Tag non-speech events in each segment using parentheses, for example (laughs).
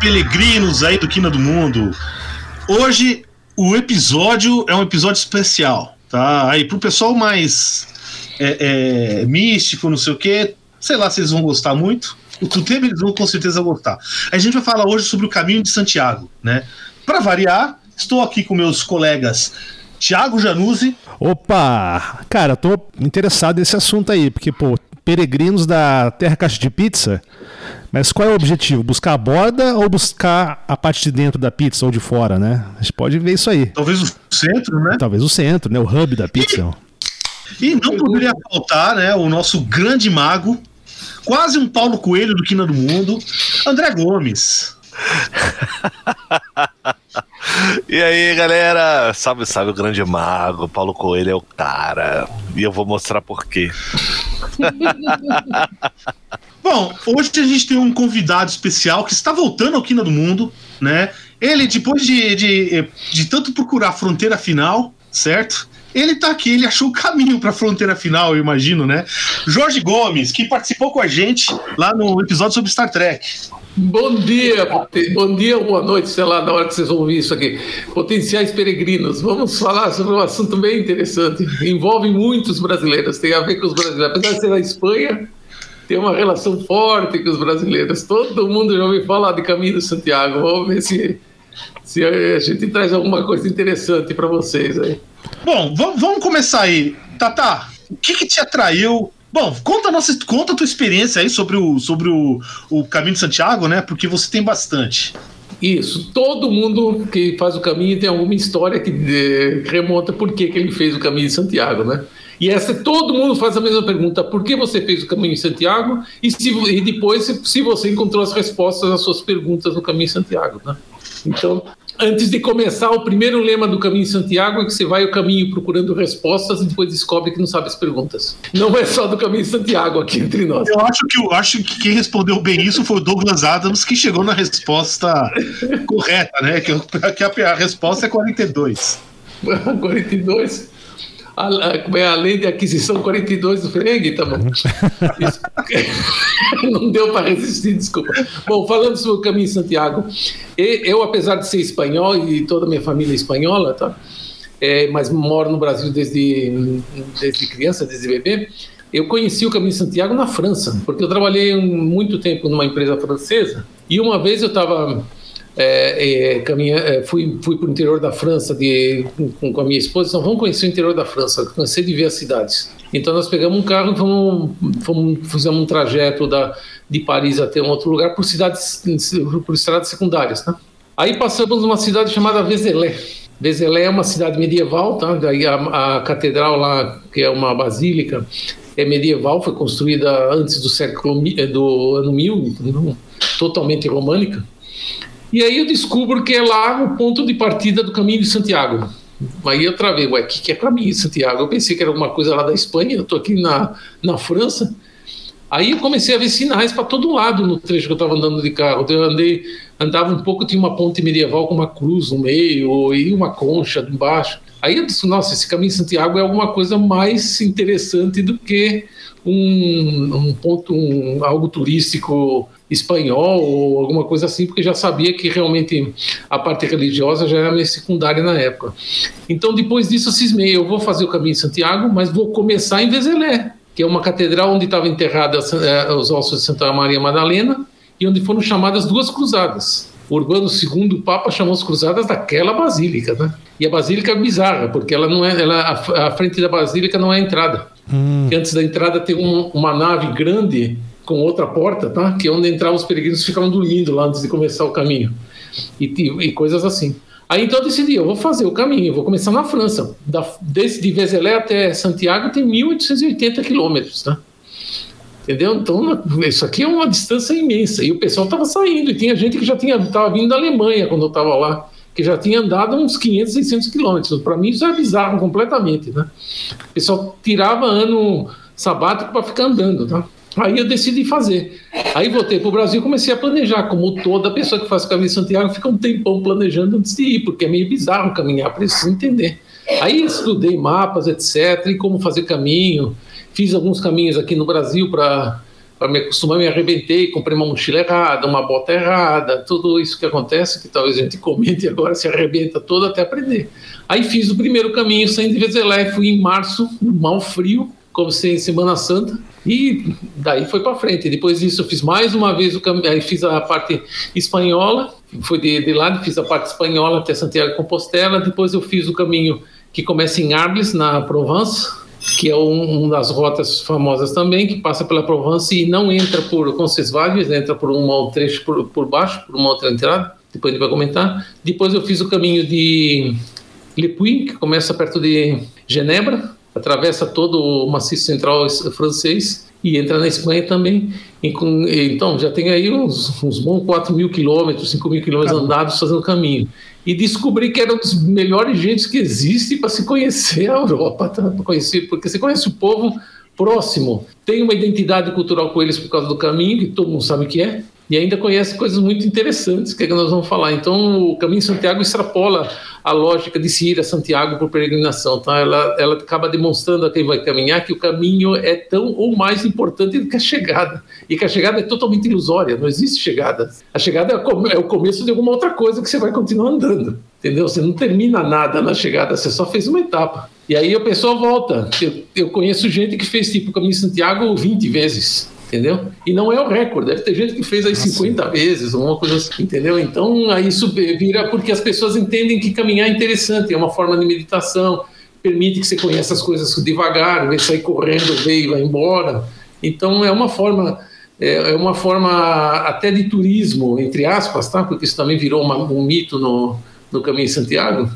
Peregrinos aí do Quina do Mundo. Hoje o episódio é um episódio especial, tá? Aí pro pessoal mais é, é, místico, não sei o que, sei lá se eles vão gostar muito. O tema eles vão com certeza gostar. A gente vai falar hoje sobre o caminho de Santiago, né? Para variar, estou aqui com meus colegas Tiago Januzzi. Opa! Cara, tô interessado nesse assunto aí, porque, pô, peregrinos da Terra Caixa de Pizza. Mas qual é o objetivo? Buscar a borda ou buscar a parte de dentro da pizza ou de fora, né? A gente pode ver isso aí. Talvez o centro, né? Talvez o centro, né? O hub da pizza. E, e não poderia faltar, né? O nosso grande mago, quase um Paulo Coelho do Quina do Mundo, André Gomes. (laughs) E aí, galera? Salve, salve o grande mago. Paulo Coelho é o cara. E eu vou mostrar por quê. (laughs) Bom, hoje a gente tem um convidado especial que está voltando ao Quina do Mundo, né? Ele, depois de, de, de tanto procurar a fronteira final, certo? Ele tá aqui, ele achou o caminho para a fronteira final, eu imagino, né? Jorge Gomes, que participou com a gente lá no episódio sobre Star Trek. Bom dia, bom dia boa noite, sei lá, na hora que vocês vão ouvir isso aqui. Potenciais peregrinos. Vamos falar sobre um assunto bem interessante. Envolve muitos brasileiros, tem a ver com os brasileiros. Apesar de ser da Espanha, tem uma relação forte com os brasileiros. Todo mundo já ouviu falar de Caminho de Santiago. Vamos ver se, se a gente traz alguma coisa interessante para vocês aí. Bom, vamos começar aí. Tata, o que, que te atraiu Bom, conta a, nossa, conta a tua experiência aí sobre o, sobre o, o Caminho de Santiago, né? Porque você tem bastante. Isso, todo mundo que faz o caminho tem alguma história que de, remonta por que, que ele fez o caminho de Santiago, né? E essa todo mundo faz a mesma pergunta: por que você fez o caminho de Santiago? E, se, e depois, se, se você encontrou as respostas às suas perguntas no caminho de Santiago, né? Então, antes de começar, o primeiro lema do Caminho de Santiago é que você vai o caminho procurando respostas e depois descobre que não sabe as perguntas. Não é só do Caminho de Santiago aqui entre nós. Eu acho que, eu acho que quem respondeu bem isso foi o Douglas Adams, que chegou na resposta correta, né? Que, que a, a resposta é 42. 42? (laughs) a, como é a lei de aquisição 42 do Ferengue, tá bom. (laughs) (laughs) não deu para resistir, desculpa. Bom, falando sobre o caminho de Santiago, eu, apesar de ser espanhol e toda a minha família é espanhola, tá? É, mas moro no Brasil desde, desde criança, desde bebê, eu conheci o Caminho de Santiago na França, porque eu trabalhei muito tempo numa empresa francesa e uma vez eu estava é, é, caminha, é, fui, fui para o interior da França de, com, com, a minha esposa, então vamos conhecer o interior da França, cansei de ver as cidades. Então nós pegamos um carro e fomos, fomos, fizemos um trajeto da, de Paris até um outro lugar por cidades, por estradas secundárias, né? Aí passamos numa cidade chamada Vézelay. Vézelay é uma cidade medieval, tá? Daí a, a catedral lá, que é uma basílica, é medieval, foi construída antes do século do ano 1000, totalmente românica. E aí eu descubro que é lá o ponto de partida do caminho de Santiago. Aí eu travei, ué, o que, que é caminho de Santiago? Eu pensei que era alguma coisa lá da Espanha, eu estou aqui na, na França. Aí eu comecei a ver sinais para todo lado no trecho que eu estava andando de carro. Eu andei, andava um pouco, tinha uma ponte medieval com uma cruz no meio e uma concha embaixo. Aí eu disse, nossa, esse caminho de Santiago é alguma coisa mais interessante do que um, um ponto, um, algo turístico espanhol ou alguma coisa assim, porque já sabia que realmente a parte religiosa já era meio secundária na época. Então, depois disso, eu cismei, eu vou fazer o caminho de Santiago, mas vou começar em Vezelé, que é uma catedral onde estavam enterrados eh, os ossos de Santa Maria Madalena e onde foram chamadas duas cruzadas. Urbano II, o Papa chamou as cruzadas daquela basílica, né? E a basílica é bizarra, porque ela não é, ela, a, a frente da basílica não é a entrada. Hum. Antes da entrada tem um, uma nave grande com outra porta, tá? Que é onde entravam os peregrinos ficavam dormindo lá antes de começar o caminho. E, e, coisas assim. Aí então eu decidi, eu vou fazer o caminho, vou começar na França. Da, desde de até Santiago tem 1.880 quilômetros, tá? Entendeu? Então isso aqui é uma distância imensa. E o pessoal estava saindo, e tinha gente que já estava vindo da Alemanha quando eu estava lá, que já tinha andado uns 500, 600 quilômetros. Para mim isso é bizarro completamente, né? O pessoal tirava ano sabático para ficar andando, tá? Aí eu decidi fazer. Aí voltei para o Brasil e comecei a planejar, como toda pessoa que faz o caminho de Santiago fica um tempão planejando antes de ir, porque é meio bizarro caminhar, preciso entender. Aí estudei mapas, etc., e como fazer caminho. Fiz alguns caminhos aqui no Brasil para me acostumar, me arrebentei, comprei uma mochila errada, uma bota errada, tudo isso que acontece, que talvez a gente comente agora, se arrebenta todo até aprender. Aí fiz o primeiro caminho sem de Vezelé, fui em março, mal frio, como se em Semana Santa, e daí foi para frente. Depois disso, eu fiz mais uma vez o caminho, fiz a parte espanhola, foi de, de lado, fiz a parte espanhola até Santiago de Compostela. Depois eu fiz o caminho que começa em Arles, na Provence, que é um, um, das rotas famosas também, que passa pela Provence e não entra por Concesvalles, entra por um trecho por, por baixo, por uma outra entrada. Depois ele vai comentar. Depois eu fiz o caminho de Le Puy, que começa perto de Genebra, atravessa todo o maciço central francês e entra na Espanha também. Então, já tem aí uns, uns bons 4 mil quilômetros, 5 mil quilômetros andados fazendo caminho. E descobri que era um dos melhores jeitos que existe para se conhecer a Europa, tá? conhecer, porque você conhece o povo próximo, tem uma identidade cultural com eles por causa do caminho, que todo mundo sabe o que é, e ainda conhece coisas muito interessantes que, é que nós vamos falar. Então, o Caminho de Santiago extrapola a lógica de se ir a Santiago por peregrinação. Tá? Ela, ela acaba demonstrando a quem vai caminhar que o caminho é tão ou mais importante do que a chegada. E que a chegada é totalmente ilusória, não existe chegada. A chegada é, é o começo de alguma outra coisa que você vai continuar andando. Entendeu? Você não termina nada na chegada, você só fez uma etapa. E aí a pessoa volta. Eu, eu conheço gente que fez tipo o Caminho Santiago 20 vezes entendeu? E não é o recorde, deve ter gente que fez aí Nossa. 50 vezes, uma coisa assim, entendeu? Então, aí isso vira porque as pessoas entendem que caminhar é interessante, é uma forma de meditação, permite que você conheça as coisas devagar, vai sair correndo, vê e vai embora. Então, é uma forma é, é uma forma até de turismo, entre aspas, tá? Porque isso também virou uma, um mito no, no Caminho de Santiago.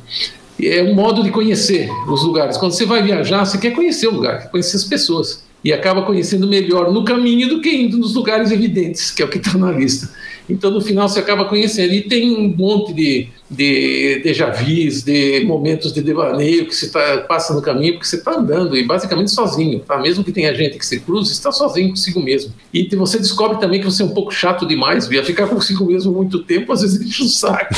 É um modo de conhecer os lugares. Quando você vai viajar, você quer conhecer o lugar, quer conhecer as pessoas e acaba conhecendo melhor no caminho do que indo nos lugares evidentes, que é o que está na lista. Então, no final, você acaba conhecendo. E tem um monte de, de déjà vus, de momentos de devaneio que você tá, passa no caminho, porque você está andando e basicamente sozinho. Tá? Mesmo que tenha gente que se cruza, está sozinho consigo mesmo. E você descobre também que você é um pouco chato demais, via ficar consigo mesmo muito tempo, às vezes (laughs) enche o saco.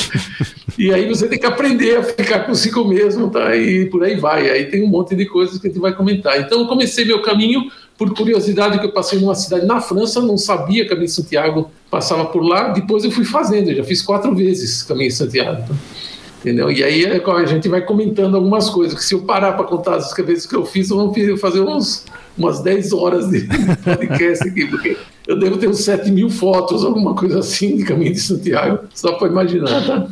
e aí você tem que aprender a ficar consigo mesmo, tá? E por aí vai. Aí tem um monte de coisas que a gente vai comentar. Então, eu comecei meu caminho por curiosidade que eu passei numa cidade na França, não sabia que Caminho de Santiago passava por lá, depois eu fui fazendo, eu já fiz quatro vezes Caminho de Santiago. Entendeu? E aí é a gente vai comentando algumas coisas, que se eu parar para contar as vezes que eu fiz, eu vou fazer uns, umas 10 horas de (laughs) podcast aqui, porque eu devo ter uns 7 mil fotos, alguma coisa assim, de Caminho de Santiago, só para imaginar, tá?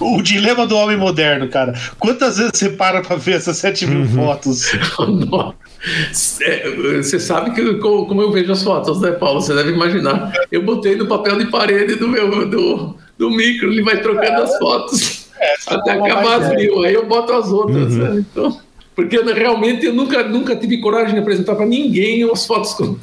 O dilema do homem moderno, cara. Quantas vezes você para para ver essas 7 mil uhum. fotos? (laughs) Você sabe que como eu vejo as fotos, né, Paulo? Você deve imaginar. Eu botei no papel de parede do meu do, do micro, ele vai trocando as fotos é, até acabar as mil. Aí eu boto as outras. Uhum. Né? Então, porque realmente eu nunca, nunca tive coragem de apresentar para ninguém as fotos com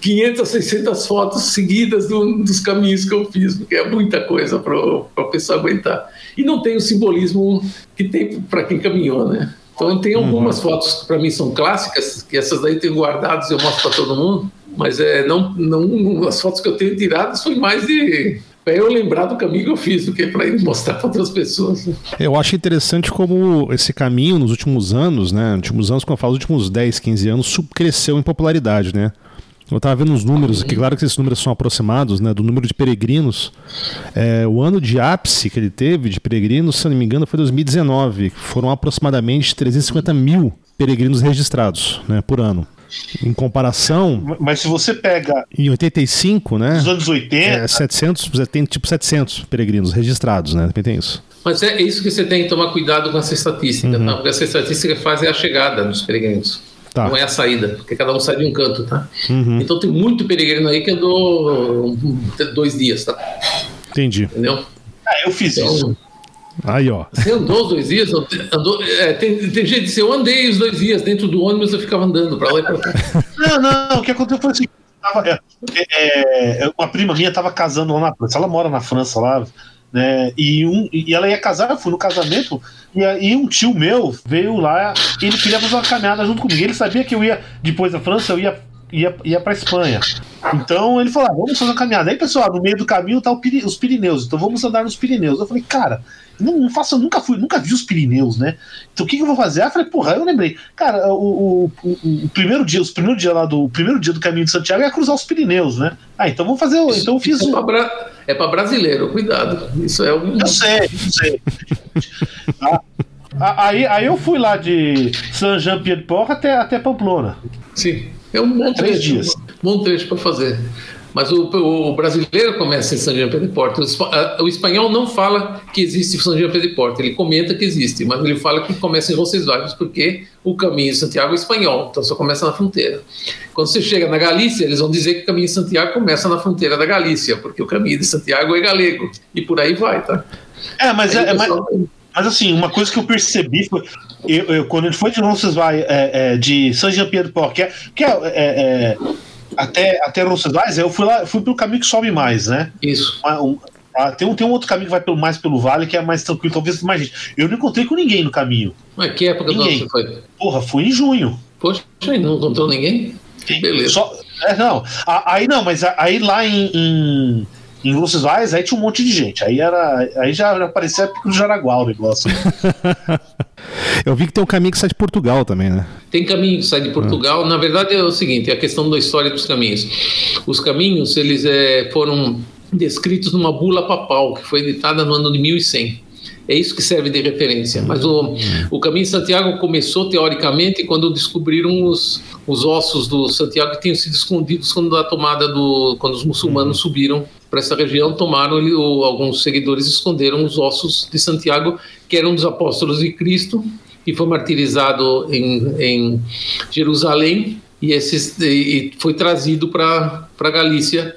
500 600 fotos seguidas do, dos caminhos que eu fiz, porque é muita coisa para a pessoa aguentar. E não tem o simbolismo que tem para quem caminhou, né? Então tem algumas uhum. fotos que para mim são clássicas, que essas daí tenho guardadas e eu mostro para todo mundo, mas é, não, não, as fotos que eu tenho tiradas foi mais de para eu lembrar do caminho que eu fiz do que para ir mostrar para outras pessoas. Eu acho interessante como esse caminho nos últimos anos, né? Nos últimos anos, quando eu falo os últimos 10, 15 anos, cresceu em popularidade, né? Eu estava vendo os números aqui, claro que esses números são aproximados, né? Do número de peregrinos. É, o ano de ápice que ele teve de peregrinos, se não me engano, foi 2019. Foram aproximadamente 350 mil peregrinos registrados né, por ano. Em comparação. Mas se você pega. Em 85, né? Nos anos 80. É, 700, tem tipo 700 peregrinos registrados, né? Também tem isso. Mas é isso que você tem que tomar cuidado com essa estatística, uhum. tá? Porque essa estatística faz é a chegada dos peregrinos. Tá. Não é a saída, porque cada um sai de um canto, tá? Uhum. Então tem muito peregrino aí que andou dois dias, tá? Entendi. Entendeu? Ah, eu fiz então, isso. Aí, ó. Você andou os dois dias? Andou, é, tem, tem gente que eu andei os dois dias dentro do ônibus, eu ficava andando para lá e para cá. Não, não, o que aconteceu foi assim. Tava, é, é, uma prima minha estava casando lá na França, ela mora na França lá, né? E, um, e ela ia casar, eu fui no casamento, e aí um tio meu veio lá, ele queria fazer uma caminhada junto comigo. Ele sabia que eu ia, depois da França, eu ia ia, ia para Espanha. Então ele falou: ah, vamos fazer uma caminhada. Aí, pessoal, no meio do caminho tá os Pirineus, então vamos andar nos Pirineus. Eu falei, cara, não, não faço, eu nunca fui, nunca vi os Pirineus, né? Então o que, que eu vou fazer? Aí eu falei, porra, eu lembrei, cara, o, o, o, o primeiro dia, os primeiros dia lá do o primeiro dia do caminho de Santiago é cruzar os Pirineus, né? Ah, então vamos fazer. Então eu fiz. É pra, é pra brasileiro, cuidado. Isso é um. Eu sei, eu sei. ah, aí, aí eu fui lá de Saint-Jean-Pied-de-Port até, até Pamplona. Sim, é um bom Três trecho. dias. Bom trecho para fazer. Mas o, o, brasileiro começa em São Jean de Porto. O espanhol não fala que existe São Jean de Porto. Ele comenta que existe, mas ele fala que começa em Roncesvalles porque o caminho de Santiago é espanhol, então só começa na fronteira. Quando você chega na Galícia, eles vão dizer que o caminho de Santiago começa na fronteira da Galícia, porque o caminho de Santiago é galego. E por aí vai, tá? É, mas, Aí é, mas, mas assim, uma coisa que eu percebi foi. Eu, eu- quando a gente foi de Roncesvalles, é, é, de Saint-Jean-Pied-de-Port, que é, que é, é, é, até, até Roncesvalles, eu fui lá, fui pelo caminho que sobe mais, né? Isso. Uma- um- ah, tem, um, tem um outro caminho que vai pelo, mais pelo vale, que é mais tranquilo, talvez mais gente. Eu não encontrei com ninguém no caminho. Mas que época do ano Ninguém. você foi? Porra, fui em junho. Poxa, não encontrou ninguém? Que beleza. Só, é, não. A- Aí não, mas aí lá em, em, em Roncesvalles, aí tinha um monte de gente. Aí, era, aí já, já parecia Pico do Jaraguá o negócio. (laughs) Eu vi que tem um caminho que sai de Portugal também, né? Tem caminho que sai de Portugal. Na verdade é o seguinte, é a questão da história dos caminhos. Os caminhos eles é, foram descritos numa bula papal que foi editada no ano de 1100. É isso que serve de referência. Mas o, o caminho de Santiago começou teoricamente quando descobriram os, os ossos do Santiago que tinham sido escondidos quando a tomada do quando os muçulmanos subiram para essa região, tomaram ele, o, alguns seguidores esconderam os ossos de Santiago que eram dos apóstolos de Cristo e foi martirizado em, em Jerusalém e, esses, e foi trazido para a Galícia,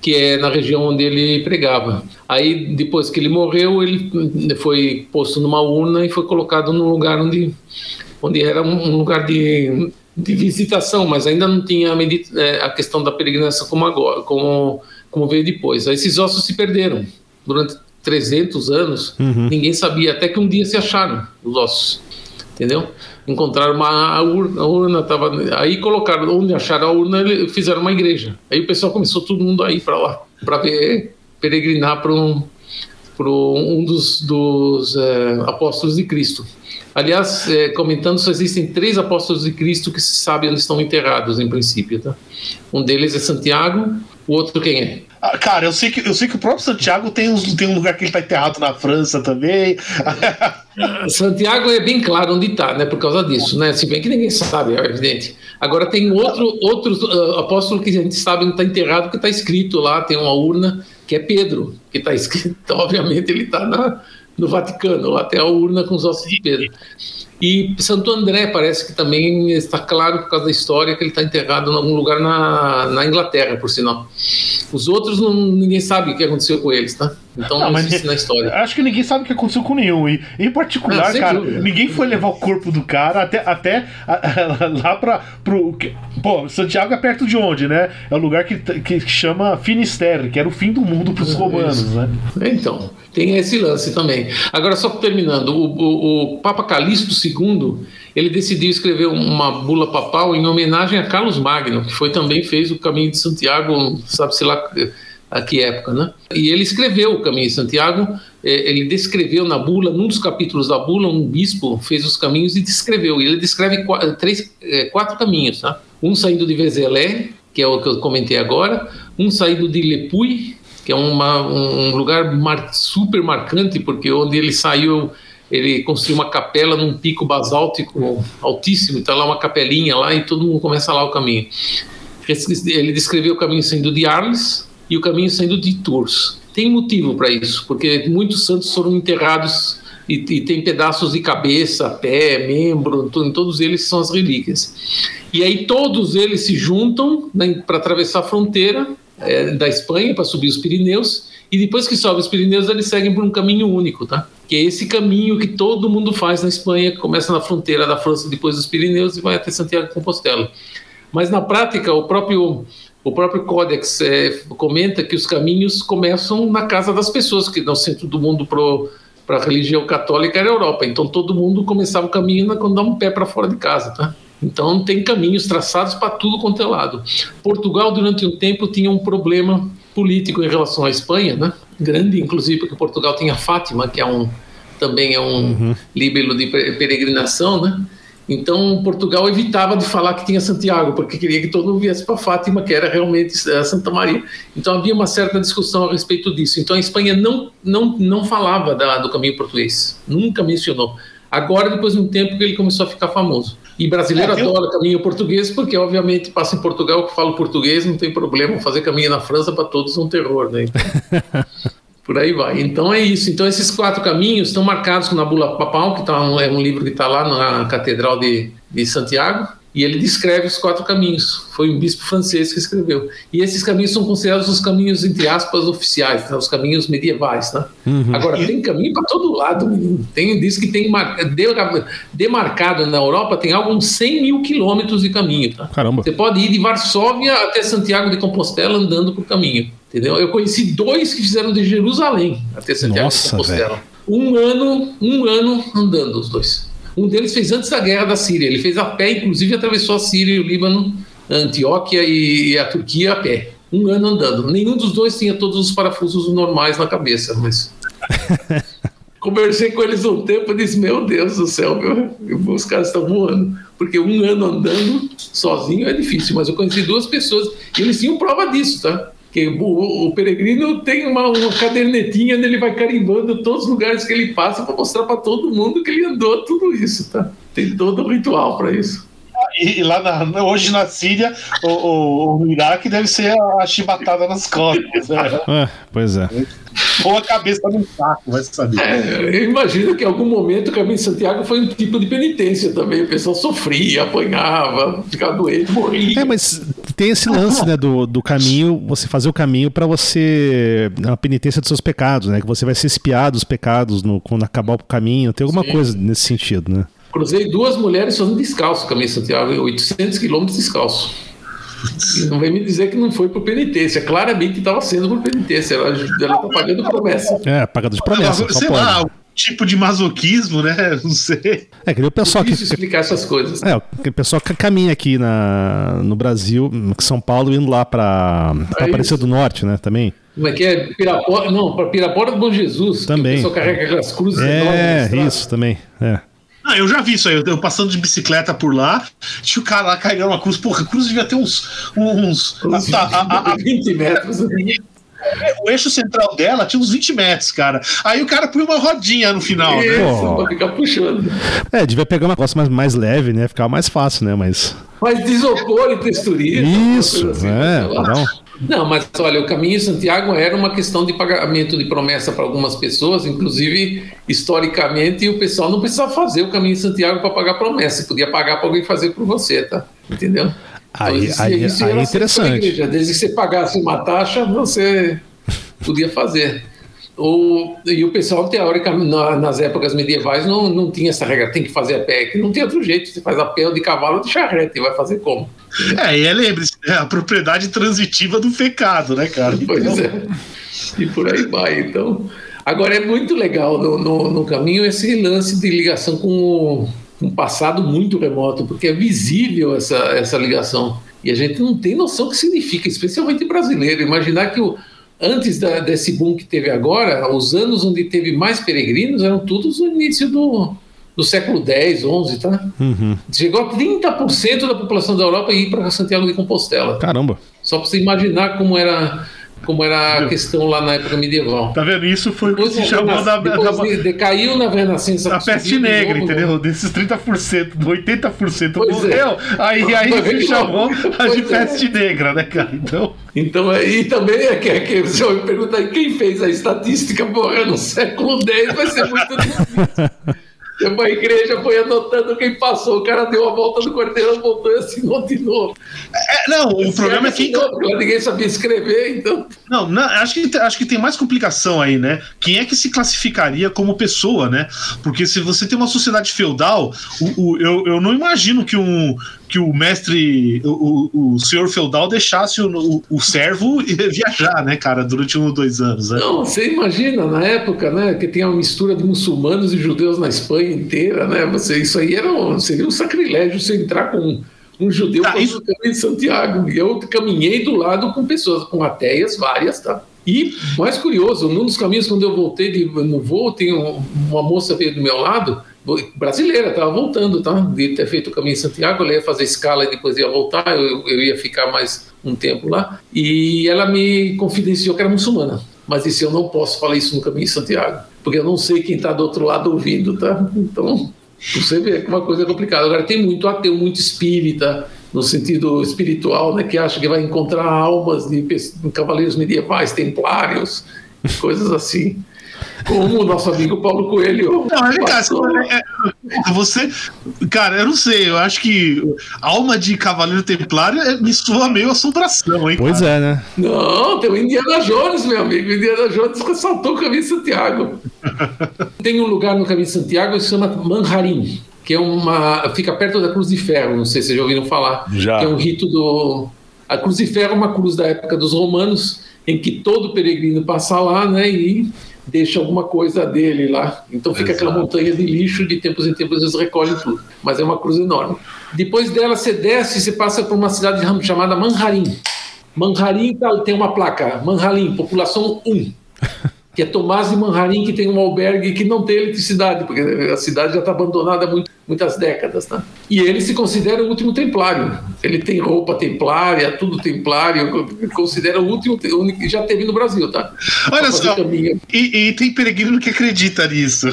que é na região onde ele pregava. Aí, depois que ele morreu, ele foi posto numa urna e foi colocado num lugar onde, onde era um um lugar de, de visitação, mas ainda não tinha a, eh, a questão da peregrinação como agora, como, como veio depois. Aí esses ossos se perderam durante 300 anos, ninguém sabia, até que um dia se acharam os ossos entendeu? Encontraram uma a urna, a urna tava aí colocaram onde acharam a urna, fizeram uma igreja. Aí o pessoal começou todo mundo a ir para lá para ver peregrinar para um um dos, dos eh, apóstolos de Cristo. Aliás, eh, comentando, só existem três apóstolos de Cristo que se sabe onde estão enterrados, em princípio. Tá? Um deles é Santiago, o outro quem é? Ah, Cara, eu sei, que, eu sei que o próprio Santiago tem, uns, tem um lugar que ele tá enterrado na França também. Santiago é bem claro onde está, né? Por causa disso, né? Se bem que ninguém sabe, é evidente. Agora tem outro, outro uh, apóstolo que a gente sabe onde está enterrado, que está escrito lá, tem uma urna, que é Pedro, que está escrito, (laughs) obviamente ele está no Vaticano, lá tem a urna com os ossos de Pedro. E Santo André parece que também está claro por causa da história que ele está enterrado em algum lugar na, na Inglaterra, por sinal. Os outros não, ninguém sabe o que aconteceu com eles, tá? Então não, Não, existe na história. Acho que ninguém sabe o que aconteceu com nenhum. E, em particular, sem cara, dúvida. ninguém foi levar o corpo do cara até, até a- a- (laughs) lá pra. Pro, que- pô, Santiago é perto de onde, né? É o lugar que, que chama Finisterre, que era o fim do mundo pros romanos, isso. né? Então, tem esse lance também. Agora, só terminando, o, o- o Papa Calixto II, ele decidiu escrever uma bula papal em homenagem a Carlos Magno, que foi também fez o Caminho de Santiago, sabe-se lá a que época, né? E ele escreveu o Caminho de Santiago, eh, ele descreveu na bula, num dos capítulos da bula, um bispo fez os caminhos e descreveu. E ele descreve qua- três, eh, quatro caminhos, tá? Um saindo de Vézelé, que é o que eu comentei agora, um saindo de Lepuy, que é uma, um lugar mar- super marcante, porque onde ele saiu, ele construiu uma capela num pico basáltico altíssimo, está lá uma capelinha lá e todo mundo começa lá o caminho. Ele descreveu o caminho saindo de Arles e o caminho saindo de Tours. Tem motivo para isso, porque muitos santos foram enterrados e, e tem pedaços de cabeça, pé, membro, to- em todos eles são as relíquias. E aí todos eles se juntam né, para atravessar a fronteira eh, da Espanha para subir os Pirineus e depois que sobe os Pirineus eles seguem por um caminho único, tá? Que é esse caminho que todo mundo faz na Espanha, que começa na fronteira da França depois dos Pirineus e vai até Santiago de Compostela. Mas na prática o próprio o próprio Codex eh, comenta que os caminhos começam na casa das pessoas, que no centro do mundo para a religião católica era a Europa. Então todo mundo começava o caminho quando dá um pé para fora de casa, tá? Então tem caminhos traçados para tudo quanto é lado. Portugal durante um tempo tinha um problema político em relação à Espanha, né? Grande, inclusive, porque Portugal tinha Fátima, que é um também é um uhum. líbelo de peregrinação, né? Então, Portugal evitava de falar que tinha Santiago, porque queria que todo mundo viesse para Fátima, que era realmente a Santa Maria. Então, havia uma certa discussão a respeito disso. Então, a Espanha não, não, não falava da, do caminho português, nunca mencionou. Agora, depois de um tempo, que ele começou a ficar famoso. E brasileiro é, adora caminho português, porque, obviamente, passa em Portugal que fala português, não tem problema. Fazer caminho na França, para todos, é um terror, né? Então... (laughs) Por aí vai. Então é isso. Então esses quatro caminhos estão marcados na Bula Papal, que tá um, é um livro que está lá na Catedral de, de Santiago, e ele descreve os quatro caminhos. Foi um bispo francês que escreveu. E esses caminhos são considerados os caminhos, entre aspas, oficiais, né? os caminhos medievais. Né? Uhum. Agora, tem caminho para todo lado. Tem, diz que tem demarcado na Europa, tem algo uns 100 mil quilômetros de caminho. Tá? Caramba. Você pode ir de Varsóvia até Santiago de Compostela andando por caminho. Entendeu? Eu conheci dois que fizeram de Jerusalém até Santiago Nossa, de Compostela. Véio. Um ano, um ano andando os dois. Um deles fez antes da guerra da Síria. Ele fez a pé, inclusive atravessou a Síria, o Líbano, a Antioquia e a Turquia a pé. Um ano andando. Nenhum dos dois tinha todos os parafusos normais na cabeça, mas. (laughs) Conversei com eles um tempo e disse: Meu Deus do céu, meu, os caras estão voando. Porque um ano andando sozinho é difícil, mas eu conheci duas pessoas e eles tinham prova disso, tá? Que o, o, peregrino tem uma, uma cadernetinha onde ele vai carimbando todos os lugares que ele passa para mostrar para todo mundo que ele andou tudo isso, tá? Tem todo um ritual para isso. E, lá na, hoje na Síria, o, o, o, Iraque deve ser a chibatada nas costas. Né? É, pois é. Ou a cabeça no saco, vai saber. É, eu imagino que em algum momento o caminho de Santiago foi um tipo de penitência também. O pessoal sofria, apanhava, ficava doente, morria. É, mas tem esse lance né, do, do caminho, você fazer o caminho para você. a penitência dos seus pecados, né? Que você vai ser espiado dos pecados no, quando acabar o caminho. Tem alguma Sim. coisa nesse sentido, né? Cruzei duas mulheres fazendo descalço, caminho de Santiago, 800 quilômetros descalço. E não vem me dizer que não foi por penitência. Claramente estava sendo por penitência. Ela está pagando promessa. É, pagador de promessa. Sei lá, tipo de masoquismo, né? (laughs) Não sei. É, que o pessoal que explicar essas coisas. É, o pessoal que caminha aqui na, no Brasil, São Paulo, indo lá para é Aparecida do Norte, né? Também. Como é que é? Pirapora, não, para Pirapora do Bom Jesus. Também. O pessoal carrega aquelas cruzes É, isso também. É. Ah, eu já vi isso aí, eu, eu, passando de bicicleta por lá, tinha o cara lá carregando uma cruz. Porra, a cruz devia ter uns. uns a, a, a, 20 metros. O eixo central dela tinha uns 20 metros, cara. Aí o cara põe uma rodinha no final, né? Isso, né? pra ficar puxando. É, devia pegar uma coisa mais, mais leve, né? Ficava mais fácil, né? Mas. Mas de isopor e texturista. Isso, assim, é. Não. Não, mas olha, o caminho de Santiago era uma questão de pagamento de promessa para algumas pessoas, inclusive historicamente, e o pessoal não precisava fazer o caminho de Santiago para pagar promessa, podia pagar para alguém fazer por você, tá? Entendeu? Aí, então, aí, isso aí é interessante. Igreja. Desde que você pagasse uma taxa, você podia fazer. O, e o pessoal, teoricamente, nas épocas medievais, não, não tinha essa regra, tem que fazer a pé, que não tem outro jeito, você faz a pé ou de cavalo ou de charrete, vai fazer como? É, e é, lembre-se, é a propriedade transitiva do pecado, né, cara? Pois então... é, e por aí vai, então... Agora, é muito legal no, no, no caminho esse lance de ligação com um passado muito remoto, porque é visível essa, essa ligação. E a gente não tem noção do que significa, especialmente brasileiro. Imaginar que o, antes da, desse boom que teve agora, os anos onde teve mais peregrinos eram todos no início do, do século X, XI, tá? Uhum. Chegou a 30% da população da Europa ir para Santiago de Compostela. Caramba! Só para você imaginar como era como era a questão lá na época medieval. Tá vendo? Isso foi o que se chamou da, da, Decaiu na Renascença. A peste negra, novo, entendeu? Né? Desses 30%, 80% pois morreu. É. Aí, aí se chamou a de peste é. negra, né, cara? Então. Então, aí também é que, é que você me pergunta aí quem fez a estatística morrer no século X, vai ser muito difícil. (laughs) a igreja foi anotando quem passou, o cara deu a volta no quarteirão, voltou e assinou de novo. É, não, o problema é que. ninguém sabia escrever, então. Não, não, acho, que, acho que tem mais complicação aí, né? Quem é que se classificaria como pessoa, né? Porque se você tem uma sociedade feudal, o, o eu, eu não imagino que um, que o mestre, o, o, senhor feudal deixasse o, o, o servo (laughs) viajar, né, cara, durante um ou dois anos. Né? Não, você imagina, na época, né, que tem uma mistura de muçulmanos e judeus na Espanha inteira, né? Você, isso aí era um, seria um sacrilégio você entrar com um judeu Tá, isso- de Santiago. E eu caminhei do lado com pessoas, com ateias várias, tá? E mais curioso, num dos caminhos, quando eu voltei de, no voo, tem um- uma moça veio do meu lado, brasileira, estava voltando, tá? De ter feito o caminho de Santiago, ela ia fazer escala e depois ia voltar, eu, eu ia ficar mais um tempo lá. E ela me confidenciou que era muçulmana. Mas disse: Eu não posso falar isso no caminho de Santiago, porque eu não sei quem está do outro lado ouvindo, tá? Então, você vê que uma coisa é complicada. Agora, tem muito ateu, muito espírita, no sentido espiritual, né, que acha que vai encontrar almas de, de cavaleiros medievais, templários, coisas assim. Como o nosso amigo Paulo Coelho. Não, vem cá, passou. é- é- você. Cara, eu não sei, eu acho que alma de Cavaleiro Templário é- me soa meio assombração, hein? Pois cara? é, né? Não, tem o Indiana Jones, meu amigo. O Indiana Jones ressaltou o caminho de Santiago. (laughs) tem um lugar no caminho de Santiago que se chama Manharim, que é uma. fica perto da Cruz de Ferro, não sei se vocês já ouviram falar. Já. Que é um rito do. A Cruz de Ferro é uma cruz da época dos romanos, em que todo peregrino passa lá, né? E deixa alguma coisa dele lá. Então fica aquela Exato. montanha de lixo, de tempos em tempos eles recolhem tudo. Mas é uma cruz enorme. Depois dela você desce e você passa por uma cidade chamada Manharim. Manharim tá- tem uma placa, Manharim, população 1. Que é Tomás de Manharim, que tem um albergue que não tem eletricidade, porque a cidade já está abandonada há muito- muitas décadas. Tá? E ele se considera o último templário. Ele tem roupa templária, tudo templário, considera o último, que já teve no Brasil. Tá? Olha só, e, e tem peregrino que acredita nisso.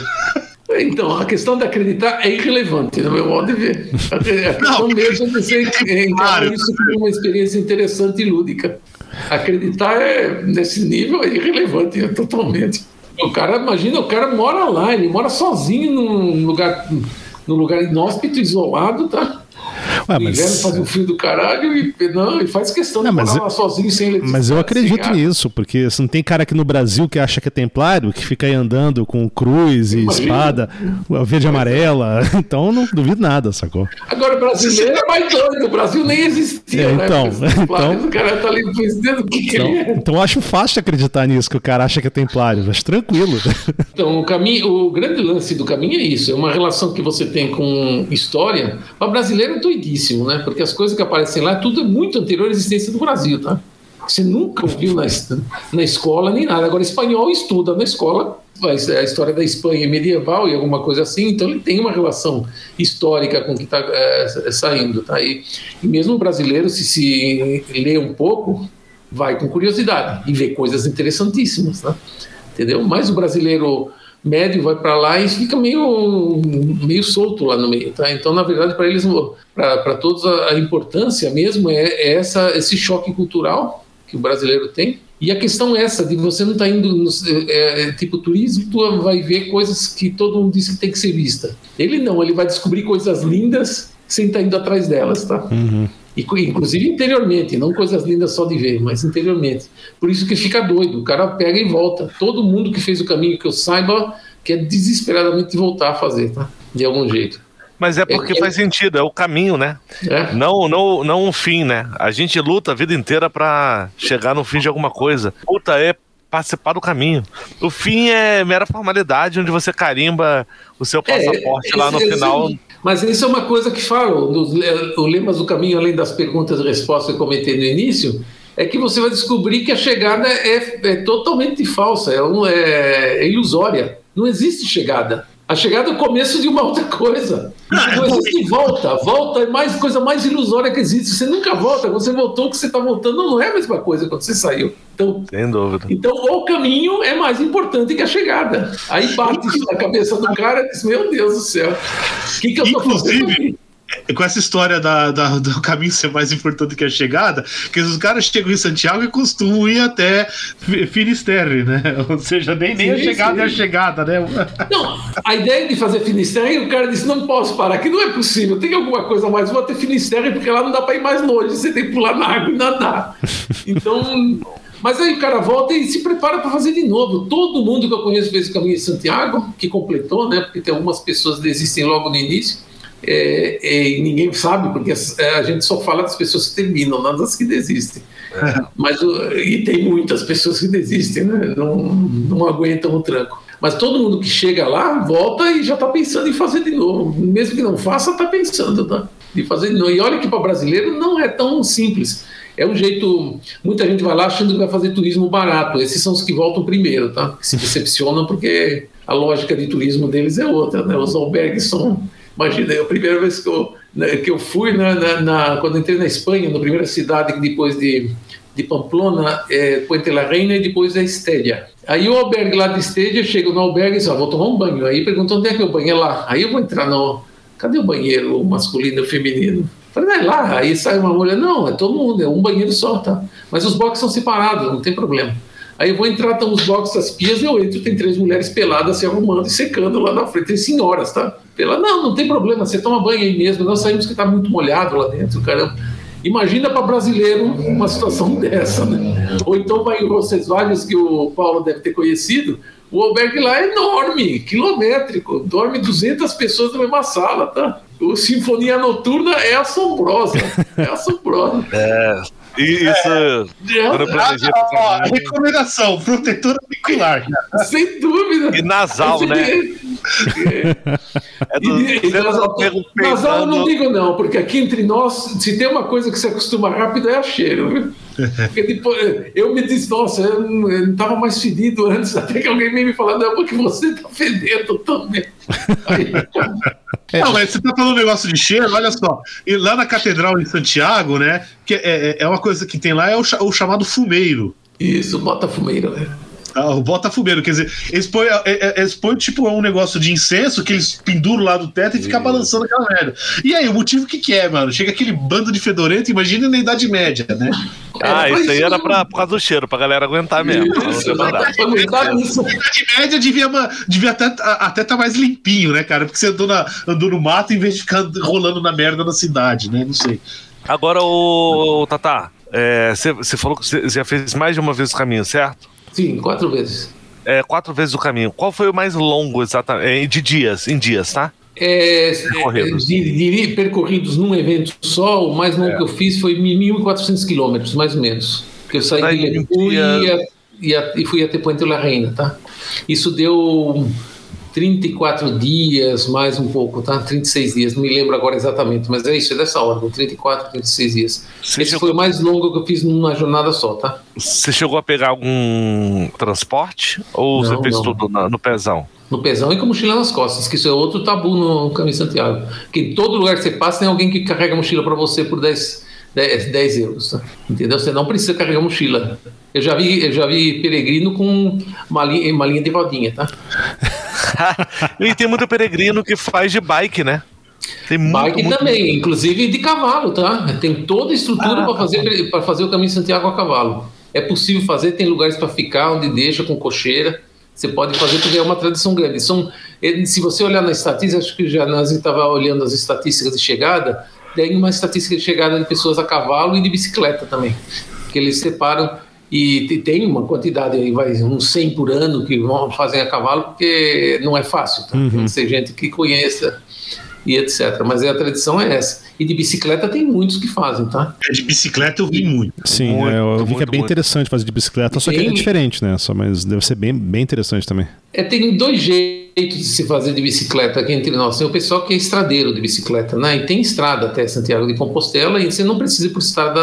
Então, a questão de acreditar é irrelevante, no meu modo de ver. A (laughs) questão Não, mesmo é você encarar claro. isso como uma experiência interessante e lúdica. Acreditar é, nesse nível é irrelevante, é totalmente. O cara, imagina, o cara mora lá, ele mora sozinho num lugar, num lugar inóspito, isolado, tá? Ué, No inverno faz um frio do caralho e, não, e faz questão de Não, mas morar eu- lá sozinho sem eletricidade. Mas eu acredito nisso, porque se não tem cara aqui no Brasil que acha que é templário, que fica aí andando com cruz e Imagina. espada, verde e amarela, (laughs) então não duvido nada, sacou? Agora, o brasileiro é mais doido, o Brasil nem existia, É, né? então, templários, então- O cara tá ali pensando o que, que Então, ele é. então eu acho fácil de acreditar nisso, que o cara acha que é templário, mas tranquilo. (laughs) Então, o caminho, o grande lance do caminho é isso, é uma relação que você tem com história. O brasileiro é né? Porque as coisas que aparecem lá, tudo é muito anterior à existência do Brasil, tá? Você nunca ouviu na, na escola nem nada. Agora, espanhol estuda na escola a his- a história da Espanha medieval e alguma coisa assim, então ele tem uma relação histórica com o que está saindo, tá? E, e mesmo o brasileiro, se se lê um pouco, vai com curiosidade e vê coisas interessantíssimas, tá? entendeu? Mas o brasileiro médio vai para lá e fica meio meio solto lá no meio, tá? Então, na verdade, para eles, para todos a, a importância mesmo é, é essa esse choque cultural que o brasileiro tem. E a questão é essa de você não estar tá indo no, é, é, tipo turismo, tu vai ver coisas que todo mundo diz que tem que ser vista. Ele não, ele vai descobrir coisas lindas sem estar tá indo atrás delas, tá? Uhum. E, inclusive interiormente, não coisas lindas só de ver, mas interiormente. Por isso que fica doido, o cara pega e volta. Todo mundo que fez o caminho que eu saiba quer desesperadamente voltar a fazer, tá? De algum jeito. Mas é porque faz sentido, é o caminho, né? É. Não, não, não um fim, né? A gente luta a vida inteira pra chegar no fim de alguma coisa. Luta é participar do caminho. O fim é mera formalidade, onde você carimba o seu passaporte É, lá no final. Mas isso é uma coisa que falam, nos le- o Lemas do Caminho, além das perguntas e respostas que eu comentei no início, é que você vai descobrir que a chegada é, é totalmente falsa, é, é- é ilusória. Não existe chegada. A chegada é o começo de uma outra coisa. Não existe volta. Volta é mais coisa mais ilusória que existe. Você nunca volta. Quando você voltou, o que você está voltando não é a mesma coisa quando você saiu. Então, Sem dúvida. então, o caminho é mais importante que a chegada. Aí bate isso na cabeça do cara e diz: Meu Deus do céu, o que, que eu estou fazendo aqui? Com essa história da, da- do caminho ser mais importante que a chegada, que os caras chegam em Santiago e costumam ir até Fi- Finisterre, né? (laughs) Ou seja, nem, nem a Sim, chegada sim. é a chegada, né? Não, a ideia de fazer Finisterre, o cara disse: Não posso parar, que não é possível, tem alguma coisa mais, vou até Finisterre, porque lá não dá para ir mais longe, você tem que pular na água e nadar. (laughs) Então. Mas aí o cara volta e se prepara para fazer de novo. Todo mundo que eu conheço fez o caminho de Santiago, que completou, né? Porque tem algumas pessoas que desistem logo no início. É, é, e ninguém sabe, porque a gente só fala das pessoas que terminam, não das que desistem. É. Mas, e tem muitas pessoas que desistem, né? não, não aguentam o tranco. Mas todo mundo que chega lá volta e já está pensando em fazer de novo. Mesmo que não faça, está pensando tá? de fazer de novo. E olha que para brasileiro não é tão simples. É um jeito. Muita gente vai lá achando que vai fazer turismo barato. Esses são os que voltam primeiro, tá? Que se decepcionam porque a lógica de turismo deles é outra, né? Os albergues são. Imagina, é a primeira vez que eu, né, que eu fui, na, na, na, quando entrei na Espanha, na primeira cidade que depois de, de Pamplona, é, Puente la Reina e depois é Estédia. Aí o albergue lá de Estédia, chego no albergue e diz, ah, vou tomar um banho. Aí perguntou onde é que é o banho é lá. Aí eu vou entrar no... Cadê o banheiro masculino e feminino? Falei, é lá. Aí sai uma mulher, não, é todo mundo, é um banheiro só, tá? Mas os boxes são separados, não tem problema. Aí vou entrar, estão os boxes das pias, eu entro, tem três mulheres peladas se arrumando e secando lá na frente, tem senhoras, tá? Pela, não, não tem problema, você toma banho aí mesmo, nós saímos que tá muito molhado lá dentro, caramba. Imagina para brasileiro uma situação (laughs) dessa, né? Ou então vai em Roncesvalles, que o Paulo deve ter conhecido, o albergue lá é enorme, quilométrico, dorme 200 pessoas na mesma sala, tá? O Sinfonia Noturna é assombrosa, é assombrosa. (laughs) É, isso. É. Ah, recomendação: protetor auricular. Sem dúvida. E nasal, né? É do, e, nasal, nasal eu não digo não, porque aqui entre nós, se tem uma coisa que se acostuma rápido é a cheiro. Viu? Porque depois, eu me disse, nossa, eu não estava mais fedido antes, (laughs) até que alguém me falou, não, porque você está fedendo também. Aí, (laughs) não, mas você tá falando um negócio de cheiro, olha só. E lá na Catedral em Santiago, né? Que é, é, é uma coisa que tem lá, é o, o chamado fumeiro. Isso, bota fumeiro, né? Ah, o botafumeiro, quer dizer, eles põem, é, é, eles põem tipo um negócio de incenso que eles penduram lá do teto e ficam balançando aquela merda. E aí, o motivo que, que é, mano? Chega aquele bando de fedorento, imagina na Idade Média, né? Ah, isso aí era pra, por causa do cheiro, pra galera aguentar mesmo. Isso, Na Idade Média devia, devia até estar até tá mais limpinho, né, cara? Porque você andou, na, andou no mato em vez de ficar rolando na merda na cidade, né? Não sei. Agora, o Tata, você é, falou que você já fez mais de uma vez o caminho, certo? Sim, quatro vezes. É, quatro vezes o caminho. Qual foi o mais longo, exatamente? É, de dias, em dias, tá? É, percorridos. De, de, percorridos num evento só, o mais longo é. que eu fiz foi 1.400 quilômetros, mais ou menos. Que eu saí de Liverpool e, e, fui até Puente La Reina, tá? Isso deu 34 dias, mais um pouco, tá? 36 dias, não me lembro agora exatamente, mas é isso, é dessa ordem, 34, 36 dias. Você Esse chegou... foi o mais longo que eu fiz numa jornada só, tá? Você chegou a pegar algum transporte ou não, você fez não. tudo no, no pezão? No pezão e com mochila nas costas, que isso é outro tabu no Caminho Santiago. Que em todo lugar que você passa tem alguém que carrega a mochila para você por 10, 10, 10 euros, tá? entendeu? Você não precisa carregar mochila. Eu já vi, eu já vi peregrino com uma linha, uma linha de rodinha, tá? (laughs) e tem muito peregrino que faz de bike, né? Tem muito, bike muito, também, muito... inclusive de cavalo, tá? Tem toda a estrutura ah, para fazer, para fazer o caminho de Santiago a cavalo. É possível fazer, tem lugares para ficar onde deixa com cocheira. Você pode fazer porque é uma tradição grande. São, se você olhar na estatística, acho que já nós estava olhando as estatísticas de chegada, tem uma estatística de chegada de pessoas a cavalo e de bicicleta também, que eles separam e tem uma quantidade aí, vai uns 100 por ano que vão fazem a cavalo, porque não é fácil, tá? Uhum. tem que ser gente que conheça e etc. Mas a tradição é essa. E de bicicleta tem muitos que fazem, tá? É, de bicicleta eu vi muito. Sim, muito, é, eu vi muito, que é bem muito. interessante fazer de bicicleta, só que é diferente, né? Só, mas deve ser bem, bem interessante também. É, tem dois jeitos de se fazer de bicicleta aqui entre nós. Tem o pessoal que é estradeiro de bicicleta, né? E tem estrada até Santiago de Compostela e você não precisa ir por estrada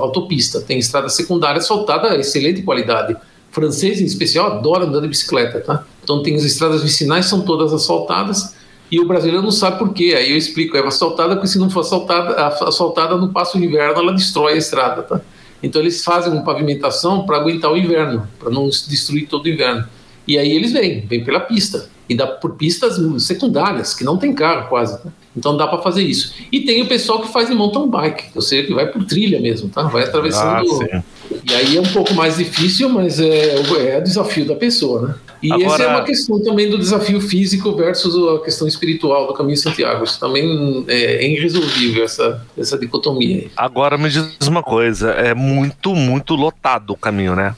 autopista. Tem estrada secundária asfaltada, excelente qualidade. Francês, em especial, adora andar de bicicleta, tá? Então tem as estradas vicinais, são todas asfaltadas e o brasileiro não sabe por quê. Aí eu explico, é assaltada porque se não for assaltada, assaltada no passo inverno, ela destrói a estrada, tá? Então eles fazem uma pavimentação para aguentar o inverno, para não destruir todo o inverno. E aí eles vêm, vêm pela pista. E dá por pistas secundárias, que não tem carro quase. Tá? Então dá para fazer isso. E tem o pessoal que faz em mountain bike, ou seja, que vai por trilha mesmo, tá? Vai atravessando. Ah, e aí é um pouco mais difícil, mas é, é o desafio da pessoa, né? E Agora... essa é uma questão também do desafio físico versus a questão espiritual do caminho de Santiago. Isso também é, é irresolvível, essa, essa dicotomia. Agora me diz uma coisa: é muito, muito lotado o caminho, né?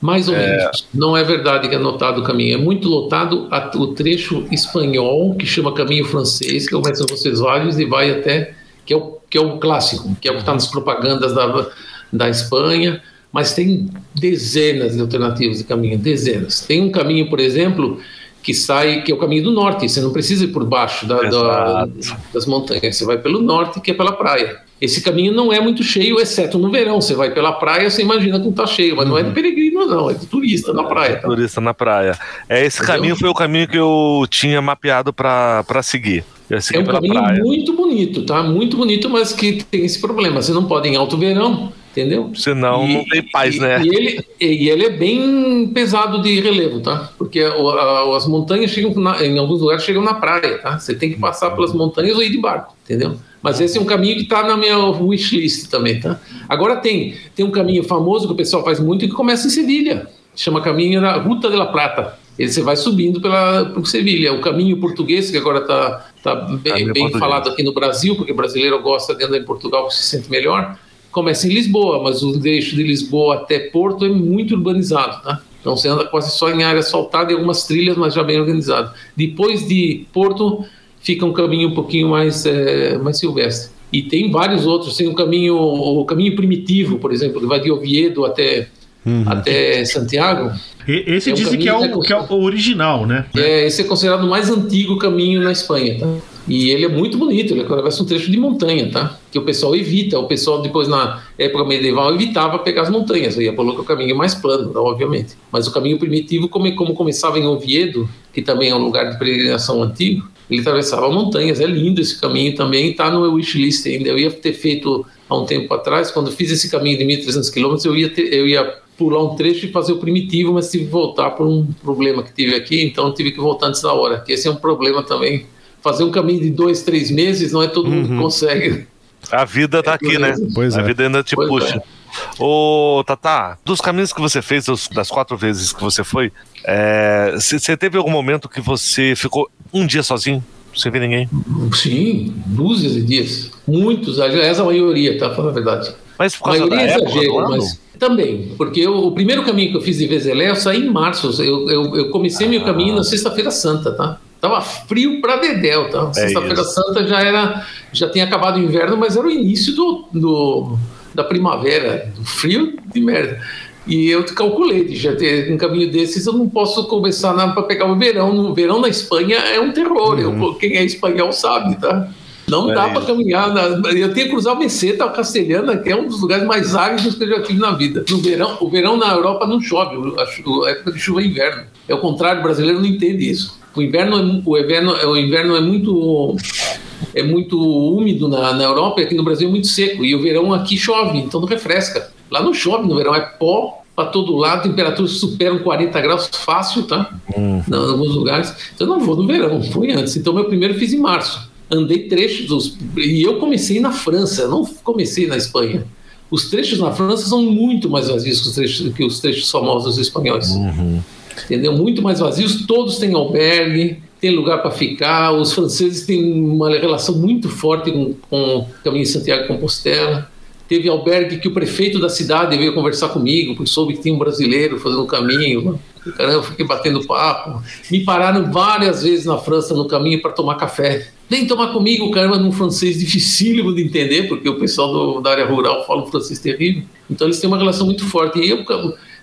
Mais ou é... menos. Não é verdade que é lotado o caminho. É muito lotado o trecho espanhol, que chama caminho francês, que começa vocês vários e vai até. que é o, que é o clássico, que é o que está nas propagandas da, da Espanha. Mas tem dezenas de alternativas de caminho, dezenas. Tem um caminho, por exemplo, que sai, que é o caminho do norte. Você não precisa ir por baixo da, da, das montanhas, você vai pelo norte, que é pela praia. Esse caminho não é muito cheio, exceto no verão. Você vai pela praia, você imagina que está cheio, mas uhum. não é de uhum. peregrino, não, é de turista na praia. Tá? Turista na praia. É esse Entendeu? caminho foi o caminho que eu tinha mapeado para seguir. É um caminho praia. muito bonito, tá? Muito bonito, mas que tem esse problema. Você não pode ir em alto verão, entendeu? Senão e, não tem paz, e, né? E ele, e ele é bem pesado de relevo, tá? Porque as montanhas chegam, na, em alguns lugares chegam na praia, tá? Você tem que passar pelas montanhas ou ir de barco, entendeu? Mas esse é um caminho que está na minha wishlist também, tá? Agora tem, tem um caminho famoso que o pessoal faz muito e que começa em Sevilha. Chama caminho da Ruta de la Plata. Ele você vai subindo pela por Sevilha. O caminho português que agora está tá bem, bem falado aqui no Brasil, porque o brasileiro gosta de andar em Portugal que se sente melhor. Começa em Lisboa, mas o trecho de Lisboa até Porto é muito urbanizado, tá? Então você anda quase só em área asfaltada e algumas trilhas, mas já bem organizado. Depois de Porto fica um caminho um pouquinho mais, é, mais silvestre. E tem vários outros, tem um caminho, o caminho primitivo, por exemplo, que vai de Oviedo até, uhum. até Santiago. E, esse é um dizem que é, o, que é o original, né? É, esse é considerado o mais antigo caminho na Espanha, tá? E ele é muito bonito, ele atravessa um trecho de montanha, tá? Que o pessoal evita, o pessoal depois na época medieval evitava pegar as montanhas, ia pelo o caminho mais plano, obviamente. Mas o caminho primitivo, como, como começava em Oviedo, que também é um lugar de peregrinação antigo, ele atravessava montanhas, é lindo esse caminho também, está no meu wishlist ainda. Eu ia ter feito há um tempo atrás, quando fiz esse caminho de 1.300 quilômetros, eu ia, ter, eu ia pular um trecho e fazer o primitivo, mas tive que voltar por um problema que tive aqui, então tive que voltar antes da hora, que esse é um problema também. Fazer um caminho de dois, três meses, não é todo mundo que uhum. consegue. A vida está aqui, né? Pois a é. vida ainda te pois puxa. É. Ô, Tata, dos caminhos que você fez, das quatro vezes que você foi, você é, teve algum momento que você ficou um dia sozinho? Sem ver ninguém? Sim, dúzias de dias. Muitos, aliás, a maioria, tá? Falando a verdade. Mas por causa a maioria da exagero, mas também, porque eu, o primeiro caminho que eu fiz de Vezelé, eu saí em março. Eu, eu, eu comecei ah. meu caminho na Sexta-feira Santa, tá? Tava frio para dedéu, tá? É Sexta-feira Santa já era, já tinha acabado o inverno, mas era o início do, do da primavera, do frio de merda. E eu calculei, já ter um caminho desses, eu não posso começar para pegar o verão. No verão na Espanha é um terror. Uhum. Eu, quem é espanhol sabe, tá? Não é dá para caminhar. Na, eu tenho que cruzar o Meseta, a Castelhana, que é um dos lugares mais áridos que eu já tive na vida. No verão, o verão na Europa não chove, a, época de chuva é inverno. É o contrário, o brasileiro não entende isso. O inverno, é, o inverno, o inverno é muito é muito úmido na, na Europa e aqui no Brasil é muito seco. E o verão aqui chove, então não refresca. Lá não chove no verão, é pó para todo lado, temperaturas superam 40 graus fácil, tá? Uhum. Em alguns lugares. Então eu não vou no verão, fui antes. Então meu primeiro fiz em março. Andei trechos dos. E eu comecei na França, não comecei na Espanha. Os trechos na França são muito mais vazios que os trechos, que os trechos famosos espanhóis. Uhum. Entendeu? Muito mais vazios, todos têm albergue, tem lugar para ficar. Os franceses têm uma relação muito forte com, com o caminho de Santiago Compostela. Teve albergue que o prefeito da cidade veio conversar comigo, porque soube que tinha um brasileiro fazendo o caminho. Caramba, fiquei batendo papo. Me pararam várias vezes na França no caminho para tomar café. Vem tomar comigo, caramba, num francês dificílimo de entender, porque o pessoal do, da área rural fala um francês terrível. Então eles têm uma relação muito forte. E eu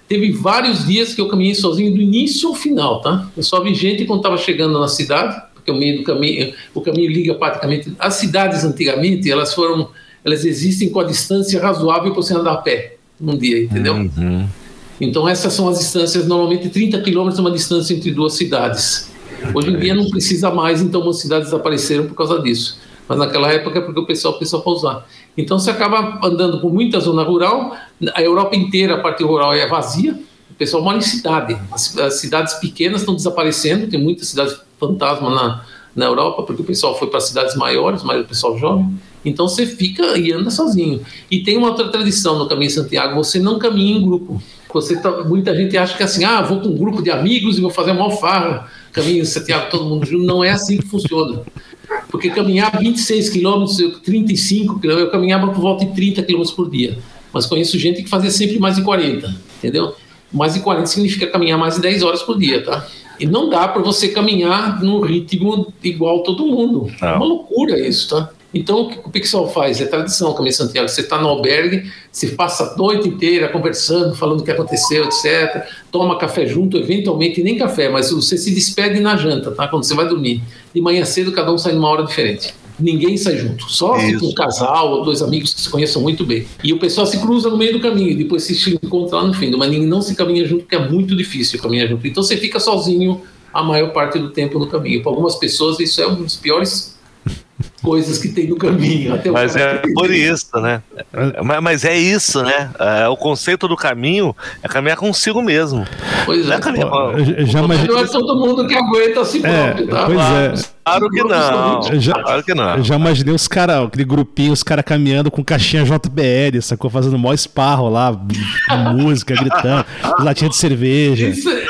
teve vários dias que eu caminhei sozinho do início ao final, tá? Eu só vi gente quando estava chegando na cidade, porque o meio do caminho, o caminho liga praticamente. As cidades antigamente, elas foram elas existem com a distância razoável para você andar a pé num dia, entendeu? Uhum. Então essas são as distâncias, normalmente 30 quilômetros é uma distância entre duas cidades. Hoje em dia não precisa mais, então algumas cidades desapareceram por causa disso. Mas naquela época é porque o pessoal pensou para usar. Então você acaba andando por muita zona rural, a Europa inteira, a parte rural é vazia, o pessoal mora em cidade. As, as cidades pequenas estão desaparecendo, tem muitas cidades fantasma na, na Europa, porque o pessoal foi para cidades maiores, mas o pessoal jovem. Então você fica e anda sozinho. E tem uma outra tradição no Caminho de Santiago: você não caminha em grupo. Você tá, muita gente acha que é assim, ah, vou com um grupo de amigos e vou fazer uma farra. Caminho de Santiago, todo mundo junto. Não é assim que funciona. Porque caminhar 26 quilômetros, 35 quilômetros, eu caminhava por volta de 30 quilômetros por dia. Mas conheço gente que fazia sempre mais de 40, entendeu? Mais de 40 significa caminhar mais de 10 horas por dia, tá? E não dá para você caminhar no ritmo igual todo mundo. Não. É uma loucura isso, tá? Então, o que o pessoal faz? É tradição, Caminho Santiago. Você está no albergue, você passa a noite inteira conversando, falando o que aconteceu, etc. Toma café junto, eventualmente nem café, mas você se despede na janta, tá? Quando você vai dormir. De manhã cedo, cada um sai numa hora diferente ninguém sai junto. Só um casal ou dois amigos que se conheçam muito bem. E o pessoal se cruza no meio do caminho e depois se encontra lá no fim. Mas ninguém não se caminha junto porque é muito difícil caminhar junto. Então você fica sozinho a maior parte do tempo no caminho. Para algumas pessoas isso é um dos piores coisas que tem no caminho. Até mas é por isso, né? Mas é isso, né? É, o conceito do caminho é caminhar consigo mesmo. Pois é. Caminhar, já imagine... Não é todo mundo que aguenta a si é, tá? Pois é. Claro que não. Já, claro que não. já imaginei os caras, aquele grupinho, os caras caminhando com caixinha JBL, sacou? Fazendo mó esparro lá, (laughs) música, gritando, latinha de cerveja. Isso é...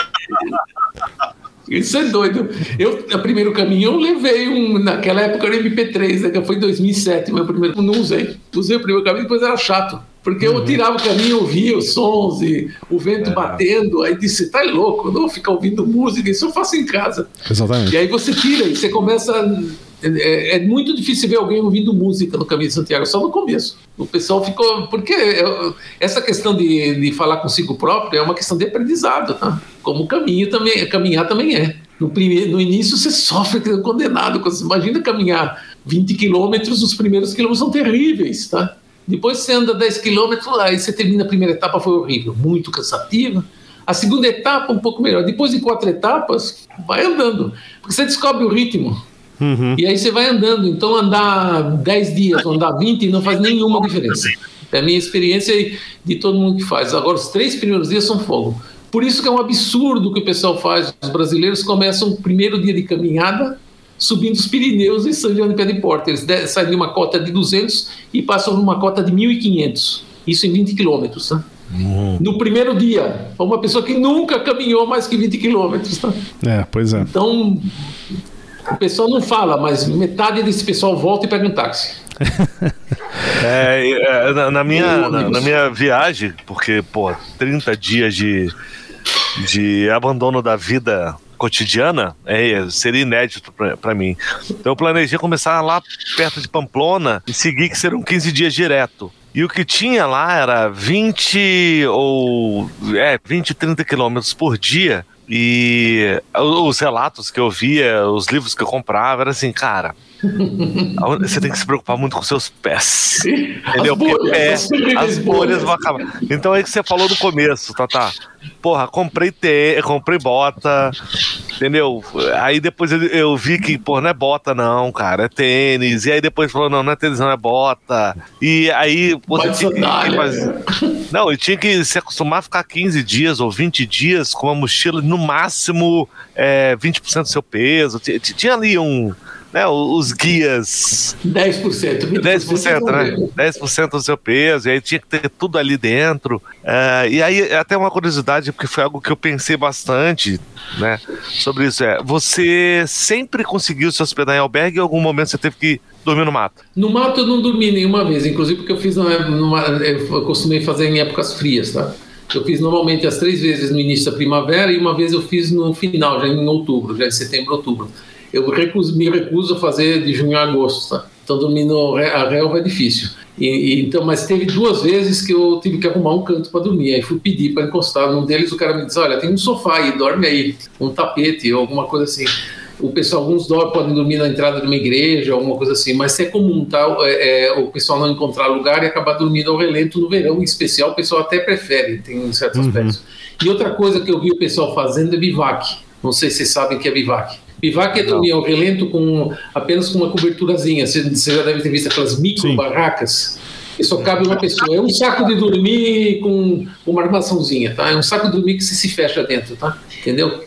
Isso é doido. Eu, o primeiro caminho, eu levei um. Naquela época era MP3, né, que foi em 2007, meu primeiro. Não usei. Usei o primeiro caminho, depois era chato. Porque uhum. eu tirava o caminho, ouvia os sons e o vento é. batendo. Aí disse: tá louco, não vou ficar ouvindo música, isso eu faço em casa. Exatamente. E aí você tira e você começa. É, é, muito difícil ver alguém ouvindo música no Caminho de Santiago, só no começo. O pessoal ficou. Porque essa questão de, de falar consigo próprio é uma questão de aprendizado, tá? Como caminho também, caminhar também é. No, primeiro, no início você sofre é condenado. Você imagina caminhar 20 quilômetros, os primeiros quilômetros são terríveis, tá? Depois você anda 10 quilômetros, aí você termina a primeira etapa, foi horrível, muito cansativa. A segunda etapa, um pouco melhor. Depois de quatro etapas, vai andando. Porque você descobre o ritmo. Uhum. E aí você vai andando. Então, andar 10 dias, andar 20 não faz nenhuma diferença. É a minha experiência de todo mundo que faz. Agora, os três primeiros dias são fogo. Por isso que é um absurdo que o pessoal faz. Os brasileiros começam o primeiro dia de caminhada subindo os Pirineus em São João de Pé de Porta. Eles saem de uma cota de 200 e passam numa cota de 1.500. Isso em 20 quilômetros, tá? Uhum. No primeiro dia, uma pessoa que nunca caminhou mais que 20 quilômetros. Tá? É, pois é. Então, o pessoal não fala, mas metade desse pessoal volta e pega um táxi. (laughs) é, é na, na, minha, na, na, minha viagem, porque, pô, 30 dias de, de abandono da vida cotidiana é, seria inédito para mim. Então eu planejei começar lá perto de Pamplona e seguir que serão 15 dias direto. E o que tinha lá era 20 ou é, 20, 30 quilômetros por dia e os relatos que eu via, os livros que eu comprava, era assim, cara, você tem que se preocupar muito com seus pés. Entendeu? As bolhas, pé, as bolhas vão acabar. Então é que você falou no começo, tá, tá. Porra, comprei te, comprei bota, entendeu? Aí depois eu, vi que, pô, não é bota não, cara, é tênis. E aí depois falou, não, não é tênis, não é bota. E aí, você tinha que, fazer... Não, eu tinha que se acostumar a ficar 15 dias ou 20 dias com uma mochila, no máximo é, 20% do seu peso. Tinha ali um né, os guias. 10%. 10%, né? 10% do seu peso, e aí tinha que ter tudo ali dentro. Uh, e aí, até uma curiosidade, porque foi algo que eu pensei bastante, né, sobre isso, é, você sempre conseguiu se hospedar em albergue ou em algum momento você teve que dormir no mato? No mato eu não dormi nenhuma vez, inclusive porque eu fiz, numa, eu costumei fazer em épocas frias, tá? Eu fiz normalmente as três vezes no início da primavera e uma vez eu fiz no final, já em outubro, já em setembro, outubro eu recuso, me recuso a fazer de junho a agosto, tá? Então dormir no, a relva é difícil. E, e, então, mas teve duas vezes que eu tive que arrumar um canto para dormir. Aí fui pedir para encostar. Num deles o cara me disse: Olha, tem um sofá aí, dorme aí, um tapete ou alguma coisa assim. O pessoal, alguns dormem, podem dormir na entrada de uma igreja, alguma coisa assim, mas é comum, tá? É, é, o pessoal não encontrar lugar e acabar dormindo ao relento no verão, em especial, o pessoal até prefere, tem certos uhum. aspectos. E outra coisa que eu vi o pessoal fazendo é bivac. Não sei se vocês sabem o que é bivac. Bivac é dormir ao relento com apenas com uma coberturazinha. Você, você já deve ter visto aquelas micro barracas. E só cabe uma pessoa. É um saco de dormir com uma armaçãozinha, tá? É um saco de dormir que você se fecha dentro, tá? Entendeu?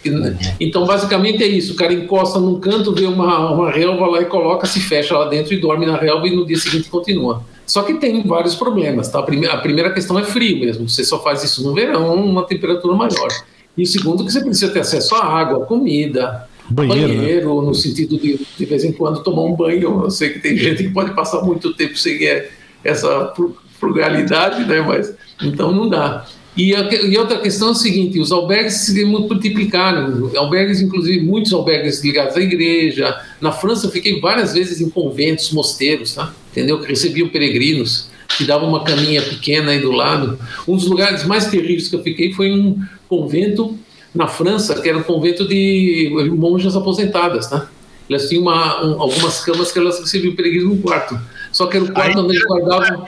Então, basicamente é isso. O cara encosta num canto, vê uma, uma relva lá e coloca, se fecha lá dentro e dorme na relva e no dia seguinte continua. Só que tem vários problemas, tá? A primeira, a primeira questão é frio mesmo. Você só faz isso no verão, uma temperatura maior. E o segundo, que você precisa ter acesso à água, comida, banheiro, banheiro né? no sentido de de vez em quando tomar um banho. Eu sei que tem gente que pode passar muito tempo sem essa frugalidade, né? Mas então não dá. E, a, e outra questão é o seguinte: os albergues se multiplicaram. Albergues, inclusive, muitos albergues ligados à igreja. Na França, eu fiquei várias vezes em conventos, mosteiros, tá? Entendeu? Que recebiam peregrinos, que davam uma caminha pequena aí do lado. Um dos lugares mais terríveis que eu fiquei foi um convento na França, que era um convento de monjas aposentadas, tá? Elas tinham uma, um, algumas camas que elas recebiam peregrinos no quarto. Só que era o quarto onde eles guardavam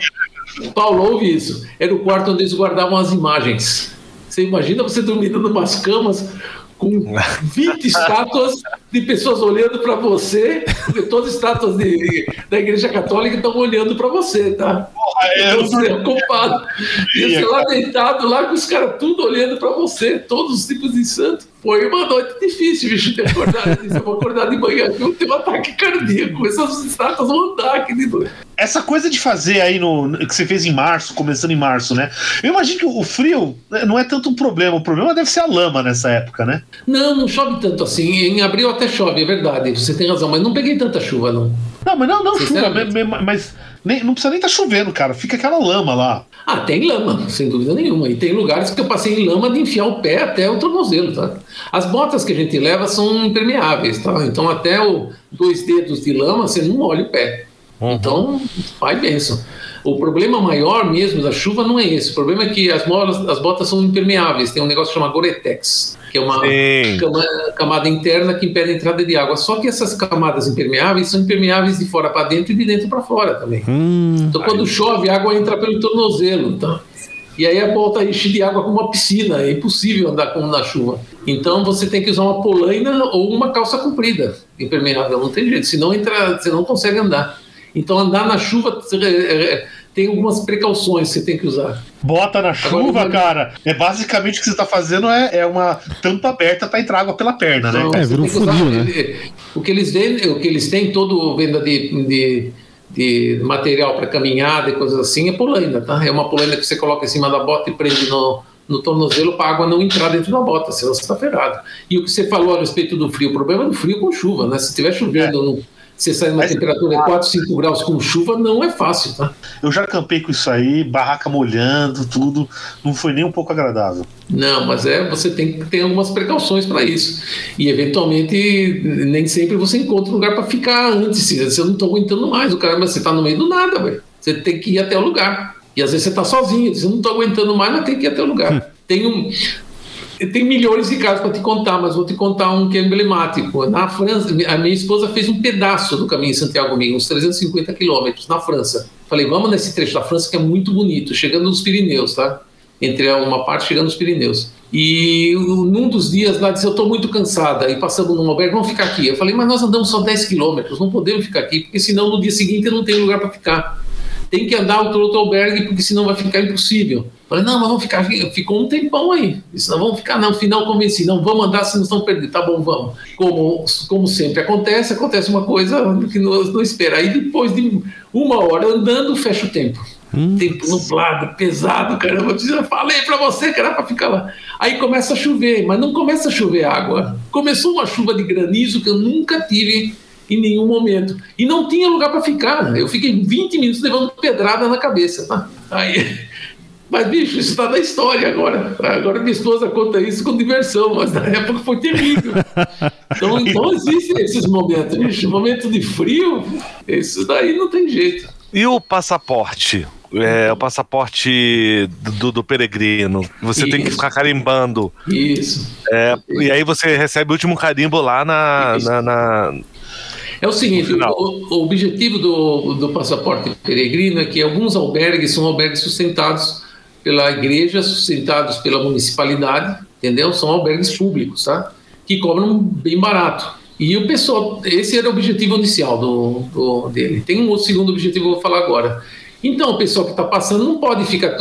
Paulo, ouve isso. Era o quarto onde eles guardavam as imagens. Você imagina você dormindo numas camas com 20 (laughs) estátuas de pessoas olhando para você, todas estátuas de, da Igreja Católica estão olhando para você, tá? Porra, é, você é culpado. E você lá deitado, lá com os caras tudo olhando para você, todos os tipos de santo. Foi uma noite difícil, bicho, ter acordado. Eu vou acordar de manhã, eu tenho um ataque cardíaco. Essas estátuas vão andar aqui de noite. Essa coisa de fazer aí no. que você fez em março, começando em março, né? Eu imagino que o frio né, não é tanto um problema. O problema deve ser a lama nessa época, né? Não, não chove tanto assim. Em abril até chove, é verdade. Você tem razão, mas não peguei tanta chuva, não. Não, mas não, não chuva, mas nem, não precisa nem estar tá chovendo, cara. Fica aquela lama lá. Ah, tem lama, sem dúvida nenhuma. E tem lugares que eu passei em lama de enfiar o pé até o tornozelo, tá? As botas que a gente leva são impermeáveis, tá? Então até o dois dedos de lama você não molha o pé. Uhum. Então, vai benção. O problema maior mesmo da chuva não é esse. O problema é que as, molas, as botas são impermeáveis. Tem um negócio chamado Gore-Tex, que é uma camada, camada interna que impede a entrada de água. Só que essas camadas impermeáveis são impermeáveis de fora para dentro e de dentro para fora também. Hum, então, quando aí. chove, a água entra pelo tornozelo. Tá? E aí a volta enche de água como uma piscina. É impossível andar como na chuva. Então, você tem que usar uma polaina ou uma calça comprida impermeável. Não tem jeito. Senão, entra, você não consegue andar. Então, andar na chuva é, é, tem algumas precauções que você tem que usar. Bota na chuva, Agora, cara. É basicamente o que você está fazendo é, é uma tampa aberta para entrar água pela perna, né? é, vira um funil, né? O que eles vendem, o que eles têm todo venda de, de, de material para caminhada e coisas assim é polaina, tá? É uma polaina que você coloca em cima da bota e prende no, no tornozelo para a água não entrar dentro da bota, senão você está ferrado. E o que você falou a respeito do frio, o problema é do frio com chuva, né? Se estiver chovendo é. no você sai numa Mas, temperatura de 4, 5 graus com chuva, não é fácil, tá? Eu já campei com isso aí, barraca molhando, tudo. Não foi nem um pouco agradável. Não, mas é, você tem que ter algumas precauções para isso. E eventualmente, nem sempre você encontra um lugar para ficar antes. Você não está aguentando mais, o cara, mas você está no meio do nada, velho. Você tem que ir até o lugar. E às vezes você está sozinho, você não está aguentando mais, mas tem que ir até o lugar. Hum. Tem um, tem milhões de casos para te contar, mas vou te contar um que é emblemático. Na França, a minha esposa fez um pedaço do caminho Santiago comigo, uns 350 quilômetros, na França. Falei, vamos nesse trecho da França que é muito bonito, chegando nos Pirineus, tá? Entre uma parte chegando nos Pirineus. E num dos dias lá disse: Eu estou muito cansada. E passamos num albergue, vamos ficar aqui. Eu falei: Mas nós andamos só 10 quilômetros, não podemos ficar aqui, porque senão no dia seguinte eu não tenho lugar para ficar tem que andar outro, outro albergue, porque senão vai ficar impossível. Falei, não, mas vamos ficar, ficou um tempão aí. Disse, não, vamos ficar, não, final convenci, não, vamos andar, senão estão perdidos. Tá bom, vamos. Como, como sempre acontece, acontece uma coisa que não, não espera. Aí depois de uma hora andando, fecha o tempo. Hum. Tempo nublado, pesado, caramba. Eu falei para você que era para ficar lá. Aí começa a chover, mas não começa a chover água. Começou uma chuva de granizo que eu nunca tive em nenhum momento. E não tinha lugar para ficar. Eu fiquei 20 minutos levando pedrada na cabeça. Tá? Aí, mas, bicho, isso está na história agora. Agora minha esposa conta isso com diversão, mas na época foi terrível. Então, então existem esses momentos, bicho. Momento de frio, isso daí não tem jeito. E o passaporte? É, o passaporte do, do peregrino. Você Isso. tem que ficar carimbando. Isso. É, e aí você recebe o último carimbo lá na, na, na, é o seguinte, o, o, objetivo do, do passaporte peregrino é que alguns albergues são albergues sustentados pela igreja, sustentados pela municipalidade, entendeu? São albergues públicos, tá? Que cobram bem barato. E o pessoal, esse era o objetivo inicial do, do dele. Tem um outro segundo objetivo que eu vou falar agora. Então, o pessoal que está passando não pode ficar,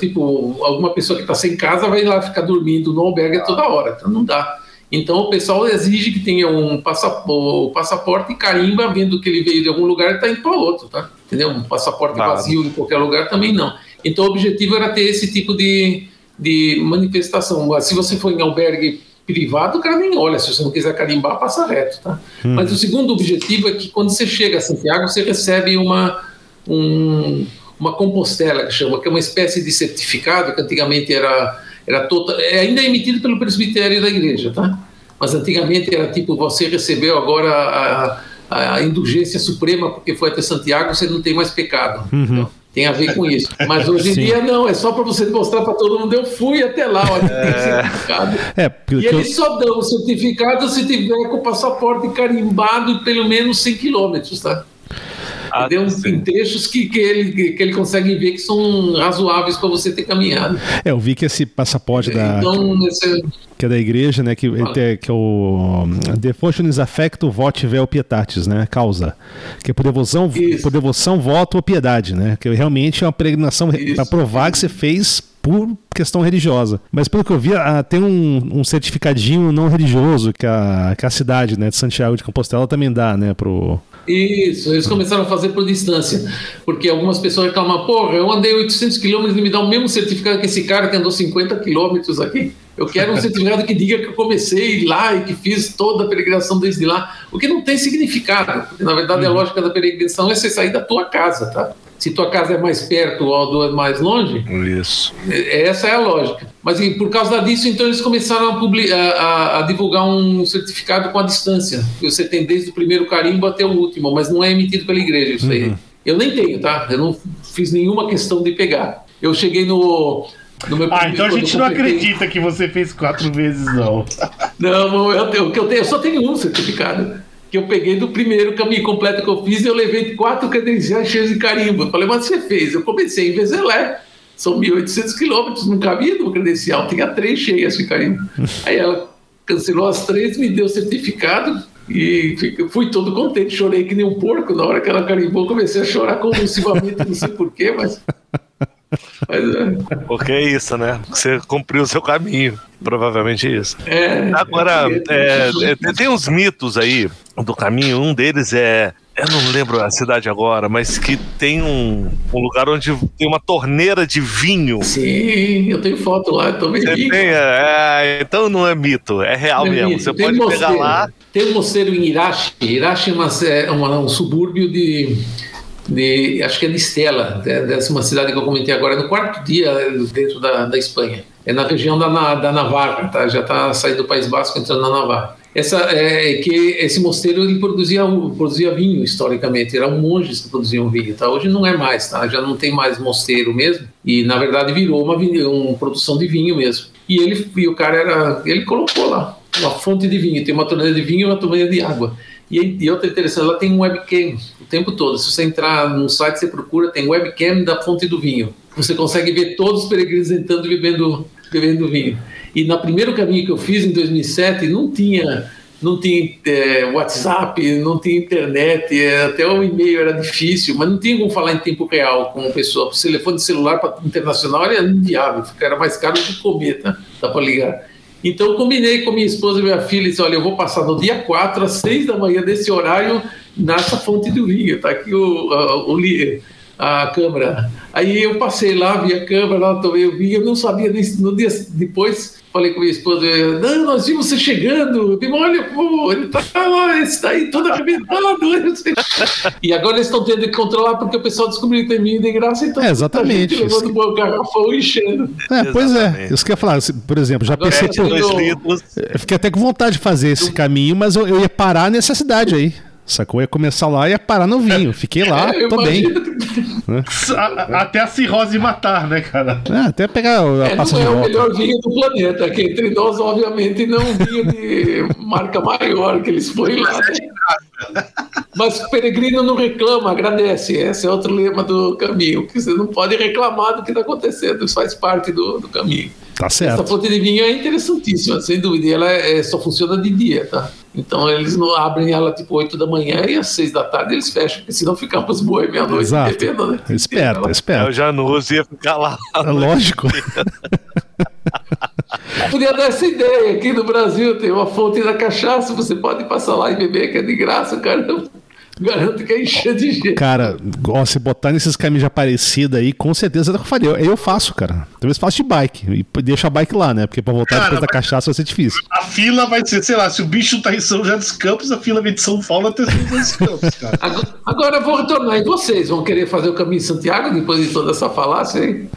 tipo, alguma pessoa que está sem casa vai lá ficar dormindo no albergue toda hora. Então, não dá. Então o pessoal exige que tenha um passaporte, passaporte e carimba, vendo que ele veio de algum lugar e está indo para outro, tá? Entendeu? Um passaporte ah. vazio em qualquer lugar também não. Então o objetivo era ter esse tipo de, de manifestação. Se você for em albergue privado, o cara nem olha. Se você não quiser carimbar, passa reto, tá? Hum. Mas o segundo objetivo é que quando você chega a Santiago, você recebe uma, um, uma compostela, que chama, que é uma espécie de certificado que antigamente era, era total, é ainda é emitido pelo presbitério da igreja, tá? Mas antigamente era tipo, você recebeu agora a, a indulgência suprema porque foi até Santiago, você não tem mais pecado. Uhum. Então, tem a ver com isso. Mas hoje em Sim. dia não, é só para você mostrar para todo mundo. Eu fui até lá, olha, é... tem certificado. É, e eles eu... só dão o certificado se tiver com o passaporte carimbado pelo menos 100 quilômetros, tá? Ah, tem, uns, tem trechos que, que, ele, que ele consegue ver que são razoáveis para você ter caminhado. É, eu vi que esse passaporte da. Então, esse... Que é da igreja, né? Que, tem, que é o Devotionis Affecto Vote Vel Pietatis, né? Causa. Que é por devoção, por devoção, voto ou piedade, né? Que realmente é uma peregrinação para provar que você fez por questão religiosa. Mas pelo que eu vi, tem um, um, certificadinho não religioso que a, que a cidade né, de Santiago de Compostela também dá, né, pro, isso, eles começaram a fazer por distância, porque algumas pessoas reclamam, porra, eu andei 800 quilômetros e me dá o mesmo certificado que esse cara que andou 50 quilômetros aqui. Eu quero um certificado que diga que eu comecei lá e que fiz toda a peregrinação desde lá, o que não tem significado, porque na verdade uhum. a lógica da peregrinação é você sair da tua casa, tá? Se tua casa é mais perto ou é mais longe. Isso. Essa é a lógica. Mas por causa disso, então eles começaram a, a, a, divulgar um certificado com a distância, que você tem desde o primeiro carimbo até o último, mas não é emitido pela igreja isso aí. Uhum. Eu nem tenho, tá? Eu não fiz nenhuma questão de pegar. Eu cheguei no ah, então a gente não acredita que você fez quatro vezes, não. Não, eu, eu, eu, eu só tenho um certificado que eu peguei do primeiro caminho completo que eu fiz e eu levei quatro credenciais cheios de carimbo. Eu falei, mas você fez? Eu comecei em Vezelé, são 1.800 quilômetros, não cabia no credencial, tinha três cheias de carimbo. (laughs) Aí ela cancelou as três, me deu certificado e fui todo contente, chorei que nem um porco na hora que ela carimbou, comecei a chorar convulsivamente, não sei porquê, mas mas, é. Porque é isso, né? Você cumpriu o seu caminho. Provavelmente isso. É, Agora, é, é, tem uns mitos aí do caminho. Um deles é. Eu não lembro a cidade agora, mas que tem um, um lugar onde tem uma torneira de vinho. Sim, eu tenho foto lá, eu tomei Você vinho. Tem, é, então não é mito, é real é mesmo. Mito. Você tem pode pegar lá. Tem um mosteiro em Irache. Irache é, uma, é uma, um subúrbio de de, acho que é de Estela, dessa uma cidade que eu comentei agora, é no quarto dia dentro da, da Espanha. É na região da, da Navarra, tá? já está saindo do País Basco, entrando na Navarra. Essa, é, que esse mosteiro ele produzia, produzia vinho historicamente, eram monges que produziam vinho. Tá? Hoje não é mais, tá? já não tem mais mosteiro mesmo, e na verdade virou uma, uma produção de vinho mesmo. E ele e o cara era, ele colocou lá uma fonte de vinho, tem uma torneira de vinho e uma torneira de água. E, e outra interessante, ela tem um webcam o tempo todo. Se você entrar no site, você procura, tem webcam da fonte do vinho. Você consegue ver todos os peregrinos entrando e bebendo, bebendo vinho. E no primeiro caminho que eu fiz, em 2007, não tinha não tinha é, WhatsApp, não tinha internet, é, até o e-mail era difícil, mas não tinha como falar em tempo real com uma pessoa. O telefone celular para internacional era inviável, era mais caro do que cometa, dá para ligar. Então combinei com minha esposa e minha filha, disse, olha, eu vou passar no dia 4 às 6 da manhã desse horário nessa fonte do vinho, tá aqui o, a, o, a. Aí eu passei lá, vi a câmera, lá tomei o vinho, eu não sabia nem no dia depois falei com minha esposa, não, nós vimos você chegando, olha, pô, ele tá lá, esse daí todo arrebentado. (laughs) e agora eles estão tendo que controlar porque o pessoal descobriu que tem vinho de graça, então é, exatamente. Tá levando o garrafão enchendo. É, pois é, isso que eu ia falar, por exemplo, já agora, pensei, pô, eu fiquei até com vontade de fazer esse caminho, mas eu, eu ia parar nessa cidade aí. Sacou? Ia começar lá e ia parar no vinho. Fiquei lá, (laughs) é, tô bem. (laughs) Até a cirrose matar, né, cara? É, até pegar a é, passa não é o melhor vinho do planeta, que entre nós, obviamente, não um vinho de (laughs) marca maior que eles põem lá. Mas o peregrino não reclama, agradece. Esse é outro lema do caminho, que você não pode reclamar do que está acontecendo, isso faz parte do, do caminho. Tá certo. Essa fonte de vinho é interessantíssima, sem dúvida. Ela é, só funciona de dia, tá? Então eles não abrem ela tipo 8 da manhã e às 6 da tarde eles fecham, porque senão ficamos boi meia-noite bebendo, né? Esperta, esperta. Eu já não ia ficar lá. É lógico. Podia dar essa ideia. Aqui no Brasil tem uma fonte da cachaça, você pode passar lá e beber, que é de graça, cara. Garanto que é encher de gente. Cara, ó, se botar nesses caminhos de Aparecida aí, com certeza é o que eu faria. Eu, eu faço, cara. Talvez faço de bike. E deixa a bike lá, né? Porque pra voltar Cara, depois da cachaça vai ser difícil. A fila vai ser, sei lá, se o bicho tá em São José dos Campos, a fila vem de São Paulo até São José dos Campos, cara. Agora, agora eu vou retornar. E vocês vão querer fazer o caminho de Santiago depois de toda essa falácia aí?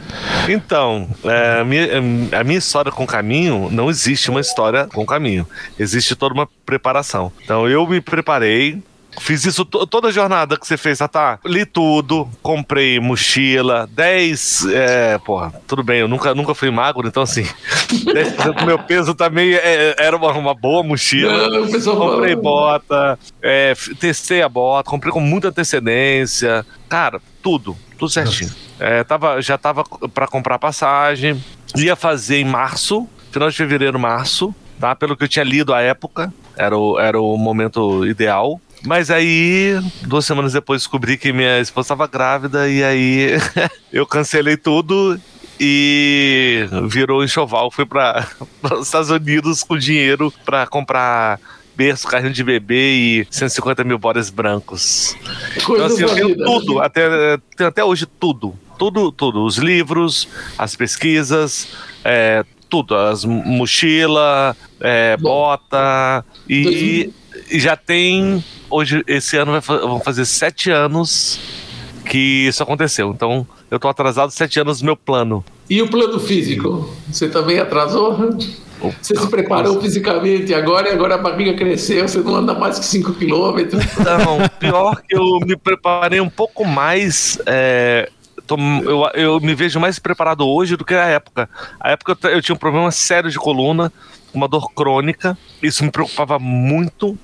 Então, é, a, minha, a minha história com caminho, não existe uma história com caminho. Existe toda uma preparação. Então, eu me preparei. Fiz isso to- toda a jornada que você fez, Tatá. Li tudo, comprei mochila, 10. É, porra, tudo bem, eu nunca, nunca fui magro, então assim, (laughs) 10% do meu peso também é- era uma, uma boa mochila. Não, Comprei bota, é, testei a bota, comprei com muita antecedência. Cara, tudo, tudo certinho. É, tava, já tava pra comprar passagem, ia fazer em março, final de fevereiro, março, tá? Pelo que eu tinha lido à época, era o, era o momento ideal. Mas aí, duas semanas depois, descobri que minha esposa estava grávida e aí (laughs) eu cancelei tudo e virou enxoval. Fui para (laughs) os Estados Unidos com dinheiro para comprar berço, carrinho de bebê e 150 mil bóres brancos. Coisa Então, assim, eu tenho tudo, até, tenho até hoje tudo. Tudo, tudo. Os livros, as pesquisas, é, tudo. As mochila, é, bota. E, e já tem. Hoje, esse ano vão fazer sete anos que isso aconteceu. Então, eu tô atrasado sete anos no meu plano. E o plano físico? Você também atrasou? Você se preparou fisicamente agora e agora a barriga cresceu, você não anda mais que 5 quilômetros. (laughs) Não, pior que eu me preparei um pouco mais. é, tô- eu, eu me vejo mais preparado hoje do que a época. A época eu, eu tinha um problema sério de coluna, uma dor crônica. Isso me preocupava muito.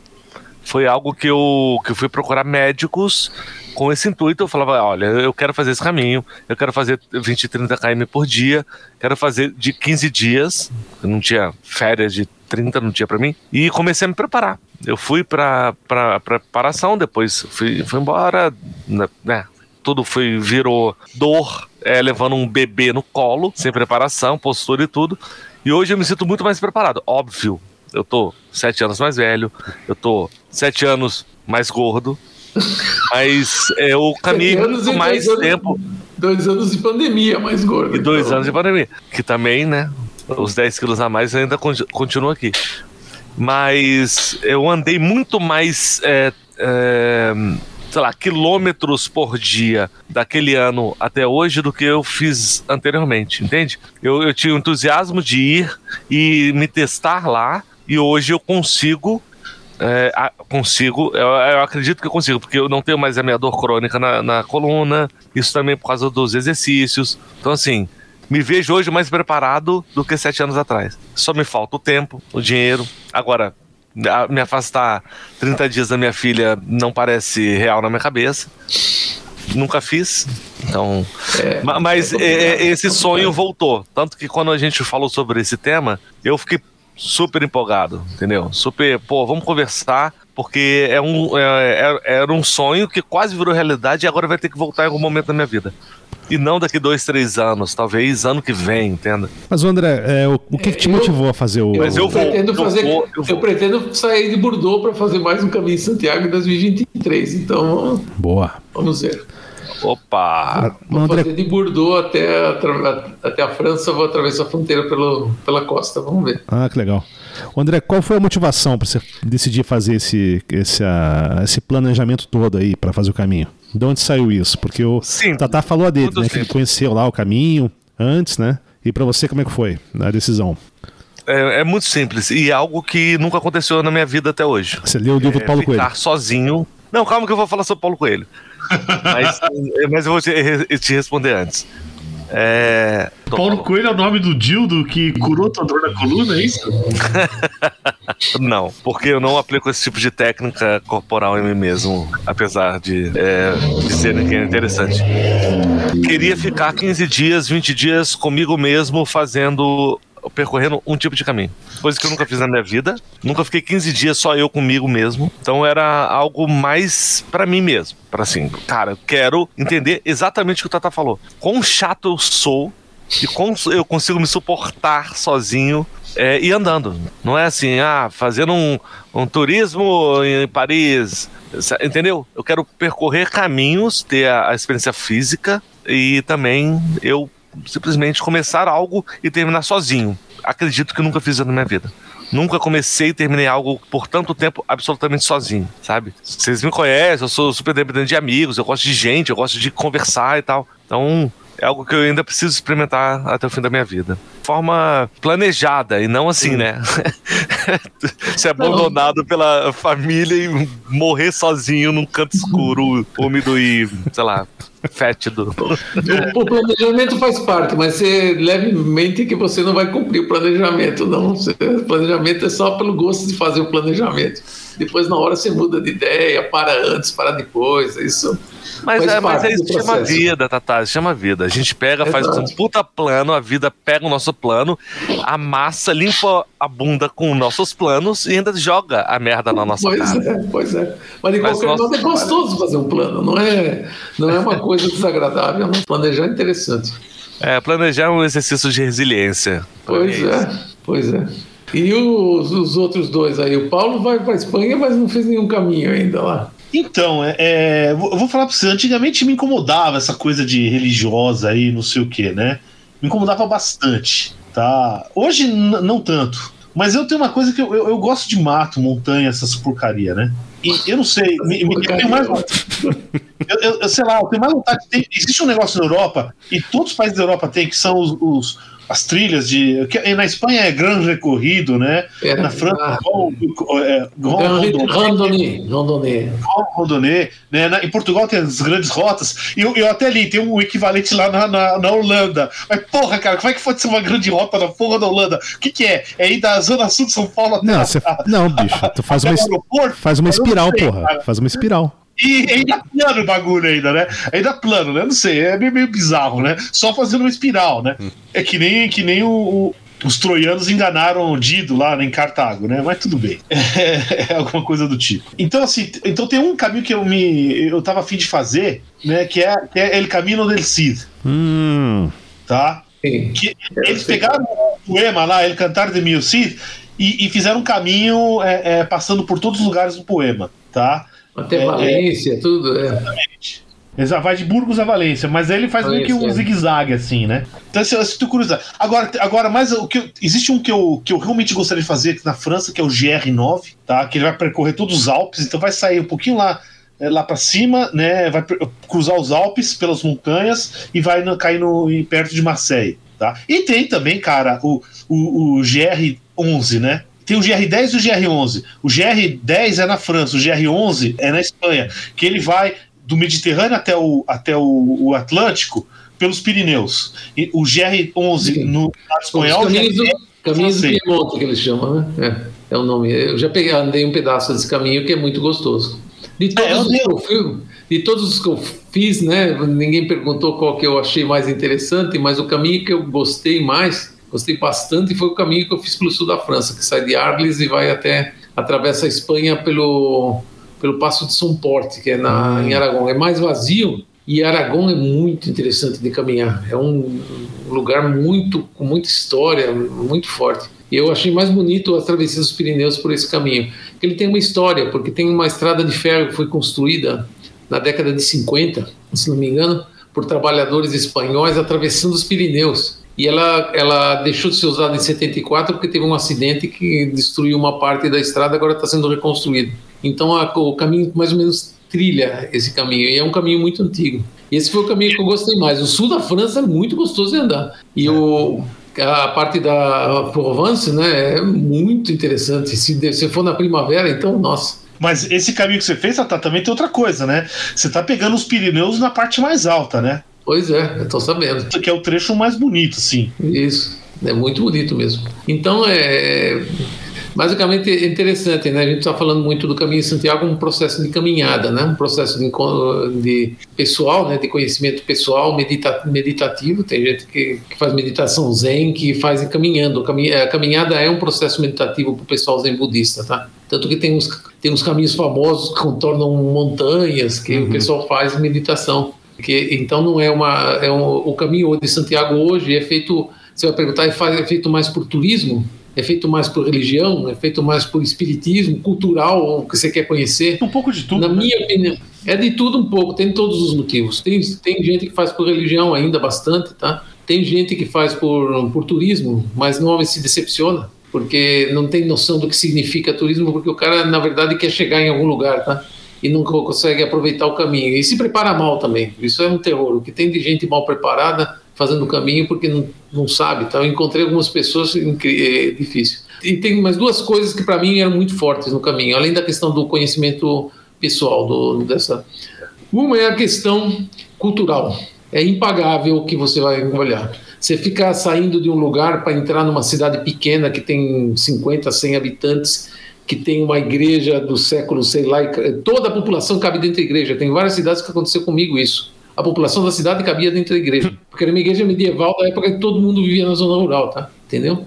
Foi algo que eu, que eu fui procurar médicos com esse intuito. Eu falava: olha, eu quero fazer esse caminho, eu quero fazer 20, 30 km por dia, quero fazer de 15 dias. Eu não tinha férias de 30, não tinha pra mim. E comecei a me preparar. Eu fui pra preparação, depois fui, fui embora, né, né, tudo foi, virou dor, é, levando um bebê no colo, sem preparação, postura e tudo. E hoje eu me sinto muito mais preparado. Óbvio, eu tô sete anos mais velho, eu tô sete anos mais gordo, mas eu (laughs) caminhei Sete anos muito e mais dois anos- tempo Dois anos de pandemia, mais gordo. e dois então. anos de pandemia. Que também, né? Os 10 quilos a mais ainda con- continuam aqui. Mas eu andei muito mais, é, é, sei lá, quilômetros por dia daquele ano até hoje do que eu fiz anteriormente, entende? Eu, eu tinha o entusiasmo de ir e me testar lá, e hoje eu consigo é, a- consigo, eu, eu acredito que eu consigo, porque eu não tenho mais a minha dor crônica na, na coluna, isso também por causa dos exercícios. Então, assim, me vejo hoje mais preparado do que sete anos atrás. Só me falta o tempo, o dinheiro. Agora, me afastar 30 dias da minha filha não parece real na minha cabeça. Nunca fiz. Então. ma- mas é é, é, esse é sonho voltou. Tanto que quando a gente falou sobre esse tema, eu fiquei super empolgado, entendeu? Super, pô, vamos conversar, porque é um, é- é- era um sonho que quase virou realidade e agora vai ter que voltar em algum momento da minha vida. E não daqui dois, três anos, talvez ano que vem, entenda. Mas, André, é, o, o que, que te Eu- motivou a fazer o. Mas eu vou, pretendo eu fazer, vou, eu, eu vou. pretendo sair de Bordeaux para fazer mais um caminho de Santiago em 2023. Então, Boa. vamos ver. Opa! Vou André, fazer de Bordeaux até, atra- até a França, vou atravessar a fronteira pelo, pela costa. Vamos ver. Ah, que legal. Ô, André, qual foi a motivação para você decidir fazer esse, esse, ah, esse planejamento todo aí para fazer o caminho? De onde saiu isso? Porque o Sim, Tatá falou a dele, né? Que ele conheceu lá o caminho antes, né? E para você, como é que foi a decisão? É, é muito simples e é algo que nunca aconteceu na minha vida até hoje. Você leu o livro do É, Paulo ficar Coelho? sozinho. Não, calma que eu vou falar sobre Paulo Coelho. Mas, mas eu vou te, te responder antes. É, Paulo Coelho é o nome do dildo que curou tua dor na coluna, é isso? (laughs) Não, porque eu não aplico esse tipo de técnica corporal em mim mesmo, apesar de é, dizerem que é interessante. Queria ficar 15 dias, 20 dias comigo mesmo fazendo percorrendo um tipo de caminho. Coisa que eu nunca fiz na minha vida. Nunca fiquei 15 dias só eu comigo mesmo. Então era algo mais pra mim mesmo. Pra assim, cara, eu quero entender exatamente o que o Tata falou. Quão chato eu sou e como eu consigo me suportar sozinho é, e andando. Não é assim, ah, fazendo um, um turismo em Paris, entendeu? Eu quero percorrer caminhos, ter a, a experiência física e também eu simplesmente começar algo e terminar sozinho. Acredito que nunca fiz isso na minha vida. Nunca comecei e terminei algo por tanto tempo absolutamente sozinho, sabe? Vocês me conhecem, eu sou super dependente de amigos, eu gosto de gente, eu gosto de conversar e tal. Então, é algo que eu ainda preciso experimentar até o fim da minha vida. Forma planejada e não assim, né? (laughs) Ser abandonado pela família e morrer sozinho num canto escuro, (laughs) úmido e, sei lá, fétido. O, o, planejamento faz parte, mas você leve em mente que você não vai cumprir o planejamento, não. O planejamento é só pelo gosto de fazer o planejamento. Depois, na hora, você muda de ideia, para antes, para depois. Isso mas, é, mas é isso chama vida, Tatá, chama vida. A gente pega, faz um puta plano, a vida pega o nosso plano, amassa, limpa a bunda com nossos planos e ainda joga a merda na nossa pois cara. É, pois é. Mas de qualquer modo é gostoso fazer um plano, não é, não é uma coisa desagradável, não. planejar é interessante. É, planejar é um exercício de resiliência. Pois é, é pois é. E os, os outros dois aí? O Paulo vai para Espanha, mas não fez nenhum caminho ainda lá. Então, é, é, eu vou falar pra você, antigamente me incomodava essa coisa de religiosa aí, não sei o que, né? Me incomodava bastante, tá? Hoje não tanto. Mas eu tenho uma coisa que eu, eu, eu, gosto de mato, montanha, essas porcaria, né? E eu não sei, me, me, eu tenho mais eu, eu, eu, sei lá, eu tenho mais vontade. De, existe um negócio na Europa, e todos os países da Europa têm, que são os, os as trilhas de. Que, na Espanha é Gran Recorrido, né? É, na França, ah, é, Grand Randonnée. Randonnée. Randonnée. Né? Na, em Portugal tem as grandes rotas. E eu, eu até ali, tem um equivalente lá na, na, na, Holanda. Mas, porra, cara, como é que pode ser uma grande rota na porra da Holanda? O que, que é? É ir da Zona Sul de São Paulo até. Não, você, não bicho, tu faz uma, faz uma espiral, sei, porra. Cara. Faz uma espiral. E ainda plano o bagulho ainda, né? Ainda plano, né? Não sei, é meio, meio bizarro, né? Só fazendo uma espiral, né? É que nem, que nem o, o os troianos enganaram Dido lá em Cartago, né? Mas tudo bem. É, (laughs) é, alguma coisa do tipo. Então, assim, então tem um caminho que eu me. eu tava afim de fazer, né? Que é, que é El Camino del Cid. Hum. Tá? Sim. Que eles pegaram o poema lá, El Cantar de Mil Cid, e, e fizeram um caminho é, é, passando por todos os lugares do poema, tá? Até é, Valência, é, tudo. É. Exatamente. Exato, vai de Burgos a Valência, mas aí ele faz meio que um zigue-zague, assim, né? Então, se, se tu curiosidade. Agora, agora mais o que eu, existe um que eu, que eu realmente gostaria de fazer aqui na França, que é o GR9, tá? Que ele vai percorrer todos os Alpes, então vai sair um pouquinho lá é, lá para cima, né? Vai cruzar os Alpes pelas montanhas e vai no, cair no, perto de Marseille, tá? E tem também, cara, o, o, o GR11, né? Tem o GR10 e o GR11. O GR10 é na França, o GR11 é na Espanha, que ele vai do Mediterrâneo até o, até o, o Atlântico pelos Pirineus. E o GR11 Sim. no espanhol. Caminhos do, caminhos do Piemonte, que eles chamam, né? É, é o nome. Eu já peguei, andei um pedaço desse caminho que é muito gostoso. De todos, é, os que eu fiz, de todos os que eu fiz, né? Ninguém perguntou qual que eu achei mais interessante, mas o caminho que eu gostei mais gostei bastante e foi o caminho que eu fiz pelo sul da França, que sai de Arles e vai até atravessa a Espanha pelo pelo Passo de São Porte, que é na, em Aragão. É mais vazio e Aragão é muito interessante de caminhar. É um lugar muito com muita história, muito forte. E eu achei mais bonito a travessia dos Pirineus por esse caminho. Ele tem uma história, porque tem uma estrada de ferro que foi construída na década de 50, se não me engano, por trabalhadores espanhóis atravessando os Pirineus e ela, ela deixou de ser usada em 74 porque teve um acidente que destruiu uma parte da estrada, agora está sendo reconstruído. Então a, o caminho mais ou menos trilha esse caminho, e é um caminho muito antigo. Esse foi o caminho que eu gostei mais. O sul da França é muito gostoso de andar. E o, a parte da Provence né, é muito interessante. Se você for na primavera, então, nossa. Mas esse caminho que você fez, tá, também tem outra coisa, né? Você está pegando os Pirineus na parte mais alta, né? Pois é, eu tô sabendo. Que é o trecho mais bonito, sim. Isso, é muito bonito mesmo. Então, é basicamente é interessante, né? A gente está falando muito do caminho de Santiago como um processo de caminhada, né? Um processo de, de pessoal, né? De conhecimento pessoal, medita, meditativo. Tem gente que, que, faz meditação zen, que faz caminhando. A caminhada é um processo meditativo para o pessoal zen budista, tá? Tanto que tem uns, tem uns caminhos famosos que contornam montanhas, que uhum. o pessoal faz meditação. Que, então não é uma. É um, o caminho de Santiago hoje é feito. Você vai perguntar, é feito mais por turismo? É feito mais por religião? É feito mais por espiritismo, cultural, o que você quer conhecer? Um pouco de tudo. Na né? minha opinião, é de tudo um pouco, tem todos os motivos. Tem, tem gente que faz por religião ainda bastante, tá? Tem gente que faz por, por turismo, mas não se decepciona, porque não tem noção do que significa turismo, porque o cara, na verdade, quer chegar em algum lugar, tá? E nunca consegue aproveitar o caminho. E se prepara mal também. Isso é um terror. O que tem de gente mal preparada fazendo o caminho porque não, não sabe. Tá? Eu encontrei algumas pessoas, é difícil. E tem mais duas coisas que para mim eram muito fortes no caminho, além da questão do conhecimento pessoal do, dessa. Uma é a questão cultural. É impagável o que você vai olhar. Você ficar saindo de um lugar para entrar numa cidade pequena que tem 50, 100 habitantes, que tem uma igreja do século, sei lá, toda a população cabe dentro da igreja. Tem várias cidades que aconteceu comigo isso a população da cidade cabia dentro da igreja. (laughs) Porque era uma igreja medieval da época que todo mundo vivia na zona rural, tá? Entendeu?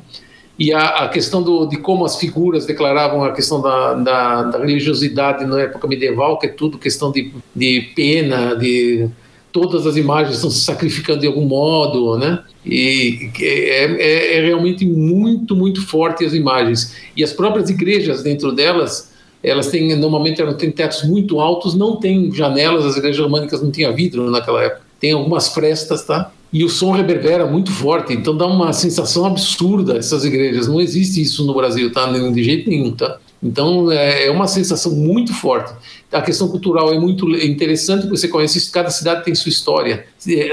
E a, a questão do, de como as figuras declaravam a questão da, da, da, religiosidade na época medieval, que é tudo questão de, de pena, de todas as imagens estão se sacrificando de algum modo, né? E é, é, é realmente muito, muito forte as imagens. E as próprias igrejas dentro delas elas têm normalmente elas têm tetos muito altos, não tem janelas, as igrejas românicas não tinham vidro naquela época. Tem algumas frestas, tá? E o som reverbera muito forte, então dá uma sensação absurda essas igrejas. Não existe isso no Brasil, tá? De jeito nenhum, tá? Então é, é uma sensação muito forte. A questão cultural é muito interessante porque você conhece cada cidade tem sua história.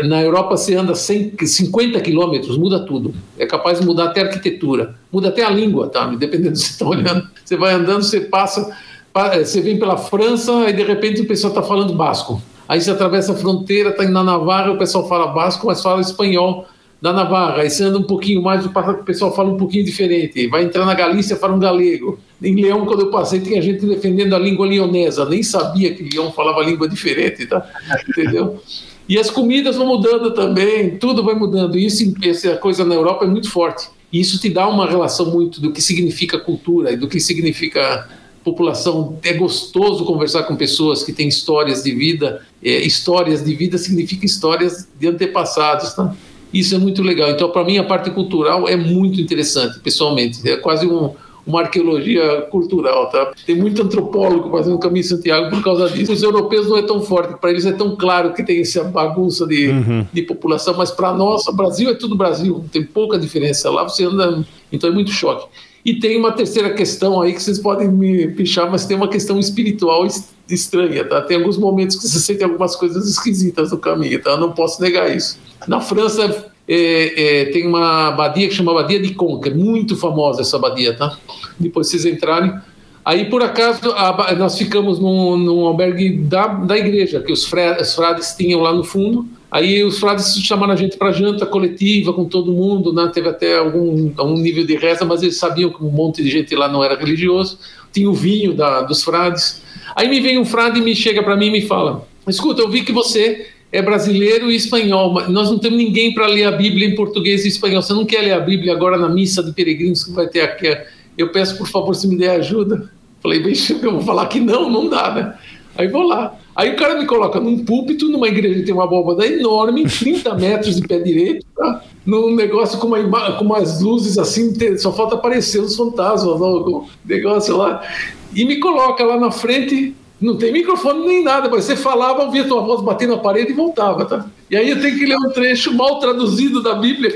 Na Europa você anda 100, 50 quilômetros, muda tudo. É capaz de mudar até a arquitetura, muda até a língua, tá? Dependendo do que você está olhando. Você vai andando, você passa, você vem pela França e de repente o pessoal está falando basco. Aí você atravessa a fronteira, está indo na Navarra, o pessoal fala basco, mas fala espanhol da Navarra, você anda um pouquinho mais, o pessoal fala um pouquinho diferente. Vai entrar na Galícia, fala um galego. Em Leão, quando eu passei, tinha gente defendendo a língua leonesa. Nem sabia que Leão falava língua diferente, tá? Entendeu? E as comidas vão mudando também, tudo vai mudando. E isso, essa coisa na Europa é muito forte. E isso te dá uma relação muito do que significa cultura e do que significa população. É gostoso conversar com pessoas que têm histórias de vida. É, histórias de vida significa histórias de antepassados, tá? Isso é muito legal. Então, para mim, a parte cultural é muito interessante, pessoalmente. É quase um, uma arqueologia cultural, tá? Tem muito antropólogo fazendo o caminho de Santiago por causa disso. Os europeus não é tão forte, para eles é tão claro que tem essa bagunça de, uhum. de população, mas para nós, o Brasil é tudo Brasil, tem pouca diferença. Lá você anda, então é muito choque. E tem uma terceira questão aí que vocês podem me pichar, mas tem uma questão espiritual estranha, tá? Tem alguns momentos que você sente algumas coisas esquisitas no caminho, tá? Eu não posso negar isso. Na França é, é, tem uma abadia que chama Abadia de Conca, muito famosa essa abadia, tá? Depois vocês entrarem. Aí, por acaso, a, nós ficamos num, num albergue da, da igreja, que os, fre, os frades tinham lá no fundo. Aí os frades chamaram a gente para janta coletiva com todo mundo, né? teve até algum, algum nível de reza, mas eles sabiam que um monte de gente lá não era religioso. Tinha o vinho da, dos frades. Aí me vem um frade e me chega para mim e me fala: Escuta, eu vi que você é brasileiro e espanhol, mas nós não temos ninguém para ler a Bíblia em português e espanhol. Você não quer ler a Bíblia agora na missa de peregrinos que vai ter aqui? Eu peço, por favor, se me der ajuda. Falei, bicho, eu vou falar que não, não dá, né? Aí vou lá. Aí o cara me coloca num púlpito, numa igreja que tem uma abóbada enorme, 30 metros de pé direito, tá? num negócio com, uma, com umas luzes assim, só falta aparecer os fantasmas, o negócio lá. E me coloca lá na frente não tem microfone nem nada, mas você falava, ouvia tua voz batendo na parede e voltava, tá? E aí eu tenho que ler um trecho mal traduzido da Bíblia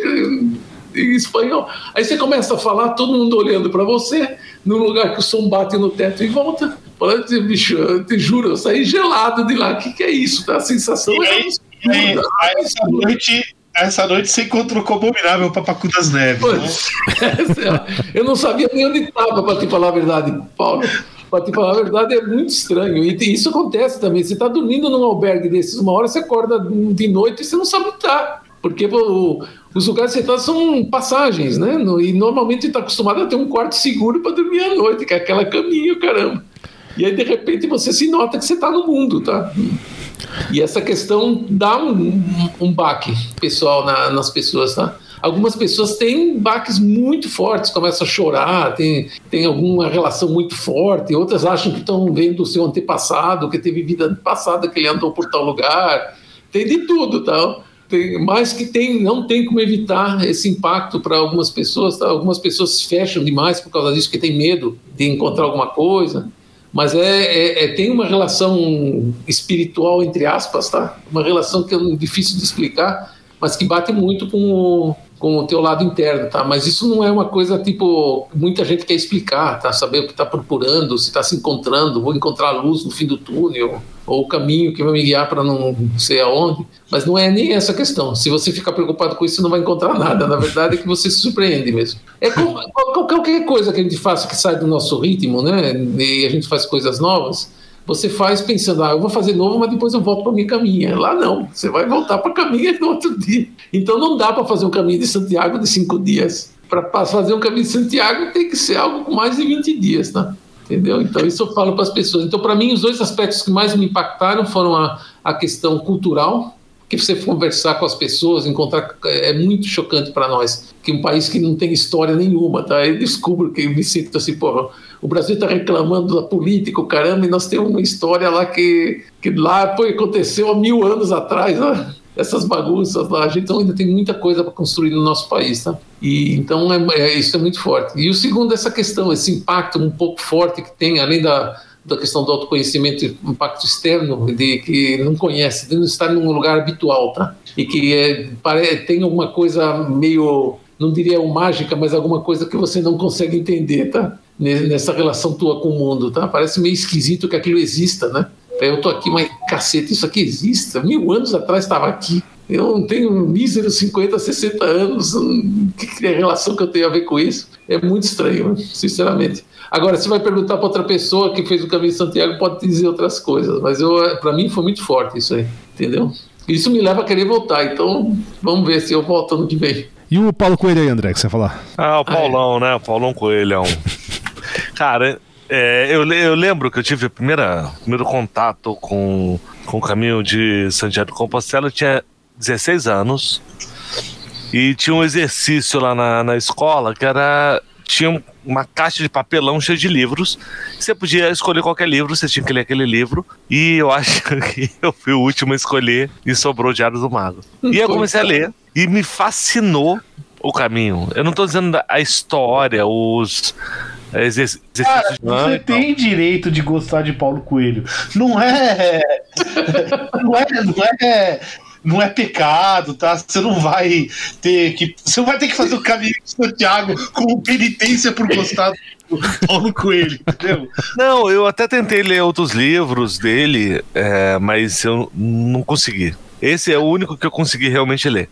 em espanhol. Aí você começa a falar, todo mundo olhando para você, num lugar que o som bate no teto e volta. Falando, bicho, eu te juro, eu saí gelado de lá. O que, que é isso? Tá? A sensação e é isso. Essa noite, essa noite você encontrou com o abominável Papacu das Neves. Né? (laughs) eu não sabia nem onde estava, para te falar a verdade, Paulo. Para te falar a verdade, é muito estranho. E isso acontece também. Você está dormindo num albergue desses, uma hora você acorda de noite e você não sabe onde está. Porque o, os lugares que você está são passagens, né? E normalmente está acostumado a ter um quarto seguro para dormir à noite, que é aquela caminha, caramba. E aí, de repente, você se nota que você está no mundo, tá? E essa questão dá um, um, baque pessoal na, nas pessoas, tá? Algumas pessoas têm baques muito fortes, começam a chorar, tem, tem alguma relação muito forte, outras acham que estão vendo o seu antepassado, que teve vida passada, que ele andou por tal lugar, tem de tudo, tal. Tem, mas que tem, não tem como evitar esse impacto para algumas pessoas. Tá? Algumas pessoas se fecham demais por causa disso, porque tem medo de encontrar alguma coisa. Mas é, é, é tem uma relação espiritual, entre aspas, tá? uma relação que é difícil de explicar, mas que bate muito com o, com o teu lado interno, tá? Mas isso não é uma coisa tipo muita gente quer explicar, tá? Saber o que está procurando, se está se encontrando, vou encontrar a luz no fim do túnel ou o caminho que vai me guiar para não sei aonde. Mas não é nem essa questão. Se você ficar preocupado com isso, não vai encontrar nada. Na verdade, é que você se surpreende mesmo. É como, qualquer coisa que a gente faça que sai do nosso ritmo, né? E a gente faz coisas novas você faz pensando, ah, eu vou fazer novo, mas depois eu volto para minha caminha. Lá não, você vai voltar para a caminha no outro dia. Então não dá para fazer um caminho de Santiago de cinco dias. Para fazer um caminho de Santiago tem que ser algo com mais de 20 dias, tá? Entendeu? Então isso eu falo para as pessoas. Então para mim os dois aspectos que mais me impactaram foram a, a questão cultural, que você conversar com as pessoas, encontrar é muito chocante para nós que um país que não tem história nenhuma, tá? Eu descubro que eu me sinto assim, porra, o Brasil está reclamando da política, caramba, e nós temos uma história lá que, que lá foi, aconteceu há mil anos atrás, né? essas bagunças lá. A gente ainda tem muita coisa para construir no nosso país, tá? E então é, é, isso é muito forte. E o segundo, essa questão, esse impacto um pouco forte que tem, além da, da questão do autoconhecimento, impacto externo, de que não conhece, de não estar num lugar habitual, tá? E que é, tem alguma coisa meio, não diria mágica, mas alguma coisa que você não consegue entender, tá? Nessa relação tua com o mundo, tá? Parece meio esquisito que aquilo exista, né? Eu tô aqui, mas cacete, isso aqui existe. Mil anos atrás estava aqui. Eu não tenho míseros 50, 60 anos. O que é a relação que eu tenho a ver com isso? É muito estranho, sinceramente. Agora, se vai perguntar para outra pessoa que fez o caminho de Santiago, pode dizer outras coisas. Mas para mim foi muito forte isso aí, entendeu? Isso me leva a querer voltar. Então, vamos ver se eu volto ano que vem. E o Paulo Coelho aí, André, que você falar? Ah, o Paulão, ah, é. né? O Paulão Coelhão. (laughs) Cara, é, eu, eu lembro que eu tive o primeiro contato com, com o caminho de Santiago de Compostela, eu tinha 16 anos. E tinha um exercício lá na, na escola que era. Tinha uma caixa de papelão cheia de livros. Você podia escolher qualquer livro, você tinha que ler aquele livro. E eu acho (laughs) que eu fui o último a escolher e sobrou Diário do Mago. E eu comecei a ler e me fascinou o caminho. Eu não estou dizendo a história, os Exerc Cara, você tem direito de gostar de Paulo Coelho. Não é. (laughs) não é. Não é. Não é pecado, tá? Você não vai ter que. Você vai ter que fazer o caminho de Santiago como penitência por gostar do Paulo Coelho, entendeu? Não, eu até tentei ler outros livros dele, é, mas eu não consegui. Esse é o único que eu consegui realmente ler.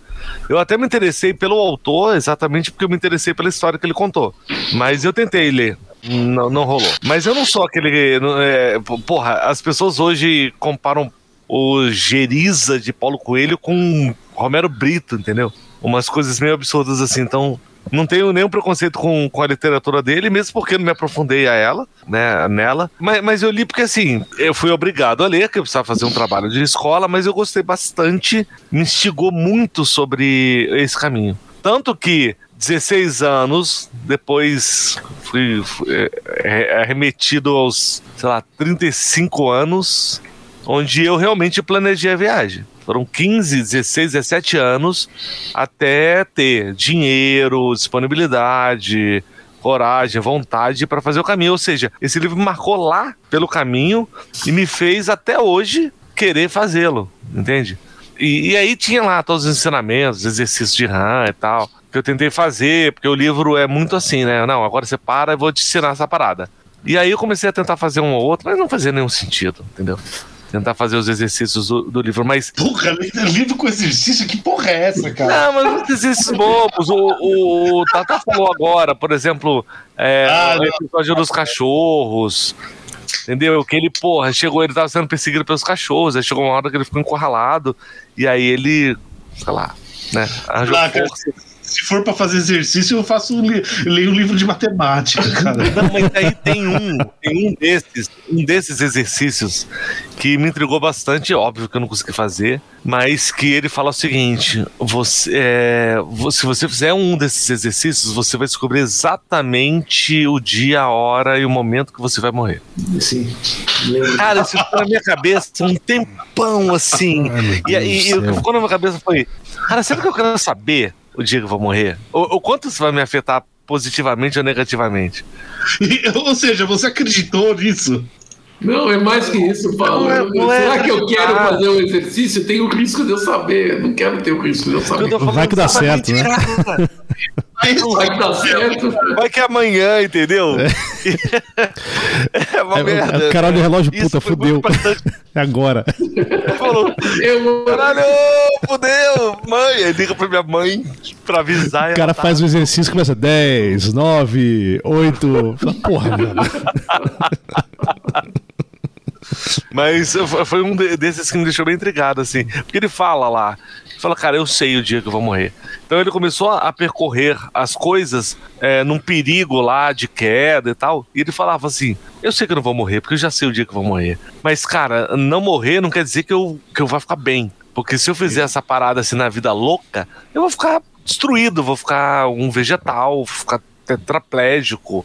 Eu até me interessei pelo autor, exatamente porque eu me interessei pela história que ele contou. Mas eu tentei ler. Não, não rolou. Mas eu não sou aquele. É, porra, as pessoas hoje comparam o Geriza de Paulo Coelho com Romero Brito, entendeu? Umas coisas meio absurdas assim. Então, não tenho nenhum preconceito com, com a literatura dele, mesmo porque não me aprofundei a ela, né, nela. Mas, mas eu li porque, assim, eu fui obrigado a ler, que eu precisava fazer um trabalho de escola, mas eu gostei bastante, me instigou muito sobre esse caminho. Tanto que 16 anos depois fui, fui é, arremetido aos, sei lá, 35 anos, onde eu realmente planejei a viagem. Foram 15, 16, 17 anos até ter dinheiro, disponibilidade, coragem, vontade para fazer o caminho. Ou seja, esse livro me marcou lá pelo caminho e me fez até hoje querer fazê-lo, entende? E, e, aí tinha lá todos os ensinamentos, exercícios de RAM e tal, que eu tentei fazer, porque o livro é muito assim, né? Não, agora você para e vou te ensinar essa parada. E aí eu comecei a tentar fazer um ou outro, mas não fazia nenhum sentido, entendeu? Tentar fazer os exercícios do, do livro, mas. Porra, livro com exercício? Que porra é essa, cara? Não, mas os exercícios bobos. O, o, o Tata falou agora, por exemplo, é, ah, o episódio dos cachorros. Entendeu? Que ele, porra, chegou, ele tava sendo perseguido pelos cachorros, aí chegou uma hora que ele ficou encurralado, e aí ele, sei lá, né, arranjou ah, força. Se for pra fazer exercício, eu faço um li- leio um livro de matemática, cara. (laughs) Não, mas aí tem um, tem um desses, um desses exercícios que me intrigou bastante, óbvio que eu não consegui fazer, mas que ele fala o seguinte: você, é, se você fizer um desses exercícios, você vai descobrir exatamente o dia, a hora e o momento que você vai morrer. Sim. Cara, isso ficou na minha cabeça um tempão assim. Ai, E, o céu. ficou na minha cabeça foi: cara, sempre que eu quero saber o dia que eu vou morrer, o, quanto isso vai me afetar positivamente ou negativamente? (laughs) Ou seja, você acreditou nisso? Não, é mais que isso, Paulo. Não é- não é Será que eu quero acreditar. fazer o exercício? Tem o risco de eu saber. Não quero ter o risco de eu saber. Eu Vai que dá certo, né? cara. Vai que dá certo. Vai que é amanhã, entendeu? É, uma É, merda. é o caralho do relógio, Isso puta, fudeu. (laughs) É agora. Ele falou, Eu, caralho, fudeu, mãe. Aí liga pra minha mãe pra avisar. O cara faz o exercício e começa 10, 9, 8. Fala, Porra, mano. (laughs) Mas foi- um de- desses que me deixou bem intrigado, assim. Porque ele fala lá, ele fala, cara, eu sei o dia que eu vou morrer. Então ele começou a, a percorrer as coisas é, num perigo lá de queda e tal. E ele falava assim: eu sei que eu não vou morrer, porque eu já sei o dia que eu vou morrer. Mas, cara, não morrer não quer dizer que eu, que eu vá ficar bem. Porque se eu fizer essa parada assim na vida louca, eu vou ficar destruído, vou ficar um vegetal, vou ficar tetraplégico.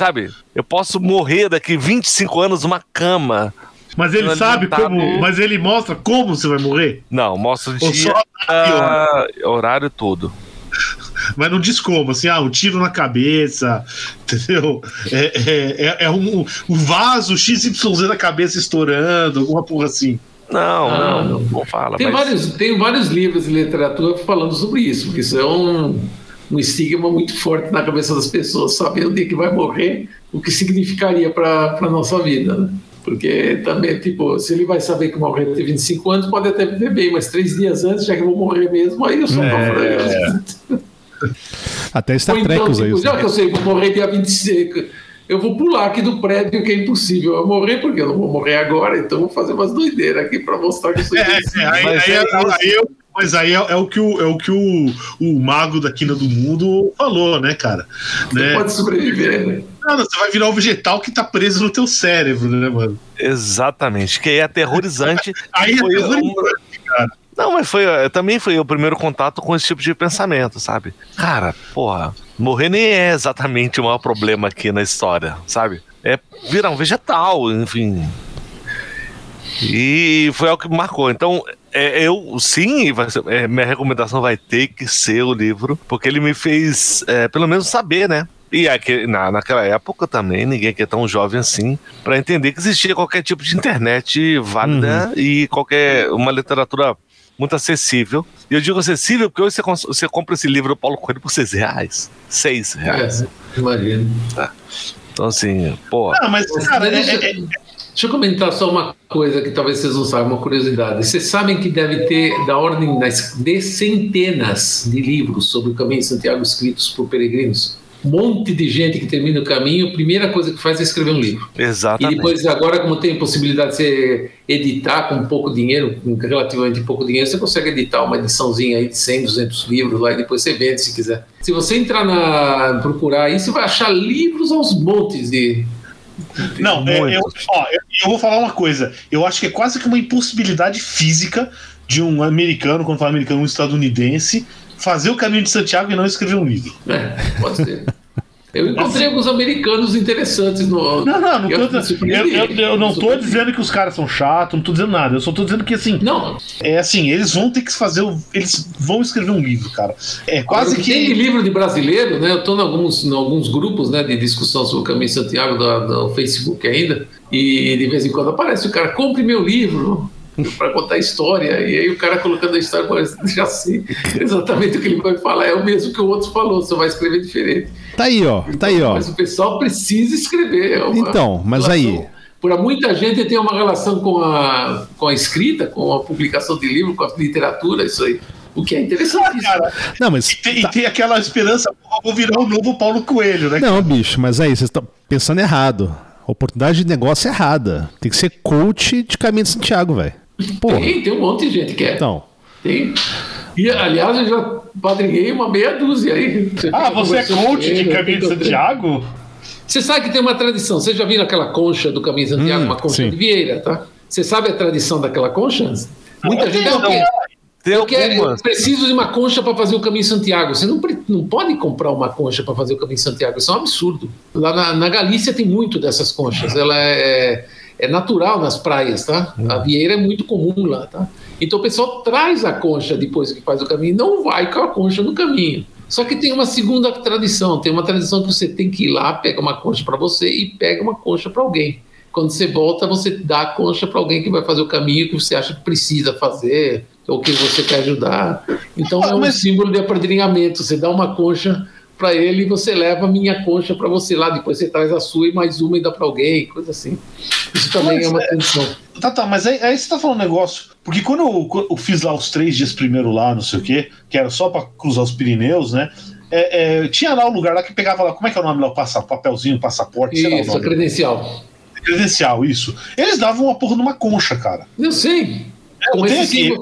Sabe? Eu posso morrer daqui 25 anos numa cama. Mas ele sabe tá como. Mas ele mostra como você vai morrer. Não, mostra o Ou dia, só ah, horário tudo. (laughs) Mas não diz como, assim, ah, um tiro na cabeça, (laughs) entendeu? É, é, é, é um, um vaso XYZ na cabeça estourando, alguma porra assim. Não, Ah, não, não fala. Tem, mas- vários, tem vários livros de literatura falando sobre isso, porque isso é um, estigma muito forte na cabeça das pessoas, saber o dia que vai morrer, o que significaria para a nossa vida, né? Porque também, tipo, se ele vai saber que morrer tem 25 anos, pode até viver bem, mas três dias antes, já que eu vou morrer mesmo, aí eu sou É. (laughs) Até Star Ou Trek então, usa tipo, isso. já que eu sei que vou morrer dia 25, eu vou pular aqui do prédio, que é impossível eu morrer, porque eu não vou morrer agora, então eu vou fazer umas doideiras aqui para mostrar que eu sou É, é, aí, aí, é é- aí eu- mas aí é, é o que, o, é o, que o, o mago da quina do mundo falou, né, cara? Né? Pode sobreviver, né? Não, não, você vai virar um vegetal que tá preso no teu cérebro, né, mano? Exatamente, que é aterrorizante. (laughs) Aí é terrorizante, um- cara. Não, mas foi, também foi o primeiro contato com esse tipo de pensamento, sabe? Cara, porra, morrer nem é exatamente o maior problema aqui na história, sabe? É virar um vegetal, enfim. E foi algo que me marcou. Então, é, eu sim, vai ser- é, minha recomendação vai ter que ser o livro, porque ele me fez, é, pelo menos, saber, né? E aqui, na, naquela época também, ninguém que é tão jovem assim, para entender que existia qualquer tipo de internet válida e qualquer uma literatura muito acessível. E eu digo acessível porque hoje você, você compra esse livro do Paulo Coelho por seis reais. Seis reais. É, imagina. Então, assim, pô. Não, mas, cara, é- é- deixa eu comentar só uma coisa que talvez vocês não saibam, uma curiosidade. Vocês sabem que deve ter da ordem das, de centenas de livros sobre o caminho de Santiago escritos por peregrinos. Um monte de gente que termina o caminho, a primeira coisa que faz é escrever um livro. E Exatamente. depois, agora, como tem possibilidade de você editar com pouco dinheiro, com relativamente pouco dinheiro, você consegue editar uma ediçãozinha aí de 100, 200 livros lá e depois você vende se quiser. Se você entrar na. procurar aí, você vai achar livros aos montes de. Não, é, eu, ó, eu vou falar uma coisa. Eu acho que é quase que uma impossibilidade física de um americano, quando fala americano, um estadunidense, fazer o caminho de Santiago e não escrever um livro. É, pode ser. Eu encontrei alguns americanos interessantes no. Não, não, não Eu tô, eu, eu- eu não tô dizendo que os caras são chatos, não tô dizendo nada. Eu só tô dizendo que assim, Não, é assim, eles vão ter que fazer, o- eles vão escrever um livro, cara. É quase Agora, o Tem que livro de brasileiro, né? Eu estou em alguns, em alguns grupos né, de discussão sobre o Caminho Santiago do, do Facebook ainda, e de vez em quando aparece o cara, compre meu livro para contar a história, e aí o cara colocando a história, já sei exatamente o que ele vai falar, é o mesmo que o outro falou, só vai escrever diferente. Tá aí, ó. Tá aí, ó. Mas o pessoal precisa escrever. é Então, mas aí. relação- Para muita gente tem uma relação com a, com a escrita, com a publicação de livro, com a literatura, isso aí. O que é interessante. cara, Não, mas. e tem, tá- e tem aquela esperança, "Pô, vou virar o novo Paulo Coelho, né? Não, bicho, mas aí, vocês estão pensando errado. Oportunidade de negócio é errada. Tem que ser coach de caminho de Santiago, velho. Porra. Tem, tem um monte de gente que é. Então. Tem. E, aliás, eu já padrinhei uma meia dúzia aí. ah, você é coach de Caminho de Santiago? Você sabe que tem uma tradição. Você já viu aquela concha do Caminho de Santiago, hum, uma concha sim. de Vieira, tá? Você sabe a tradição daquela concha? Muita não, gente não, não, tem eu, quero, eu preciso de uma concha para fazer o caminho Santiago. Você não, não pode comprar uma concha para fazer o caminho Santiago. Isso é um absurdo. Lá na, na Galícia tem muito dessas conchas. Ela é, é natural nas praias, tá? A vieira é muito comum lá, tá? Então o pessoal traz a concha depois que faz o caminho, não vai com a concha no caminho. Só que tem uma segunda tradição, tem uma tradição que você tem que ir lá, pega uma concha para você e pega uma concha para alguém. Quando você volta, você dá a concha para alguém que vai fazer o caminho que você acha que precisa fazer ou que você quer ajudar. Então é um Mas... símbolo de apadrinhamento. Você dá uma concha para ele e você leva a minha concha para você lá. Depois você traz a sua e mais uma e dá para alguém, coisa assim. Isso também mas, é uma tradição. É... Tá, tá, mas aí, aí você tá falando um negócio. Porque quando eu, eu, fiz lá os três dias primeiro lá, não sei o quê, que era só para cruzar os Pirineus, né? É, é, tinha lá um lugar lá que pegava lá, como é que é o nome lá? O passa, papelzinho, passaporte, isso, sei lá. Isso, credencial. Credencial, isso. Eles davam uma porra numa concha, cara. Eu sei. É, eu tenho aqui.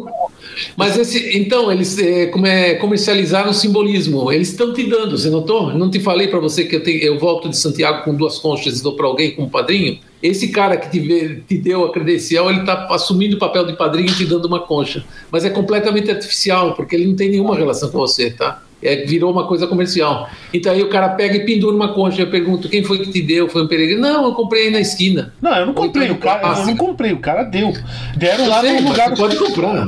Mas esse, então, eles é, como é, comercializaram o simbolismo. Eles estão te dando, você notou? Não te falei para você que eu, tenho, eu volto de Santiago com duas conchas e dou para alguém como padrinho? Esse cara que te, te deu a credencial, ele está assumindo o papel de padrinho e te dando uma concha. Mas é completamente artificial, porque ele não tem nenhuma relação com você, tá? É, virou uma coisa comercial. Então aí o cara pega e pendura uma concha. Eu pergunto, quem foi que te deu? Foi um peregrino? Não, eu comprei aí na esquina. Não, eu não comprei. O cara, eu não comprei, o cara deu. Deram eu lá sei, no lugar. Você pode comprar.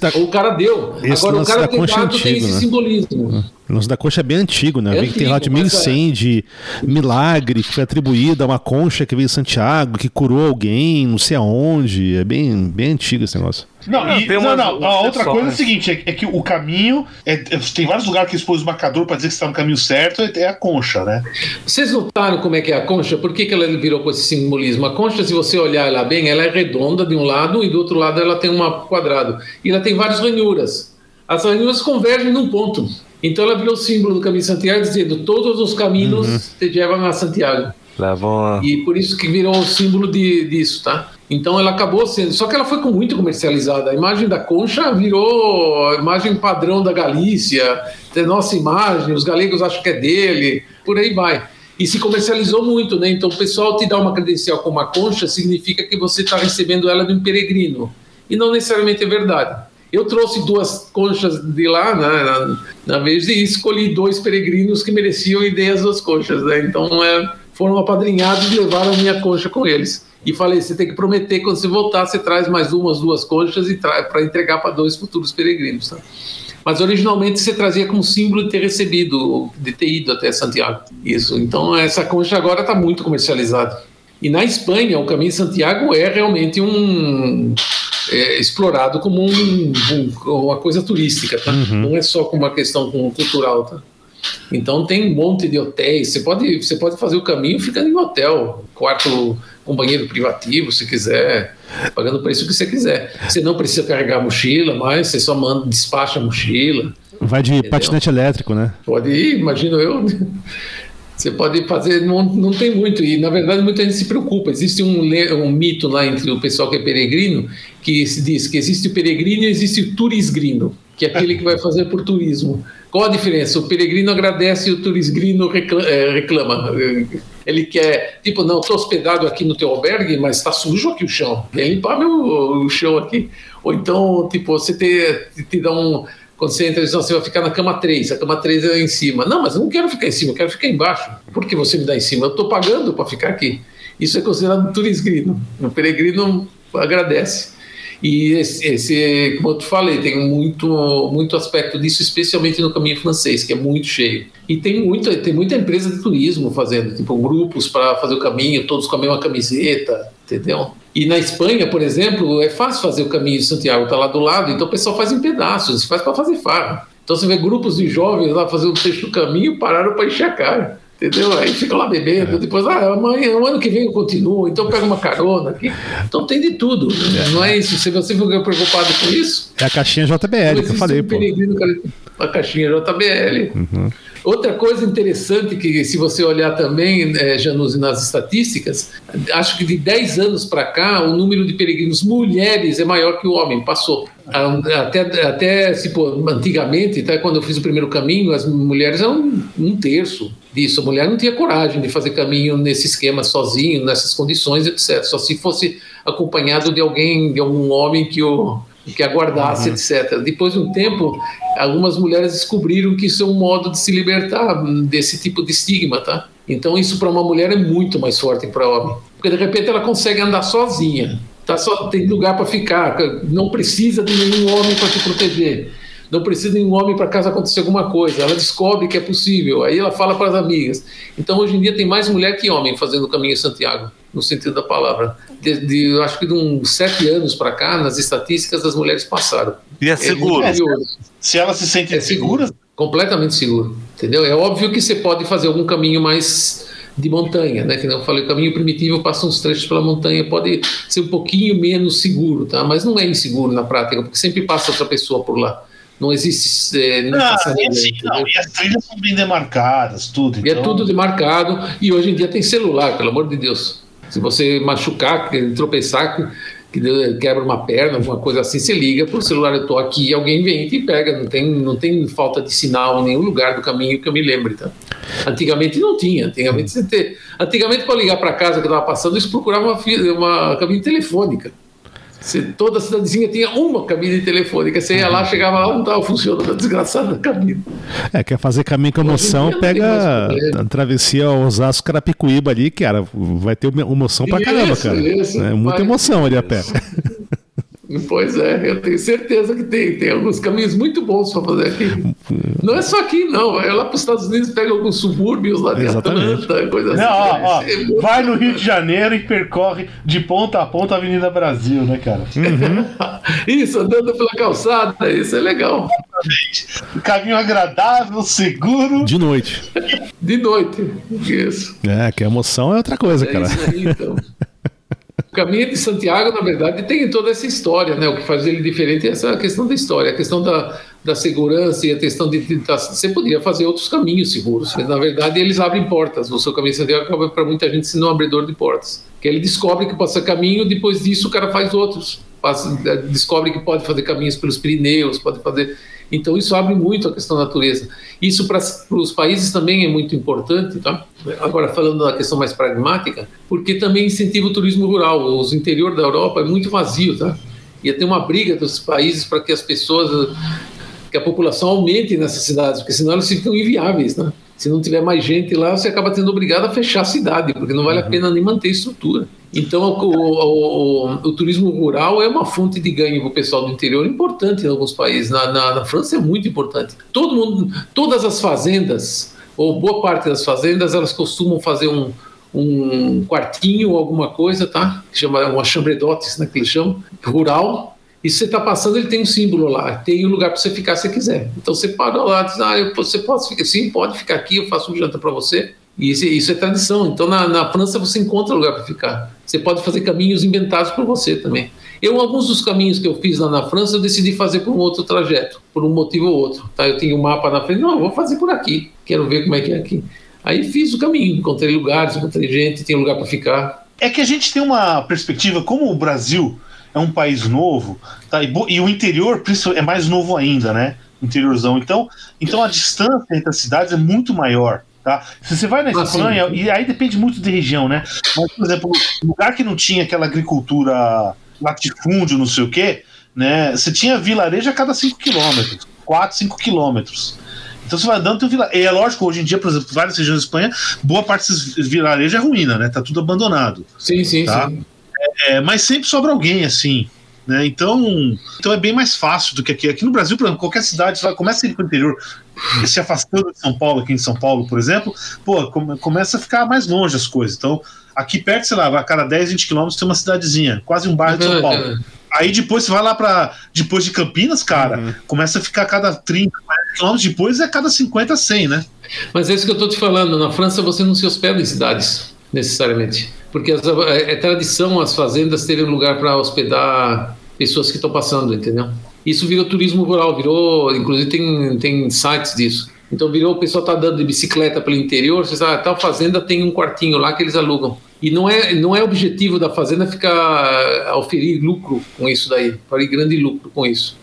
Tá... O cara deu. Agora o cara tem, dado, antigo, tem esse né? simbolismo. O lance da concha é bem antigo, né? É antigo, tem lá de 1100 é. de milagre que foi atribuído a uma concha que veio de Santiago, que curou alguém, não sei aonde. É bem, bem antigo esse negócio. Não, não, e, não, não. a outra coisa é a seguinte: é, é que o caminho. É, é tem vários lugares que expôs o marcador para dizer que está no caminho certo, é a concha, né? Vocês notaram como é que é a concha? Por que, que ela virou com esse simbolismo? A concha, se você olhar ela bem, ela é redonda de um lado e do outro lado ela tem um quadrado. E ela tem várias ranhuras. As ranhuras convergem num ponto. Então ela virou símbolo do caminho de Santiago, dizendo todos os caminhos uhum. te levam a Santiago. Levam E por isso que virou o símbolo de, disso, tá? Então ela acabou sendo. Só que ela foi muito comercializada. A imagem da concha virou a imagem padrão da Galícia, da nossa imagem, os galegos acham que é dele, por aí vai. E se comercializou muito, né? Então o pessoal te dá uma credencial com uma concha, significa que você está recebendo ela de um peregrino. E não necessariamente é verdade. Eu trouxe duas conchas de lá, né, na, na vez, e escolhi dois peregrinos que mereciam e dei as duas conchas. Né? Então é, foram apadrinhados e levaram a minha concha com eles. E falei: você tem que prometer quando você voltar, você traz mais umas duas conchas e para entregar para dois futuros peregrinos. Tá? Mas originalmente você trazia como símbolo de ter recebido, de ter ido até Santiago. Isso. Então essa concha agora está muito comercializada. E na Espanha, o Caminho de Santiago é realmente um é, explorado como um, um, uma coisa turística, tá? Uhum. Não é só como uma questão cultural, tá? Então tem um monte de hotéis. Você pode, você pode fazer o caminho ficando em hotel, quarto com banheiro privativo, se quiser, pagando o preço que você quiser. Você não precisa carregar a mochila, mas você só manda, despacha a mochila. Vai de entendeu? patinete elétrico, né? Pode ir, imagino eu. Você pode fazer, não, não tem muito, e na verdade muita gente se preocupa. Existe um, um mito lá entre o pessoal que é peregrino, que se diz que existe o peregrino e existe o turisgrino, que é aquele que vai fazer por turismo. Qual a diferença? O peregrino agradece e o turisgrino é, reclama. Ele quer, tipo, não, estou hospedado aqui no teu albergue, mas está sujo aqui o chão. Vem limpar meu, o chão aqui. Ou então, tipo, você te, te dá um quando você entra, você vai ficar na cama 3, a cama 3 é em cima. Não, mas eu não quero ficar em cima, eu quero ficar embaixo. Por que você me dá em cima? Eu estou pagando para ficar aqui. Isso é considerado turisgrino. O peregrino agradece. E esse, esse, como eu te falei, tem muito, muito aspecto disso, especialmente no caminho francês, que é muito cheio. E tem muita, tem muita empresa de turismo fazendo, tipo grupos para fazer o caminho, todos com a mesma camiseta, entendeu? E na Espanha, por exemplo, é fácil fazer o caminho de Santiago, está lá do lado, então o pessoal faz em pedaços, faz para fazer farra. Então você vê grupos de jovens lá fazendo o trecho do caminho, pararam para encher a cara. Entendeu? Aí fica lá bebendo, é. depois, ah, amanhã, o ano que vem eu continuo, então pega uma carona aqui. Então tem de tudo. É. Não é isso. Se você for preocupado com isso. É a caixinha JBL que eu falei, um pô. A caixinha JBL. Uhum. Outra coisa interessante que, se você olhar também, é, Januzzi, nas estatísticas, acho que de 10 anos para cá, o número de peregrinos mulheres é maior que o homem, passou. Até, até tipo, antigamente, até quando eu fiz o primeiro caminho, as mulheres eram um terço disso. A mulher não tinha coragem de fazer caminho nesse esquema sozinho, nessas condições, etc. Só se fosse acompanhado de alguém, de algum homem que o que aguardasse, uhum. etc. Depois de um tempo, algumas mulheres descobriram que isso é um modo de se libertar desse tipo de estigma, tá? Então isso para uma mulher é muito mais forte que para homem, porque de repente ela consegue andar sozinha, tá só tem lugar para ficar, não precisa de nenhum homem para te proteger não precisa de um homem para caso aconteça alguma coisa. Ela descobre que é possível, aí ela fala para as amigas. Então, hoje em dia, tem mais mulher que homem fazendo o caminho de Santiago, no sentido da palavra. De, de acho que de uns sete anos para cá, nas estatísticas, as mulheres passaram. E é seguro. É, se elas se sentem é seguras? Seguro, completamente seguro, entendeu? É óbvio que você pode fazer algum caminho mais de montanha, né? Que eu falei, o caminho primitivo passa uns trechos pela montanha, pode ser um pouquinho menos seguro, tá? Mas não é inseguro na prática, porque sempre passa outra pessoa por lá. Não existe. É, não, ah, é assim, não, e as trilhas são bem demarcadas, tudo. Então... E é então tudo demarcado, e hoje em dia tem celular, pelo amor de Deus. Se você machucar, tropeçar, que quebra uma perna, alguma coisa assim, você liga o celular, eu estou aqui, alguém vem e pega, não tem, não tem falta de sinal em nenhum lugar do caminho que eu me lembre. Tá? Antigamente não tinha, antigamente você ter, antigamente para ligar para casa que eu estava passando, eles procuravam uma, uma cabine telefônica. Se toda a cidadezinha tinha uma cabine telefônica. Você ia lá, chegava lá, não estava funcionando a desgraçada cabine. É, quer fazer caminho com emoção, pega a travessia Osasco Carapicuíba ali, cara. Vai ter emoção pra caramba, cara. Isso, é muita emoção ali a pé. Pois é, eu tenho certeza que tem. Tem alguns caminhos muito bons para fazer aqui. Não é só aqui, não. Vai lá para os Estados Unidos, pega alguns subúrbios lá de Exatamente. Atlanta, coisa assim. Não, ó, ó, é vai no Rio de Janeiro e percorre de ponta a ponta a Avenida Brasil, né, cara? Uhum. (laughs) isso, andando pela calçada, isso é legal. Caminho agradável, seguro. De noite. De noite, isso. É, que a emoção é outra coisa, é cara. Isso aí, então. (laughs) O caminho de Santiago, na verdade, tem toda essa história, né? O que faz ele diferente é essa questão da história, a questão da, da segurança e a questão de, você poderia fazer outros caminhos seguros, mas na verdade eles abrem portas. O seu caminho de Santiago acaba para muita gente sendo um abridor de portas. Que ele descobre que ser caminho, depois disso o cara faz outros. Passa, descobre que pode fazer caminhos pelos Pirineus, pode fazer então, isso abre muito a questão da natureza. Isso para os países também é muito importante, tá? Agora, falando da questão mais pragmática, porque também incentiva o turismo rural. Os interior da Europa é muito vazio, tá? Ia ter uma briga dos países para que as pessoas, que a população aumente nessas cidades, porque senão elas ficam inviáveis, né? Se não tiver mais gente lá, você acaba sendo obrigado a fechar a cidade, porque não vale a uhum. pena nem manter estrutura. Então, o, o, o, o, turismo rural é uma fonte de ganho para o pessoal do interior importante em alguns países. Na, na, na, França é muito importante. Todo mundo, todas as fazendas, ou boa parte das fazendas, elas costumam fazer um, um quartinho ou alguma coisa, tá? Que chama uma chambredotes, né, que eles chamam, rural, e você está passando, ele tem um símbolo lá, tem um lugar para você ficar se quiser. Então você para lá, diz, ah, você pode ficar, sim, pode ficar aqui, eu faço um janta para você. E isso, isso, é tradição. Então na, na França você encontra lugar para ficar. Você pode fazer caminhos inventados por você também. Eu, alguns dos caminhos que eu fiz lá na França, eu decidi fazer por um outro trajeto, por um motivo ou outro. Tá? Eu tinha um mapa na frente, não, eu vou fazer por aqui, quero ver como é que é aqui. Aí fiz o caminho, encontrei lugares, encontrei gente, tinha lugar para ficar. É que a gente tem uma perspectiva, como o Brasil é um país novo, tá? e, e o interior é mais novo ainda, né? Interiorzão. Então, então a distância entre as cidades é muito maior. Tá? Se você vai na ah, Espanha, ah, e aí depende muito de região, né? Mas, por exemplo, lugar que não tinha aquela agricultura latifúndio, não sei o quê, né? Você tinha vilarejo a cada 5 quilômetros, 4, 5 quilômetros. Então você vai andando tem um vilarejo. E é lógico, hoje em dia, por exemplo, várias regiões da Espanha, boa parte desses vilarejos é ruína, né? Tá tudo abandonado. Sim, sim, tá? sim. É, mas sempre sobra alguém, assim. Né? Então, então é bem mais fácil do que aqui. Aqui no Brasil, por exemplo, qualquer cidade, vai, começa a ir para o interior, se afastando de São Paulo, aqui em São Paulo, por exemplo, pô, come, começa a ficar mais longe as coisas. Então, aqui perto, sei lá, a cada 10, 20 quilômetros tem uma cidadezinha, quase um bairro de São Paulo. Uhum. Aí depois você vai lá para depois de Campinas, cara, uhum. começa a ficar a cada 30, 40 quilômetros, depois é a cada 50, 100, né? Mas é isso que eu estou te falando. Na França você não se hospeda em cidades, necessariamente. Porque as, é, é tradição as fazendas terem lugar para hospedar pessoas que estão passando, entendeu? Isso virou turismo rural, virou, inclusive tem, tem sites disso. Então virou, o pessoal tá dando de bicicleta pelo interior, você sabe, ah, tal fazenda tem um quartinho lá que eles alugam. E não é, não é objetivo da fazenda ficar oferir lucro com isso daí, oferir grande lucro com isso.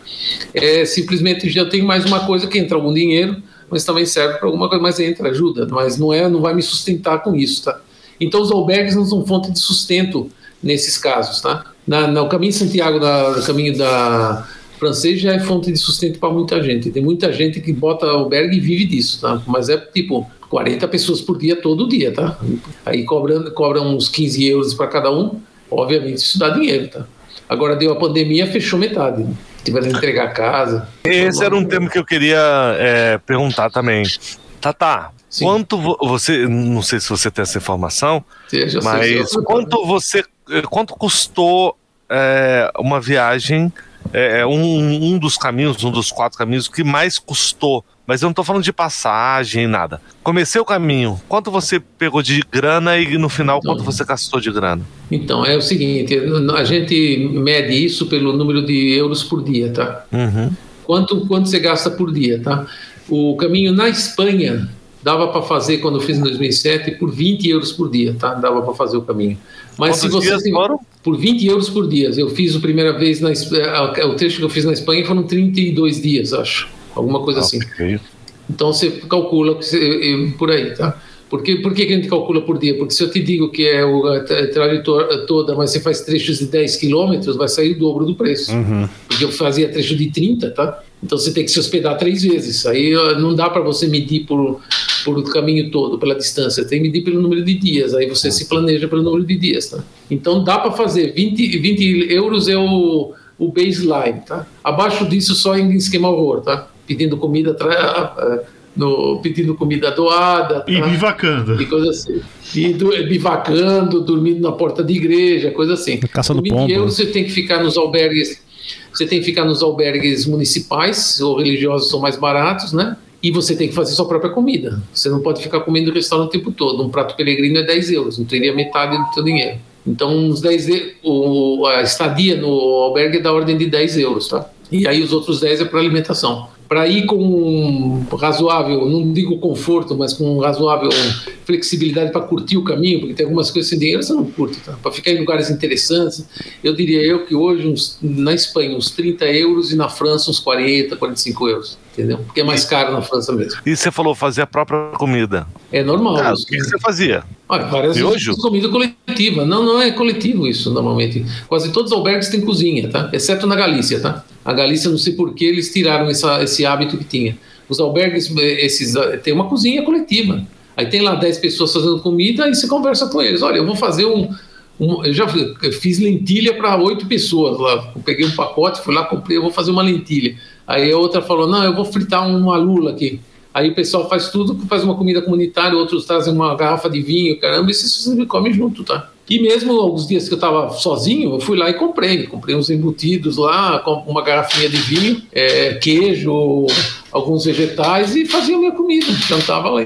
É simplesmente já tem mais uma coisa que entra algum dinheiro, mas também serve para alguma coisa, mas entra, ajuda, mas não é, não vai me sustentar com isso, tá? Então os albergues não são fonte de sustento nesses casos, tá? Na, no caminho de Santiago, da, no caminho da francês já é fonte de sustento para muita gente. Tem muita gente que bota albergue e vive disso, tá? Mas é tipo 40 pessoas por dia, todo dia, tá? Aí cobram, cobram uns 15 euros para cada um. Obviamente isso dá dinheiro, tá? Agora deu a pandemia, fechou metade. Né? Tiveram que entregar a casa. Esse era um tema que eu queria é, perguntar também. Tata, Sim. quanto você, não sei se você tem essa informação, Sim, mas sei, quanto você, quanto custou é, uma viagem é, é, um, um dos caminhos, um dos quatro caminhos que mais custou. Mas eu não estou falando de passagem, nada. Comecei o caminho. Quanto você pegou de grana e no final então, quanto você gastou de grana? Então, é o seguinte: a gente mede isso pelo número de euros por dia, tá? Uhum. Quanto, quanto você gasta por dia, tá? O caminho na Espanha dava para fazer quando eu fiz em 2007 por 20 euros por dia, tá? Dava para fazer o caminho. Mas Quantos se você por 20 euros por dia. Eu fiz a primeira vez na o trecho que eu fiz na Espanha foram 32 dias, acho, alguma coisa assim. Então você calcula por aí, tá? Por que, por que a gente calcula por dia? Porque se eu te digo que é a trajetória toda, mas você faz trechos de 10 quilômetros, vai sair o dobro do preço. Uhum. Porque eu fazia trecho de 30, tá? Então você tem que se hospedar três vezes. Aí não dá para você medir por, por o caminho todo, pela distância. Tem que medir pelo número de dias. Aí você se planeja pelo número de dias, tá? Então dá para fazer. 20, 20 euros é o, o baseline, tá? Abaixo disso só em esquema horror, tá? Pedindo comida no, pedindo comida doada. E tá? bivacando. E coisa assim. E do, bivacando, dormindo na porta de igreja, coisa assim. Caçando pombo. euros você tem que ficar nos albergues. Você tem que ficar nos albergues municipais ou religiosos são mais baratos, né? E você tem que fazer sua própria comida. Você não pode ficar comendo no restaurante o tempo todo. Um prato peregrino é 10 euros, não teria metade do seu dinheiro. Então, uns 10 o, a estadia no albergue é da ordem de 10 euros, tá? E aí os outros 10 é para alimentação para ir com um razoável, não digo conforto, mas com um razoável flexibilidade para curtir o caminho, porque tem algumas coisas sem dinheiro você não curte, tá? para ficar em lugares interessantes. Eu diria eu que hoje uns, na Espanha uns 30 euros e na França uns 40, 45 euros, entendeu? Porque é mais caro na França mesmo. E você falou fazer a própria comida. É normal. Ah, o que você fazia? Olha, várias comida coletiva. Não, não é coletivo isso normalmente. Quase todos os albergues têm cozinha, tá? Exceto na Galícia, tá? A Galícia, não sei por que eles tiraram essa, esse hábito que tinha. Os albergues, esses, tem uma cozinha coletiva. Aí tem lá 10 pessoas fazendo comida, aí você conversa com eles. Olha, eu vou fazer um. um eu já fiz lentilha para oito pessoas lá. Eu peguei um pacote, fui lá, comprei, eu vou fazer uma lentilha. Aí a outra falou: não, eu vou fritar uma lula aqui. Aí o pessoal faz tudo, faz uma comida comunitária, outros trazem uma garrafa de vinho, caramba, e vocês comem junto, tá? E mesmo alguns dias que eu estava sozinho, eu fui lá e comprei. Comprei uns embutidos lá, uma garrafinha de vinho, é, queijo, alguns vegetais e fazia minha comida. Jantava lá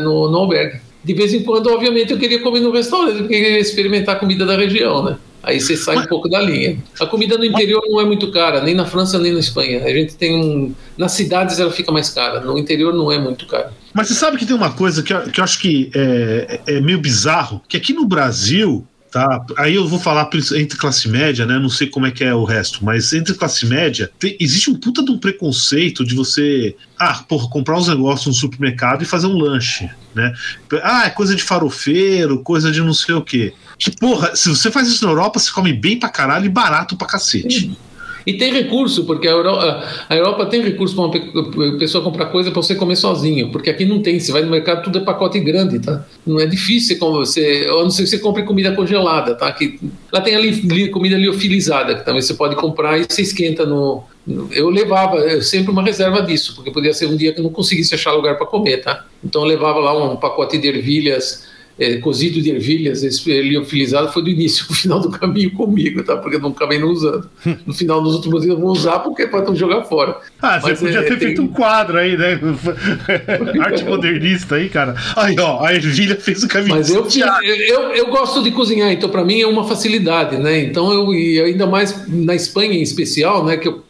no, no albergue. De vez em quando, obviamente, eu queria comer no restaurante, porque eu queria experimentar a comida da região, né? Aí você sai um pouco da linha. A comida no interior não é muito cara, nem na França nem na Espanha. A gente tem um. Nas cidades ela fica mais cara, no interior não é muito cara. Mas você sabe que tem uma coisa que eu, que eu acho que é, é meio bizarro, que aqui no Brasil Tá? Aí eu vou falar entre classe média, né? Não sei como é que é o resto, mas entre classe média, tem, existe um puta de um preconceito de você, ah, porra, comprar uns negócios no supermercado e fazer um lanche, né? Ah, é coisa de farofeiro, coisa de não sei o quê. Porra, se você faz isso na Europa, você come bem pra caralho e barato pra cacete. E tem recurso, porque a Europa, a Europa tem recurso para uma pessoa comprar coisa para você comer sozinho, porque aqui não tem. Você vai no mercado, tudo é pacote grande, tá? Não é difícil como você. A não ser que você compre comida congelada, tá? Que, lá tem ali comida liofilizada, que também você pode comprar e você esquenta no. Eu levava sempre uma reserva disso, porque podia ser um dia que eu não conseguisse achar lugar para comer, tá? Então eu levava lá um pacote de ervilhas é, cozido de ervilhas, liofilizado, foi do início ao final do caminho comigo, tá? Porque eu não acabei não usando. No final dos últimos dias eu vou usar porque é para não jogar fora. Ah, Mas, você podia é, ter tem... feito um quadro aí, né? (laughs) Arte modernista aí, cara. Aí, ó, a ervilha fez o caminho. Mas eu, eu, eu gosto de cozinhar, então para mim é uma facilidade, né? Então eu, e ainda mais na Espanha em especial, né? Que eu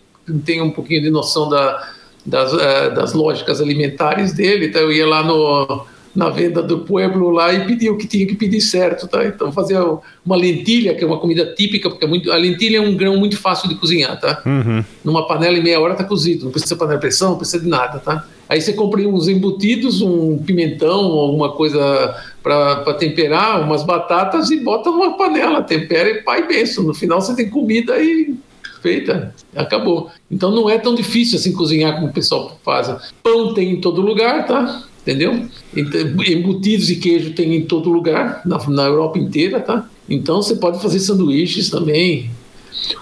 tenho um pouquinho de noção da das, uh, das lógicas alimentares dele. Então eu ia lá no, na venda do pueblo lá e pedia o que tinha que pedir certo, tá? Então fazia uma lentilha, que é uma comida típica, porque é muito, a lentilha é um grão muito fácil de cozinhar, tá? Uhum. Numa panela em meia hora tá cozido, não precisa panela de pressão, não precisa de nada, tá? Aí você compra uns embutidos, um pimentão, alguma coisa para temperar, umas batatas e bota numa panela, tempera e pai benção. No final você tem comida e feita, acabou. Então não é tão difícil assim cozinhar como o pessoal faz. Pão tem em todo lugar, tá? Entendeu? Embutidos e queijo tem em todo lugar, na, na Europa inteira, tá? Então você pode fazer sanduíches também,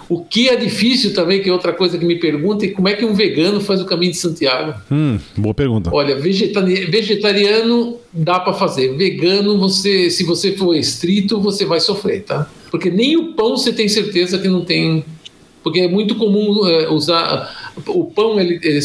o que é difícil também, que é outra coisa que me pergunta, é como é que um vegano faz o caminho de Santiago? Hum, boa pergunta. Olha, vegetariano dá para fazer. Vegano, você, se você for estrito, você vai sofrer, tá? Porque nem o pão você tem certeza que não tem. Porque é muito comum é, usar. O pão, ele, ele,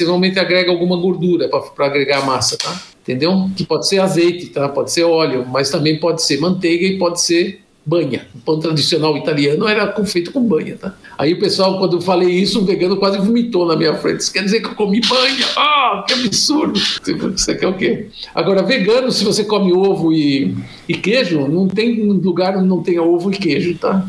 normalmente agrega alguma gordura para agregar massa, tá? Entendeu? Que pode ser azeite, tá? Pode ser óleo, mas também pode ser manteiga e pode ser banha. O pão tradicional italiano era feito com banha, tá? Aí o pessoal, quando eu falei isso, um vegano quase vomitou na minha frente. Isso quer dizer que eu comi banha? Ah, que absurdo! Você quer o quê? Agora, vegano, se você come ovo e, e queijo, não tem lugar onde não tenha ovo e queijo, tá?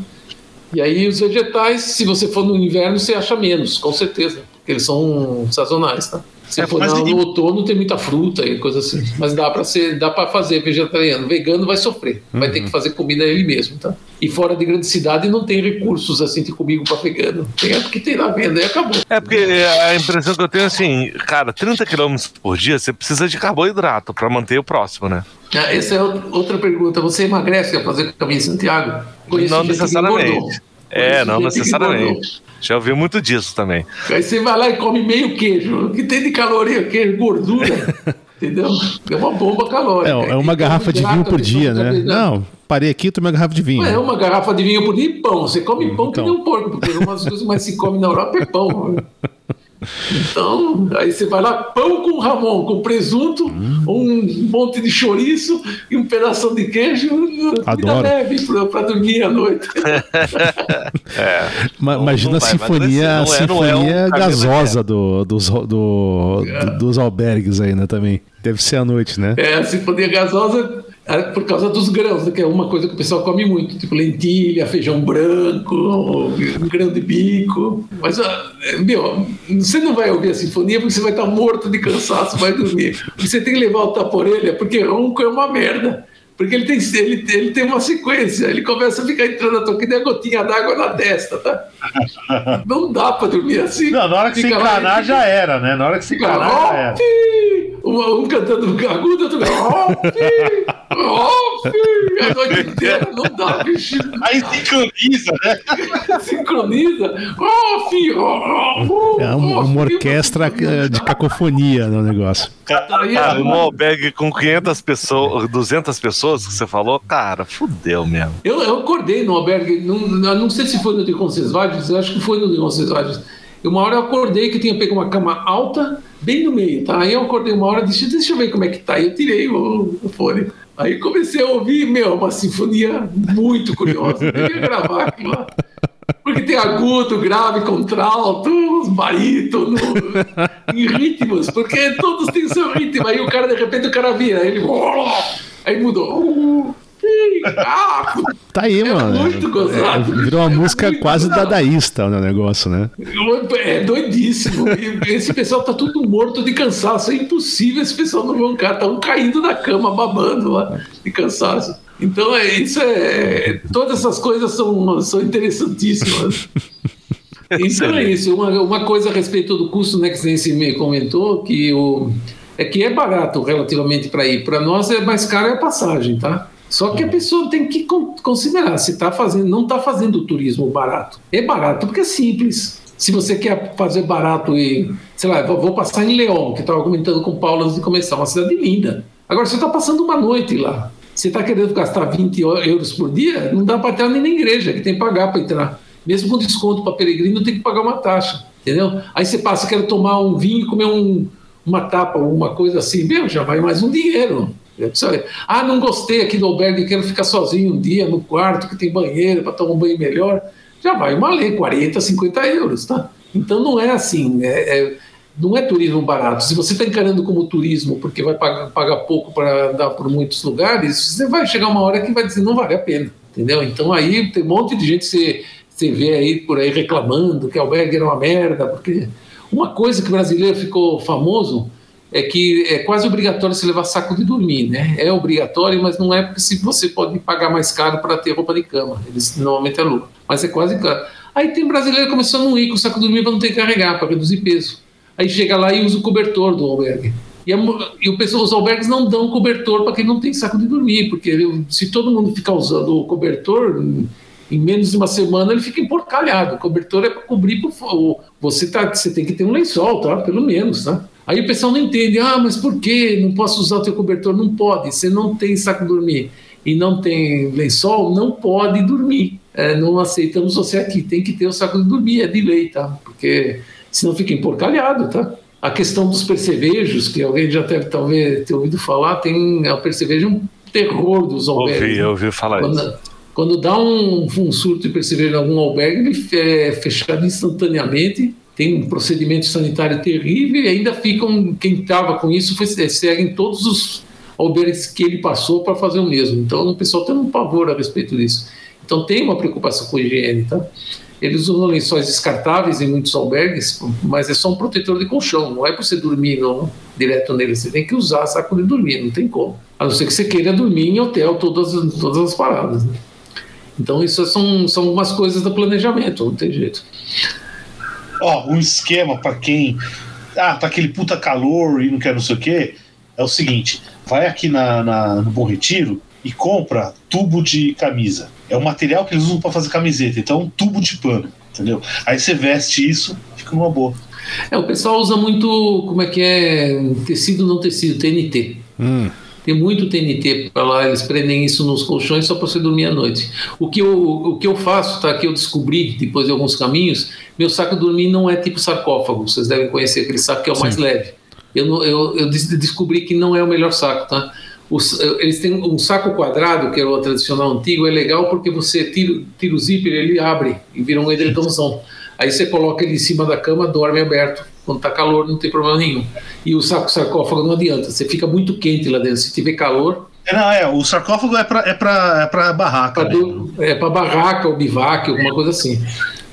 E aí os vegetais, se você for no inverno, você acha menos, com certeza, porque eles são sazonais, tá? Se é, for no, no outono tem muita fruta e coisa assim, mas dá para ser, dá para fazer vegetariano. Vegano vai sofrer, uhum. vai ter que uhum. fazer comida ele mesmo, tá? E fora de grande cidade não tem recursos assim de comigo para vegano. Tem é porque tem na venda e acabou. É porque a impressão que eu tenho é assim, cara, 30 km por dia você precisa de carboidrato para manter o próximo, né? Ah, essa é outra pergunta. Você emagrece a fazer caminho de Santiago? Conheço não necessariamente. É, não necessariamente. Já ouvi muito disso também. Aí você vai lá e come meio queijo. O que tem de caloria? Queijo, gordura. (laughs) entendeu? É uma bomba calórica. É, é uma garrafa de vinho por dia, né? Não, parei aqui e tomei uma garrafa de vinho. é uma garrafa de vinho por dia e pão. Você come pão então. que nem um porco, porque uma das coisas que mais se come na Europa é pão. (laughs) Então, aí você vai lá, pão com ramon, com presunto, hum. um monte de chouriço e um pedaço de queijo. Adoro. leve para dormir à noite. (laughs) é. Imagina a sinfonia, é, a sinfonia é um gasosa do, dos, do, é. dos albergues aí, né, também. Deve ser à noite, né? É, a sinfonia gasosa é por causa dos grãos, né, que é uma coisa que o pessoal come muito, tipo lentilha, feijão branco, grão de bico. Mas, ah, meu, você não vai ouvir a sinfonia porque você vai estar morto de cansaço, vai dormir. Você tem que levar o tapa-orelha, porque ronco é uma merda. Porque ele tem, ele, ele tem uma sequência, ele começa a ficar entrando tua que nem a gotinha d'água na testa, tá? Não dá pra dormir assim. Não, na hora que se encanar já era, né? Na hora que se encanar já era. Um, um cantando agudo, outro a noite inteira não dá, bicho. Aí sincroniza, né? sincroniza. Oh, filho, oh, é uma, uma orquestra de cacofonia no negócio. Cara, um albergue com 500 pessoas, 200 pessoas que você falou, cara, fudeu mesmo. Eu, eu acordei no albergue, não, não sei se foi no de Concesvalles, acho que foi no de Concesvalles. Uma hora eu acordei que tinha pego uma cama alta, bem no meio, tá? Aí eu acordei uma hora, disse, deixa eu ver como é que tá. Aí eu tirei o, o fone. Aí comecei a ouvir, meu, uma sinfonia muito curiosa. Eu ia gravar aquilo lá. Porque tem agudo, grave, contralto, barítono, em ritmos, porque todos têm seu ritmo. Aí o cara, de repente, o cara vira, ele. (laughs) Aí mudou. Tá aí, é mano. Muito gozado. É, virou uma é música quase gozado. dadaísta o negócio, né? É doidíssimo. esse pessoal tá tudo morto de cansaço. É impossível esse pessoal não roncar. Estão caindo da cama, babando lá de cansaço. Então, é, isso é. Todas essas coisas são, são interessantíssimas. Então é isso. Uma, uma coisa a respeito do custo, né, que você me comentou, que o, é que é barato relativamente para ir. Para nós é mais caro a passagem, tá? Só que a pessoa tem que considerar se está fazendo, não está fazendo turismo barato. É barato porque é simples. Se você quer fazer barato e, sei lá, vou passar em León, que estava comentando com o Paulo antes de começar, uma cidade linda. Agora, você está passando uma noite lá, você está querendo gastar 20 euros por dia, não dá para entrar nem na igreja, que tem que pagar para entrar. Mesmo com desconto para peregrino, tem que pagar uma taxa, entendeu? Aí você passa, quer tomar um vinho comer um, uma tapa, uma coisa assim, meu, já vai mais um dinheiro. Ah, não gostei aqui do albergue, quero ficar sozinho um dia no quarto que tem banheiro para tomar um banho melhor. Já vai uma lei, 40, 50 euros, tá? Então não é assim. É, é, não é turismo barato. Se você está encarando como turismo porque vai pagar, pagar pouco para andar por muitos lugares, você vai chegar uma hora que vai dizer não vale a pena, entendeu? Então aí tem um monte de gente que você, você vê aí por aí reclamando que albergue era uma merda, porque uma coisa que o brasileiro ficou famoso é que é quase obrigatório se levar saco de dormir, né? É obrigatório, mas não é porque se você pode pagar mais caro para ter roupa de cama. Eles normalmente é lucro, mas é quase caro. Aí tem brasileiro começando a não ir com o saco de dormir para não ter que carregar, para reduzir peso. Aí chega lá e usa o cobertor do albergue. E, a, e o pessoal, os albergues não dão cobertor para quem não tem saco de dormir, porque se todo mundo ficar usando o cobertor, em menos de uma semana ele fica emporcalhado. O cobertor é para cobrir, por, você, tá, você tem que ter um lençol, tá? pelo menos. Tá? Aí o pessoal não entende, ah, mas por que não posso usar o teu cobertor? Não pode, você não tem saco de dormir e não tem lençol, não pode dormir. É, não aceitamos você aqui, tem que ter o saco de dormir, é de lei, tá? Porque senão fica emporcalhado, tá? A questão dos percevejos, que alguém já deve talvez ter ouvido falar, tem a percevejo um terror dos albergues. Ouvi, eu ouvi falar quando, isso. Quando dá um, um surto de percevejo em algum albergue, ele é fechado instantaneamente, tem um procedimento sanitário terrível e ainda ficam, quem estava com isso foi, seguem todos os albergues que ele passou para fazer o mesmo. Então o pessoal tem um pavor a respeito disso. Então tem uma preocupação com higiene, tá? Eles usam lençóis descartáveis em muitos albergues, mas é só um protetor de colchão, não é para você dormir não, direto nele, você tem que usar saco de dormir, não tem como. A não ser que você queira dormir em hotel todas, todas as paradas. Né? Então isso são, são algumas coisas do planejamento, não tem jeito. Ó, um esquema para quem. Ah, tá aquele puta calor e não quer não sei o quê. É o seguinte: vai aqui na, na no Bom Retiro e compra tubo de camisa. É o material que eles usam para fazer camiseta, então é um tubo de pano, entendeu? Aí você veste isso, fica numa boa. É, o pessoal usa muito, como é que é, tecido não tecido, TNT. Hum. Tem muito TNT para lá, eles prendem isso nos colchões só para você dormir à noite. O que, eu, o que eu faço, tá? Que eu descobri depois de alguns caminhos, meu saco dormir não é tipo sarcófago, vocês devem conhecer aquele saco que é o Sim. mais leve. Eu, eu, eu descobri que não é o melhor saco, tá? Os, eles têm um saco quadrado, que é o tradicional antigo, é legal porque você tira, tira o zíper, ele abre e vira um edredomzão. Aí você coloca ele em cima da cama, dorme aberto. Quando tá calor, não tem problema nenhum. E o saco sarcófago não adianta, você fica muito quente lá dentro. Se tiver calor. É, não, é, o sarcófago é para é pra, é pra barraca. Pra né? do, é para barraca, ou bivac, alguma coisa assim.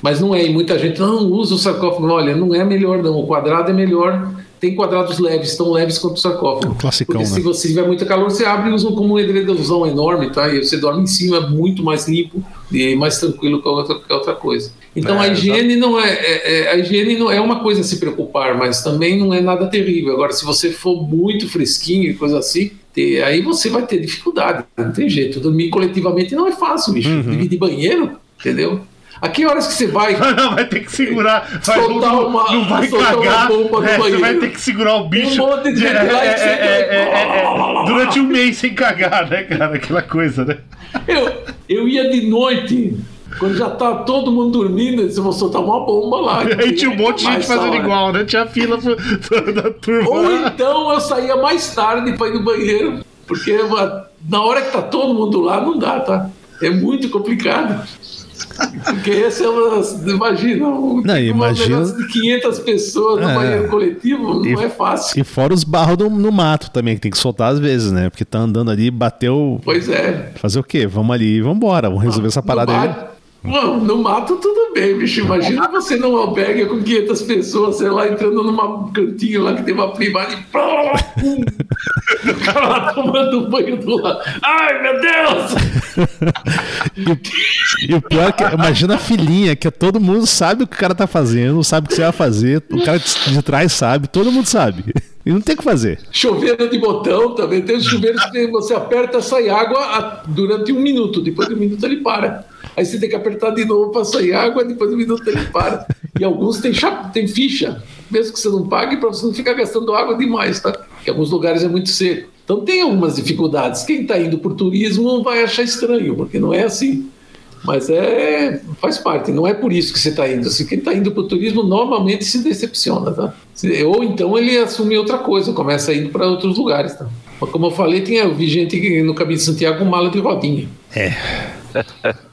Mas não é, e muita gente não usa o sarcófago. Olha, não é melhor, não. O quadrado é melhor tem quadrados leves, tão leves quanto o sarcófago. Um classicão, Porque né? se você tiver muito calor, você abre e usa como um edredomzão enorme, tá? E você dorme em cima, é muito mais limpo e mais tranquilo que outra, que outra coisa. Então é, a higiene não é, é, é, a higiene não é uma coisa a se preocupar, mas também não é nada terrível. Agora, se você for muito fresquinho e coisa assim, ter, aí você vai ter dificuldade. Não tem jeito. Dormir coletivamente não é fácil, bicho. Uhum. Dividir banheiro, entendeu? A que horas que você vai? (laughs) Não, vai ter que segurar. Vai, soltar não, uma, não vai cagar. É, você vai ter que segurar o bicho. Um monte de é, lá é, Durante um mês sem cagar, né, cara? Aquela coisa, né? Eu, eu ia de noite. Quando já tá todo mundo dormindo, eu vou soltar uma bomba lá. (laughs) Aí tinha um monte de gente fazendo igual, né? Tinha fila (laughs) da turma. Ou então eu saía mais tarde para ir no banheiro, porque na hora que tá todo mundo lá, não dá, tá? É muito complicado. Porque esse é uma. Imagina, um, não, imagina... de 500 pessoas no é. banheiro coletivo, não e, é fácil. E fora os barros no, no, mato também, que tem que soltar às vezes, né? Porque tá andando ali, bateu. Pois é. Fazer o quê? Vamos ali, vamos embora, vamos resolver essa parada aí. Não, no mato tudo bem, bicho. Imagina você num albergue com 500 pessoas, sei lá, entrando num cantinho lá que tem uma privada e. (laughs) o cara lá tomando um banho do lado. Ai, meu Deus! (laughs) e, e, o pior é que, imagina a filhinha, que todo mundo sabe o que o cara tá fazendo, sabe o que você vai fazer, o cara de trás sabe, todo mundo sabe. E não tem o que fazer. Chuveiro de botão também. Tem os chuveiros que você aperta, sai água durante um minuto. Depois de um minuto ele para. Aí você tem que apertar de novo para sair água, depois de um minuto ele para. E alguns tem, tem ficha, mesmo que você não pague, para você não ficar gastando água demais, tá? Porque alguns lugares é muito seco. Então tem algumas dificuldades. Quem está indo por turismo vai achar estranho, porque não é assim. Mas é faz parte, não é por isso que você está indo. Se quem está indo para o turismo normalmente se decepciona, tá? Ou então ele assume outra coisa, começa indo para outros lugares, tá? Mas como eu falei, tem, eu vi gente no caminho de Santiago com mala de rodinha. É.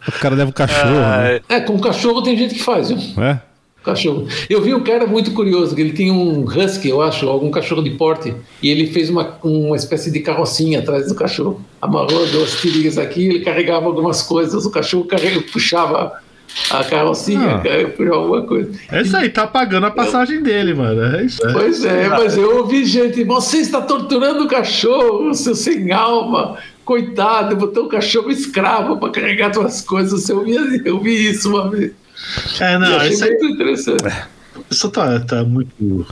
O cara leva um cachorro. né? É, com cachorro tem gente que faz, viu? É? Cachorro. Eu vi um cara muito curioso, que ele tinha um husky, eu acho, algum cachorro de porte, e ele fez uma, uma espécie de carrocinha atrás do cachorro. Amarrou duas tirinhas aqui, ele carregava algumas coisas, o cachorro carrega, puxava a carrocinha, Ah. por alguma coisa. É isso aí, tá pagando a passagem dele, mano. É isso aí. Pois é, mas eu ouvi gente, você está torturando o cachorro, seu sem alma, coitado, botou o cachorro escravo para carregar suas coisas. Eu vi, eu vi isso uma vez. É, não, achei isso muito interessante. isso tá, tá muito.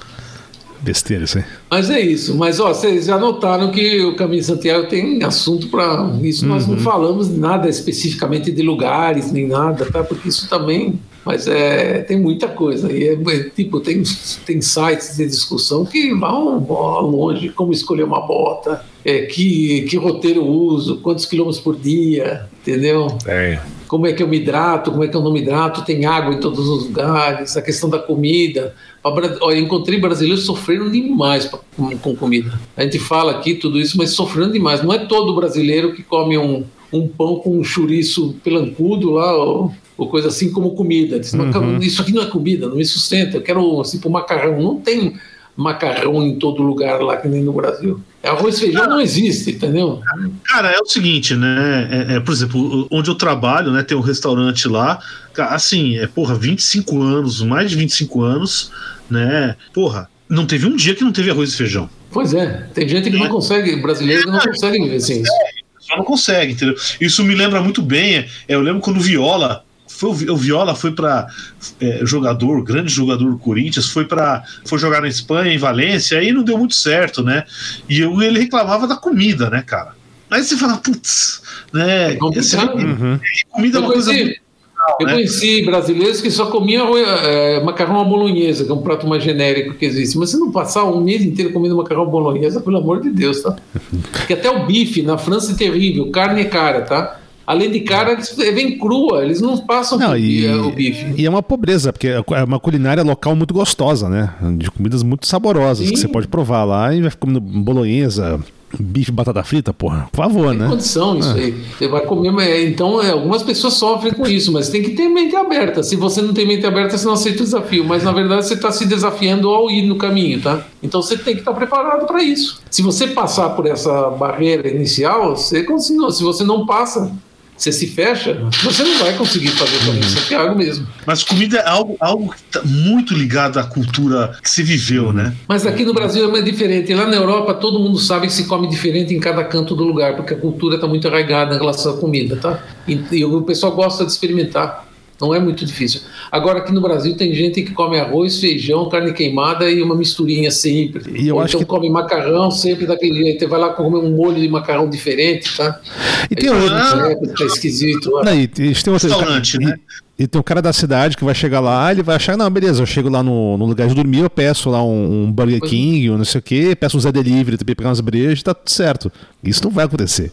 Besteira isso aí. Mas é isso. Mas ó, vocês já notaram que o Caminho de Santiago tem assunto para isso. Nós Uhum. não falamos nada especificamente de lugares nem nada, tá? Porque isso também. Mas é, tem muita coisa. E é, é, tipo, tem, tem sites de discussão que vão longe, como escolher uma bota, é, que, que roteiro eu uso, quantos quilômetros por dia, entendeu? Tem. como é que eu me hidrato, como é que eu não me hidrato, tem água em todos os lugares, a questão da comida. Olha, eu encontrei brasileiros sofrendo demais pra- com, com comida. A gente fala aqui tudo isso, mas sofrendo demais. Não é todo brasileiro que come um, um pão com um chouriço pelancudo lá, ou, ou coisa assim como comida. Diz, "Mas, cara, Isso aqui não é comida, não me sustenta. Eu quero, tipo, macarrão. Não tem macarrão em todo lugar lá, que nem no Brasil. Arroz e feijão não existe, entendeu? Cara, é o seguinte, né? É, é, por exemplo, onde eu trabalho, né? Tem um restaurante lá. Assim, é, porra, 25 anos, mais de 25 anos, né? Porra, não teve um dia que não teve arroz e feijão. Pois é, tem gente que não consegue, brasileiro que não consegue viver Só não consegue, entendeu? Isso me lembra muito bem. é, eu lembro quando o Viola. Foi, o Vi- o Viola foi para jogador, grande jogador do Corinthians, foi para foi jogar na Espanha, em Valência, aí não deu muito certo, né? E eu- ele reclamava da comida, né, cara? Aí você fala, putz, né? É complicado. esse- Uhum. comida é Eu uma coisa conheci, eu né? conheci brasileiros que só comiam é, macarrão à bolonhesa, que é um prato mais genérico que existe. Mas se não passar um mês inteiro comendo macarrão à bolonhesa, pelo amor de Deus, tá? (laughs) Porque até o bife na França é terrível, carne é cara, tá? Além de cara, eles vem crua, eles não passam Não, e, é, o bife. e é uma pobreza, porque é uma culinária local muito gostosa, né? De comidas muito saborosas Sim. que você pode provar lá e vai comendo bolonhesa, bife, batata frita, porra. Por favor, Tem né? condição isso aí. Você vai comer, mas, é, então é, algumas pessoas sofrem com isso, mas tem que ter mente aberta. Se você não tem mente aberta, você não aceita o desafio. Mas na verdade você está se desafiando ao ir no caminho, tá? Então você tem que estar preparado para isso. Se você passar por essa barreira inicial, você continua. Se você não passa, você se fecha, você não vai conseguir fazer o caminho de Santiago mesmo. Mas comida é algo, algo que tá muito ligado à cultura que se viveu, né? Mas aqui no Brasil é mais diferente. Lá na Europa, todo mundo sabe que se come diferente em cada canto do lugar, porque a cultura está muito arraigada em relação à comida, tá? E, e o pessoal gosta de experimentar. Não é muito difícil. Agora, aqui no Brasil, tem gente que come arroz, feijão, carne queimada e uma misturinha sempre. E eu Ou acho então que- come macarrão sempre daquele jeito. Você vai lá comer um molho de macarrão diferente, tá? E tem outro. "É, tá esquisito. Não, e, e tem outro Restaurante, e- né? E tem um cara da cidade que vai chegar lá, ele vai achar, não, beleza, eu chego lá no, no lugar de dormir, eu peço lá um, um Burger Pois King, ou não sei o quê, peço um Zé Delivery, também pegar umas brejas, tá tudo certo. Isso não vai acontecer.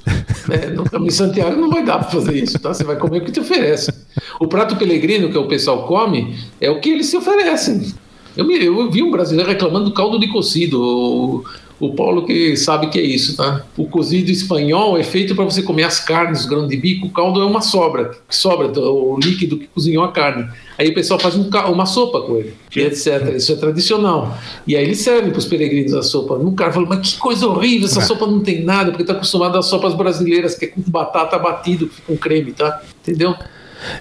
É, no caminho de Santiago não vai dar para fazer isso, tá? Você vai comer o que te oferece. O prato pelegrino que o pessoal come é o que eles se oferecem. Eu, eu vi um brasileiro reclamando do caldo de cocido. O, o Paulo que sabe que é isso, tá? O cozido espanhol é feito para você comer as carnes, o grão de bico. O caldo é uma sobra, que sobra o líquido que cozinhou a carne. Aí o pessoal faz um uma sopa com ele, e etc. Isso é tradicional. E aí eles servem para os peregrinos a sopa. Um cara falou, mas que coisa horrível, essa sopa não tem nada, porque está acostumado às sopas brasileiras, que é com batata batido, com creme, tá? Entendeu?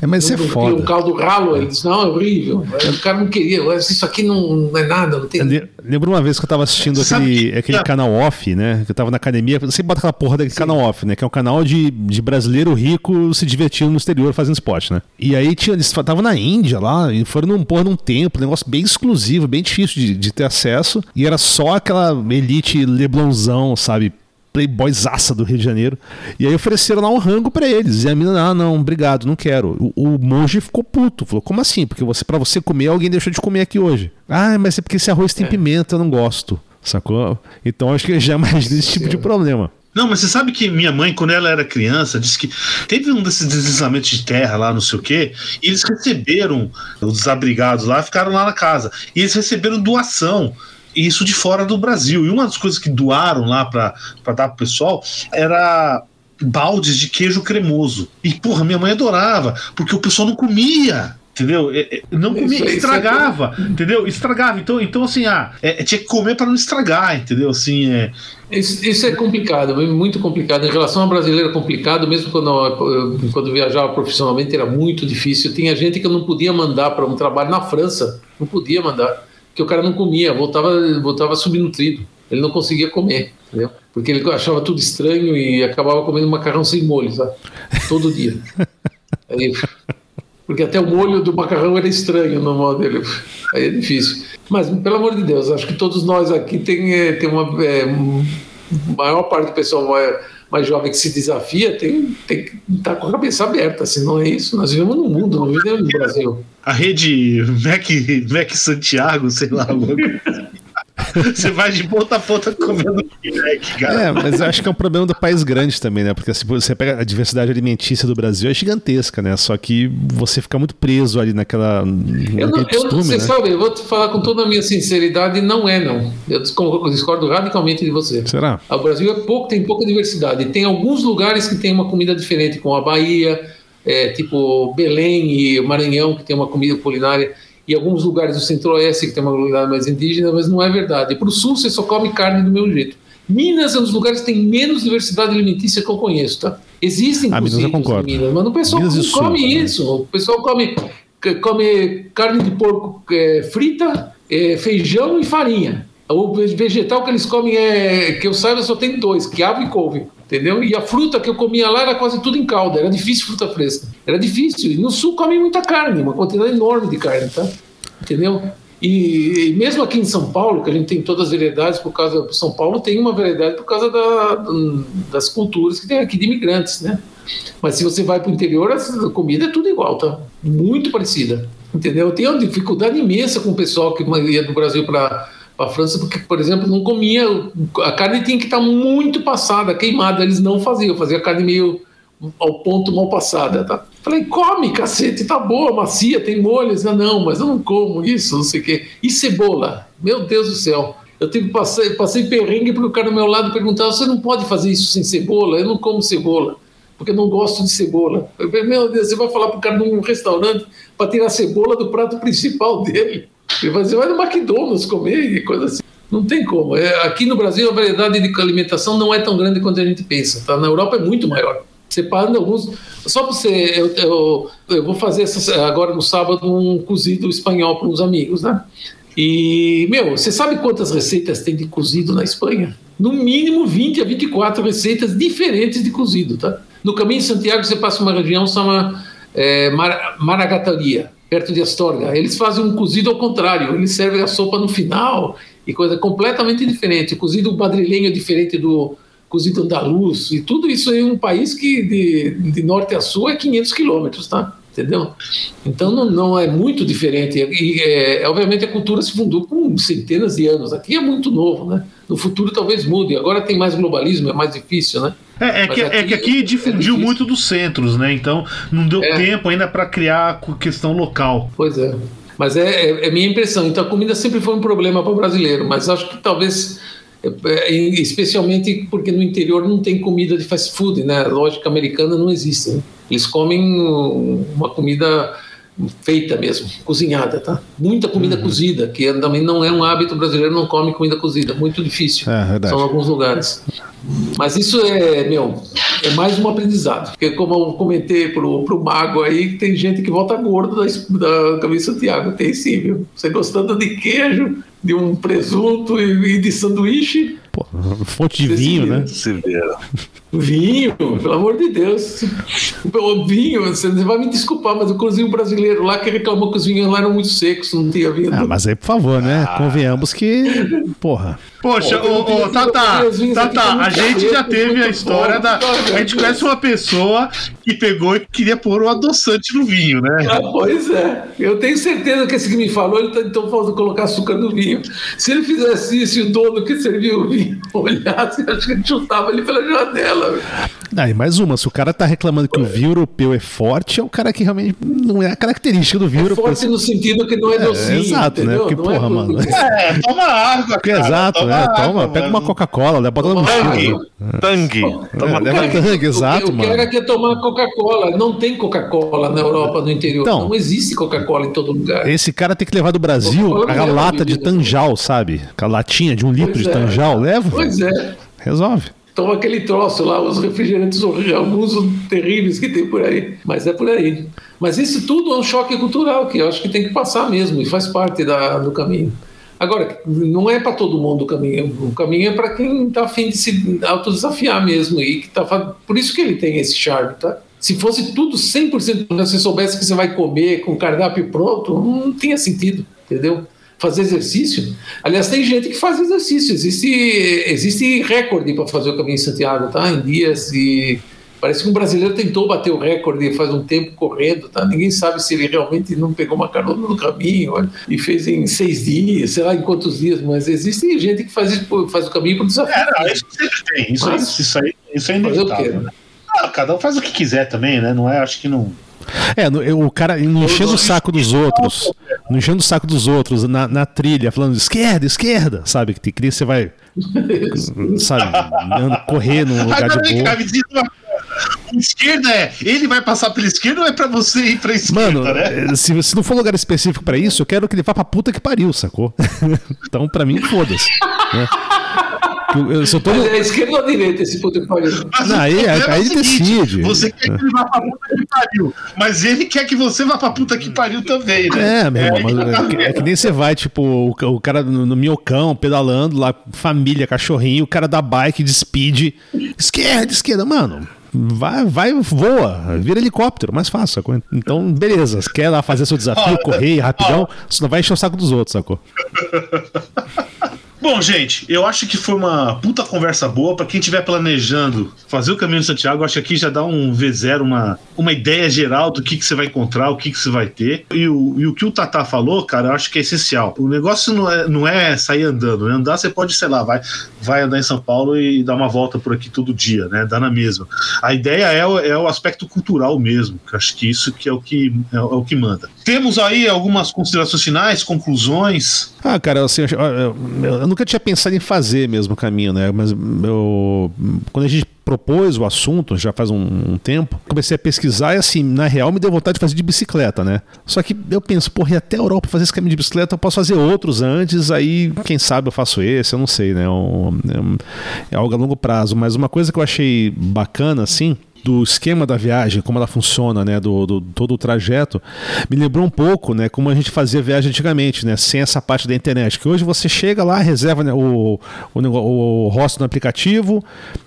É, mas isso é foda. Um caldo ralo, ele disse, não, é horrível. Aí O cara não queria, isso aqui não, não é nada, não tem. Le- Lembro uma vez que eu tava assistindo aquele, que- aquele canal off, né? Que eu tava na academia. Você bota aquela porra daquele canal off, né? Que é um canal de, de brasileiro rico se divertindo no exterior fazendo esporte, né? E aí tinha, eles estavam na Índia lá, e foram num porra num templo, um negócio bem exclusivo, bem difícil de, de ter acesso. E era só aquela elite leblonzão, sabe? Playboyzaça do Rio de Janeiro. E aí ofereceram lá um rango pra eles. E a mina, ah, não, obrigado, não quero. O, o monge ficou puto. Falou, como assim? Porque você, para você comer, alguém deixou de comer aqui hoje. Ah, mas é porque esse arroz tem pimenta, eu não gosto. Sacou? Então acho que já é mais desse tipo de problema. Não, mas você sabe que minha mãe, quando ela era criança, disse que teve um desses deslizamentos de terra lá, não sei o quê, e eles receberam, os desabrigados lá, ficaram lá na casa. E eles receberam doação. E Isso de fora do Brasil. E uma das coisas que doaram lá para dar pro pessoal era baldes de queijo cremoso. E, porra, minha mãe adorava, porque o pessoal não comia. Entendeu? É, é, não comia, Isso aí, estragava, entendeu? Estragava. Então, então assim, ah, é, tinha que comer para não estragar, entendeu? Assim, é. Isso, isso é complicado, muito complicado. Em relação ao brasileiro, é complicado, mesmo quando eu, quando viajava profissionalmente, era muito difícil. Tinha gente que eu não podia mandar para um trabalho na França, não podia mandar, porque o cara não comia, voltava, voltava subnutrido, ele não conseguia comer, entendeu? Porque ele achava tudo estranho e acabava comendo macarrão sem molho, sabe? Todo dia. (laughs) Aí, porque até o molho do macarrão era estranho no modo dele. Aí é difícil. Mas, pelo amor de Deus, acho que todos nós aqui tem, é, tem uma. É, maior parte do pessoal mais, mais jovem que se desafia tem, tem que estar com a cabeça aberta. Se não é isso, nós vivemos no mundo, não vivemos no Brasil. A rede Mac, Mac Santiago, sei lá, alguma coisa. (laughs) Você vai de ponta a ponta comendo Mac, cara. É, mas eu acho que é um problema do país grande também, né? Porque se você pega a diversidade alimentícia do Brasil é gigantesca, né? Só que você fica muito preso ali naquela. Eu não, eu, costume, você né? sabe, eu vou te falar com toda a minha sinceridade, não é não. Eu discordo, discordo radicalmente de você. Será? O Brasil é pouco, tem pouca diversidade. Tem alguns lugares que tem uma comida diferente, como a Bahia, é, tipo Belém e Maranhão, que tem uma comida culinária, e alguns lugares do Centro-Oeste que tem uma culinária mais indígena, mas não é verdade. Para o Sul, você só come carne do meu jeito. Minas é um dos lugares que tem menos diversidade alimentícia que eu conheço, tá? Existem Ah, Minas eu concordo. Minas, mas o pessoal Minas não Sul come também. isso. O pessoal come, come carne de porco é, frita, é, feijão e farinha. O vegetal que eles comem é, que eu saiba, só tem dois, quiabo e couve, entendeu? E a fruta que eu comia lá era quase tudo em calda, era difícil fruta fresca. Era difícil. E no sul comem muita carne, uma quantidade enorme de carne, tá? Entendeu? E, e mesmo aqui em São Paulo, que a gente tem todas as variedades, por causa São Paulo tem uma variedade por causa da- das culturas que tem aqui de imigrantes, né? Mas se você vai para o interior, a comida é tudo igual, tá? Muito parecida, entendeu? Eu tenho uma dificuldade imensa com o pessoal que ia do Brasil para a França, porque, por exemplo, não comia. A carne tinha que estar muito passada, queimada. Eles não faziam, fazia a carne meio ao ponto mal passada, tá? Falei, come, cacete, tá boa, macia, tem molhos. Ah, não, mas eu não como isso, não sei o quê. E cebola? Meu Deus do céu. Eu tive, passei, passei perrengue porque o cara do meu lado perguntava: você não pode fazer isso sem cebola? Eu não como cebola, porque eu não gosto de cebola. Eu falei, meu Deus, você vai falar pro cara num restaurante para tirar a cebola do prato principal dele. Ele vai dizer, vai no McDonald's comer e coisa assim. Não tem como. É, aqui no Brasil, a variedade de alimentação não é tão grande quanto a gente pensa. Tá? Na Europa é muito maior. Separando alguns. Só para você. Eu, eu, eu vou fazer essa, agora no sábado um cozido espanhol para uns amigos, né? E, meu, você sabe quantas receitas tem de cozido na Espanha? No mínimo 20 a 24 receitas diferentes de cozido, tá? No caminho de Santiago, você passa uma região chama é, Mar Maragataria, perto de Astorga. Eles fazem um cozido ao contrário, eles servem a sopa no final e coisa completamente diferente. O cozido madrilenho é diferente do cozido andaluz e tudo isso em um país que de, de norte a sul é 500 quilômetros, tá? Entendeu? Então não, não é muito diferente. E, é, obviamente a cultura se fundou com centenas de anos. Aqui é muito novo, né? No futuro talvez mude. Agora tem mais globalismo, é mais difícil, né? É, é Mas que, é aqui que aqui é difundiu difícil. muito dos centros, né? Então não deu É. tempo ainda para criar co- questão local. Pois é. Mas é, é, é minha impressão. Então a comida sempre foi um problema para o brasileiro, mas acho que talvez, é, é, especialmente porque no interior não tem comida de fast food, né? A lógica americana não existe. né? Eles comem uma comida feita mesmo, cozinhada, tá? Muita comida cozida, que também não é um hábito brasileiro, não come comida cozida, muito difícil. É. São alguns lugares. Mas isso é, meu, é mais um aprendizado. Porque como eu comentei pro, pro Mago aí, tem gente que volta gordo da, da Caminho Santiago. Tem sim, viu? Você gostando de queijo, de um presunto e, e de sanduíche, Pô, fonte de vinho, né? Se vê. Vinho, pelo amor de Deus. O vinho, você vai me desculpar, mas o cozinho brasileiro lá que reclamou que os vinhos lá eram muito secos, não tinha vinho. Ah, mas aí, por favor, né? Convenhamos que. Porra. Poxa, ô, ô, Tata, Tata, a gente já teve a história bom. da. A gente conhece uma pessoa que pegou e queria pôr um adoçante no vinho, né? Ah, pois é. Eu tenho certeza que esse que me falou, ele está então falando colocar açúcar no vinho. Se ele fizesse isso e o dono que serviu o vinho (laughs) olhasse, acho que ele chutava ele pela janela. Sabe? Ah, e mais uma, se o cara tá reclamando que o vinho europeu é forte, é o cara que realmente não é a característica do vinho É europeu. forte no sentido que não é É, docinho. exato, né? entendeu? Porque, Não é porra, por- mano. É, toma água, cara. exato, toma né? Toma, água, pega mano. uma Coca-Cola, né? bota no Toma mochila. Tangue. Toma leva tangue. tangue, exato, o, o cara mano. quer tomar Coca-Cola. Não tem Coca-Cola na Europa, no interior. Então. não existe Coca-Cola em todo lugar. Esse cara tem que levar do Brasil a lata de tanjal, sabe? Aquela latinha de um litro Pois de é. tanjal, leva. Pois é. Resolve. Toma aquele troço lá, os refrigerantes alguns terríveis que tem por aí. Mas é por aí. Mas isso tudo é um choque cultural que eu acho que tem que passar mesmo e faz parte da, do caminho. Agora, não é para todo mundo o caminho. O caminho é para quem está afim de se autodesafiar mesmo. E que tá, por isso que ele tem esse charme, tá? Se fosse tudo 100%, se você soubesse que você vai comer com cardápio pronto, não tinha sentido, entendeu? Fazer exercício. Aliás, tem gente que faz exercício. Existe, existe recorde para fazer o caminho de Santiago, tá? Em dias e. Parece que um brasileiro tentou bater o recorde faz um tempo correndo, tá? Ninguém sabe se ele realmente não pegou uma carona no caminho olha, e fez em seis dias, sei lá em quantos dias, mas existe gente que faz, isso faz o caminho por desafio. É, não, isso sempre tem. Isso, aí, Mas- isso, aí, isso é Fazer o quê, inevitável. né? Ah, cada um faz o que quiser também, né? Não é, acho que não. É, no- eu- o cara não enchendo o saco dos outros, não enchendo o saco dos outros na, na trilha, falando esquerda, esquerda, sabe? Que, que você vai, (laughs) sabe, correr num lugar Agora de boa. uma esquerda é, ele vai passar pela esquerda ou é pra você ir pra esquerda, Mano, né? eh, se, se não for lugar específico pra isso, eu quero que ele vá pra puta que pariu, sacou? (laughs) então, pra mim, foda-se. né? Eu, no- Mas é esquerda ou direita esse que? Mas Não, aí- aí é o ele decide. Você quer que ele vá pra puta que pariu, mas ele quer que você vá pra puta que pariu também, né? É, meu irmão, mas é, que, exatamente. é que nem você vai, tipo, o, o cara no, no minhocão, pedalando lá, família, cachorrinho, o cara da bike de speed, esquerda, esquerda, mano. Vai, vai, voa, vira helicóptero, mais fácil, sacou? Então, beleza, você quer lá fazer seu desafio, correr rapidão, você não vai encher o saco dos outros, sacou? (laughs) Bom, gente, eu acho que foi uma puta conversa boa pra quem estiver planejando fazer o caminho de Santiago. Acho que aqui já dá um V0, uma, uma ideia geral do que, que você vai encontrar, o que, que você vai ter. E o, e o que o Tata falou, cara, eu acho que é essencial. O negócio não é, não é sair andando, né? Andar você pode, sei lá, vai, vai andar em São Paulo e dar uma volta por aqui todo dia, né? Dá na mesma. A ideia é o, é o aspecto cultural mesmo, que acho que isso que é o que, é, é o que manda. Temos aí algumas considerações finais, conclusões. Ah, cara, assim, eu, eu- eu nunca tinha pensado em fazer mesmo o caminho, né? Mas eu, quando a gente propôs o assunto, já faz um, um tempo, comecei a pesquisar e, assim, na real, me deu vontade de fazer de bicicleta, né? Só que eu penso, porra, e até a Europa fazer esse caminho de bicicleta, eu posso fazer outros antes, aí, quem sabe eu faço esse, eu não sei, né? É, um- é um- é algo a longo prazo. Mas uma coisa que eu achei bacana, assim, do esquema da viagem, como ela funciona, né, do, do- todo o trajeto, me lembrou um pouco, né, como a gente fazia viagem antigamente, né, sem essa parte da internet, que hoje você chega lá, reserva né, o, o, o rosto no aplicativo,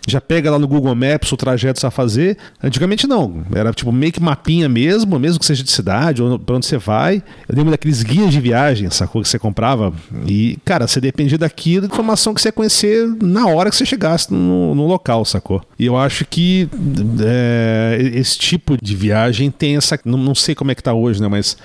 já pega lá no Google Maps o trajeto a fazer. Antigamente não, era tipo meio que mapinha mesmo, mesmo que seja de cidade ou para onde você vai. Eu lembro daqueles guias de viagem, sacou que você comprava e, cara, você dependia daquilo, da informação que você ia conhecer na hora que você chegasse no, no local, sacou? E eu acho que é, esse tipo de viagem tem essa. Não, não sei como é que tá hoje, né? Mas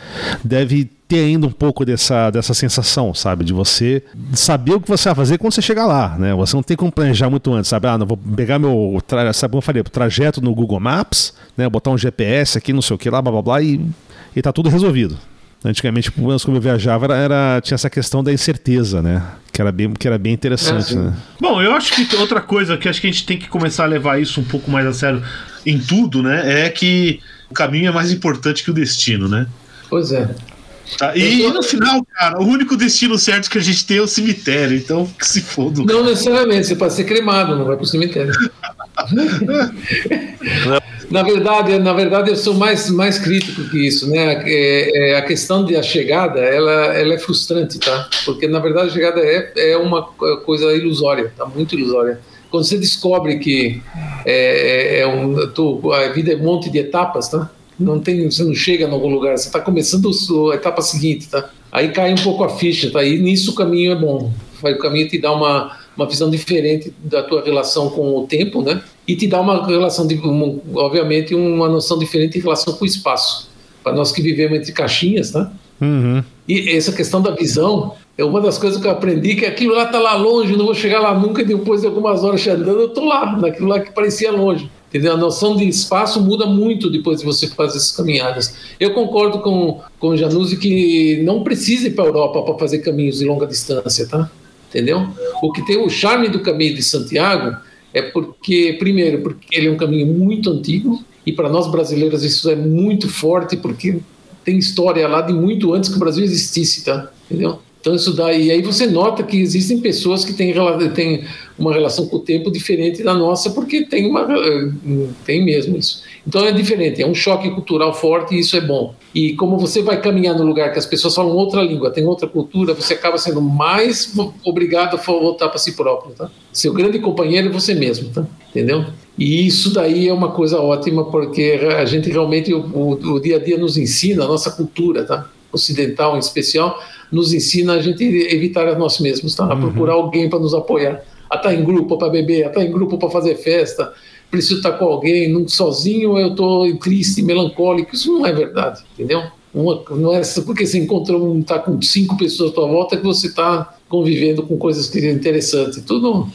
deve ter ainda um pouco dessa, dessa sensação, sabe? De você saber o que você vai fazer quando você chegar lá, né? Você não tem como planejar muito antes, sabe? Ah, não vou pegar meu. Tra... Sabe como eu falei? Trajeto no Google Maps, né? Botar um GPS aqui, não sei o que lá, blá blá blá, e, e tá tudo resolvido. Antigamente, pelo menos quando eu viajava, era, era- tinha essa questão da incerteza, né? Que era bem, que era bem interessante, É, né? Bom, eu acho que outra coisa que acho que a gente tem que começar a levar isso um pouco mais a sério em tudo, né? É que o caminho é mais importante que o destino, né? Pois é. Tá? E, no final, cara, o único destino certo que a gente tem é o cemitério. Então, que se foda. Não necessariamente, você pode ser cremado, não vai para o cemitério. (laughs) na verdade, na verdade, eu sou mais, mais crítico que isso, né? É, é, a questão de a chegada, ela, ela é frustrante, tá? Porque na verdade a chegada é, é uma coisa ilusória, tá? Muito ilusória. Quando você descobre que é, é um, tu- a vida é um monte de etapas, tá? Não tem, você não chega em algum lugar, você está começando a etapa seguinte, tá? Aí cai um pouco a ficha, tá? E nisso o caminho é bom. O caminho te dá uma, uma visão diferente da tua relação com o tempo, né? E te dá uma relação, de, um, obviamente, uma noção diferente em relação com o espaço. Para nós que vivemos entre caixinhas, tá? Uhum. E essa questão da visão, É uma das coisas que eu aprendi, que aquilo lá tá lá longe, não vou chegar lá nunca, e depois de algumas horas andando, eu tô lá, naquilo lá que parecia longe. Entendeu? A noção de espaço muda muito depois de você fazer essas caminhadas. Eu concordo com, com o Januzzi que não precisa ir para a Europa para fazer caminhos de longa distância, tá? Entendeu? O que tem o charme do caminho de Santiago é porque, primeiro, porque ele é um caminho muito antigo, e para nós brasileiros isso é muito forte, porque tem história lá de muito antes que o Brasil existisse, tá? Entendeu? Então isso daí, aí você nota que existem pessoas que têm, têm uma relação com o tempo diferente da nossa, porque tem uma tem mesmo isso. Então é diferente, é um choque cultural forte e isso é bom. E como você vai caminhar no lugar que as pessoas falam outra língua, tem outra cultura, você acaba sendo mais obrigado a voltar para si próprio, tá? Seu grande companheiro é você mesmo, tá? Entendeu? E isso daí é uma coisa ótima porque a gente realmente o, o, o dia a dia nos ensina a nossa cultura, tá? Ocidental em especial nos ensina a gente evitar a nós mesmos, tá? A uhum. procurar alguém para nos apoiar, a estar tá em grupo para beber, a estar tá em grupo para fazer festa, preciso estar tá com alguém, não, sozinho eu estou triste, melancólico, isso não é verdade, entendeu? Uma, não é porque você encontrou, está com cinco pessoas à tua volta que você está convivendo com coisas que é interessantes, tudo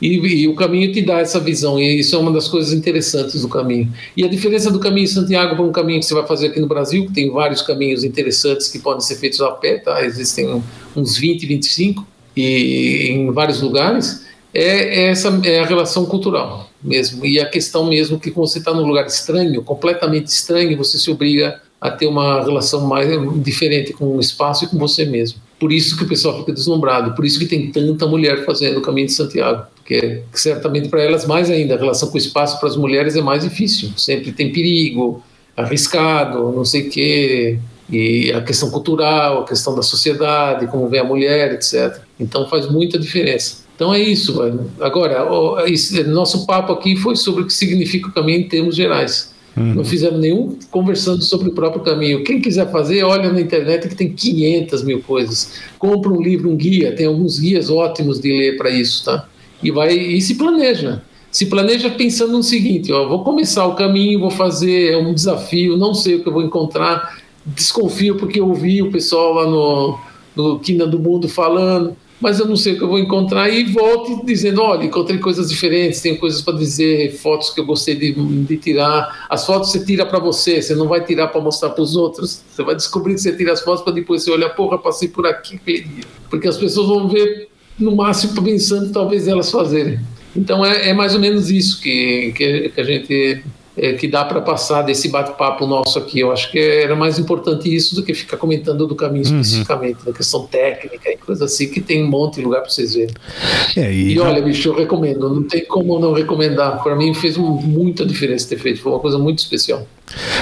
e, e, o caminho te dá essa visão, e isso é uma das coisas interessantes do caminho. E a diferença do caminho de Santiago para um caminho que você vai fazer aqui no Brasil, que tem vários caminhos interessantes que podem ser feitos a pé, tá? existem uns 20, 25 e, em vários lugares, é, é, essa é a relação cultural mesmo. E a questão mesmo que quando você está num lugar estranho, completamente estranho, você se obriga a ter uma relação mais diferente com o espaço e com você mesmo. Por isso que o pessoal fica deslumbrado, por isso que tem tanta mulher fazendo o caminho de Santiago, porque certamente para elas mais ainda, a relação com o espaço para as mulheres é mais difícil, sempre tem perigo, arriscado, não sei o quê, e a questão cultural, a questão da sociedade, como vê a mulher, etc. Então faz muita diferença. Então é isso, mano. Agora, esse, nosso papo aqui foi sobre o que significa o caminho em termos gerais. Uhum. Não fizemos nenhum conversando sobre o próprio caminho. Quem quiser fazer, olha na internet que tem 500 mil coisas. Compra um livro, um guia, tem alguns guias ótimos de ler para isso, tá? E vai e se planeja. Se planeja pensando no seguinte: ó, vou começar o caminho, vou fazer um desafio, não sei o que eu vou encontrar, desconfio porque eu ouvi o pessoal lá no, no Quina do Mundo falando mas eu não sei o que eu vou encontrar e volto dizendo, olha, encontrei coisas diferentes, tenho coisas para dizer, fotos que eu gostei de, de tirar. As fotos você tira para você, você não vai tirar para mostrar para os outros. Você vai descobrir que você tira as fotos para depois você olhar, porra, passei por aqui. Porque as pessoas vão ver no máximo pensando talvez elas fazerem. Então é, é mais ou menos isso que, que, que a gente é, que dá para passar desse bate-papo nosso aqui. Eu acho que era mais importante isso do que ficar comentando do caminho uhum. especificamente, da questão técnica e coisa assim, que tem um monte de lugar para vocês verem. É, e, e olha, bicho, eu recomendo, não tem como não recomendar. Para mim fez muita diferença ter feito, foi uma coisa muito especial.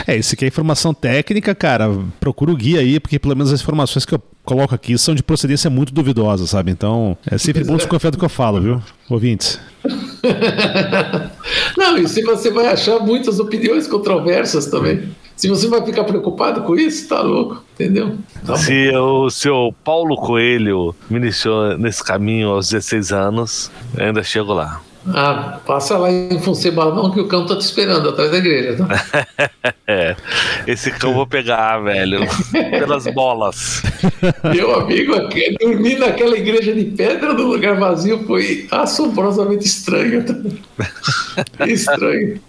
É, isso aqui é informação técnica, cara. Procura o guia aí, porque pelo menos as informações que eu coloco aqui são de procedência muito duvidosa, sabe? Então é sempre bom desconfiar do que eu falo, viu, ouvintes? (laughs) Não, e se você vai achar muitas opiniões controversas também. Se você vai ficar preocupado com isso, tá louco, entendeu? Tá se o seu Paulo Coelho me iniciou nesse caminho aos 16 anos, ainda chego lá. Ah, passa lá em Funcebalão que o cão tá te esperando atrás da igreja, tá? (laughs) é, esse cão eu vou pegar, velho, pelas bolas. Meu amigo, dormir naquela igreja de pedra no lugar vazio foi assombrosamente estranho. (laughs) Estranho.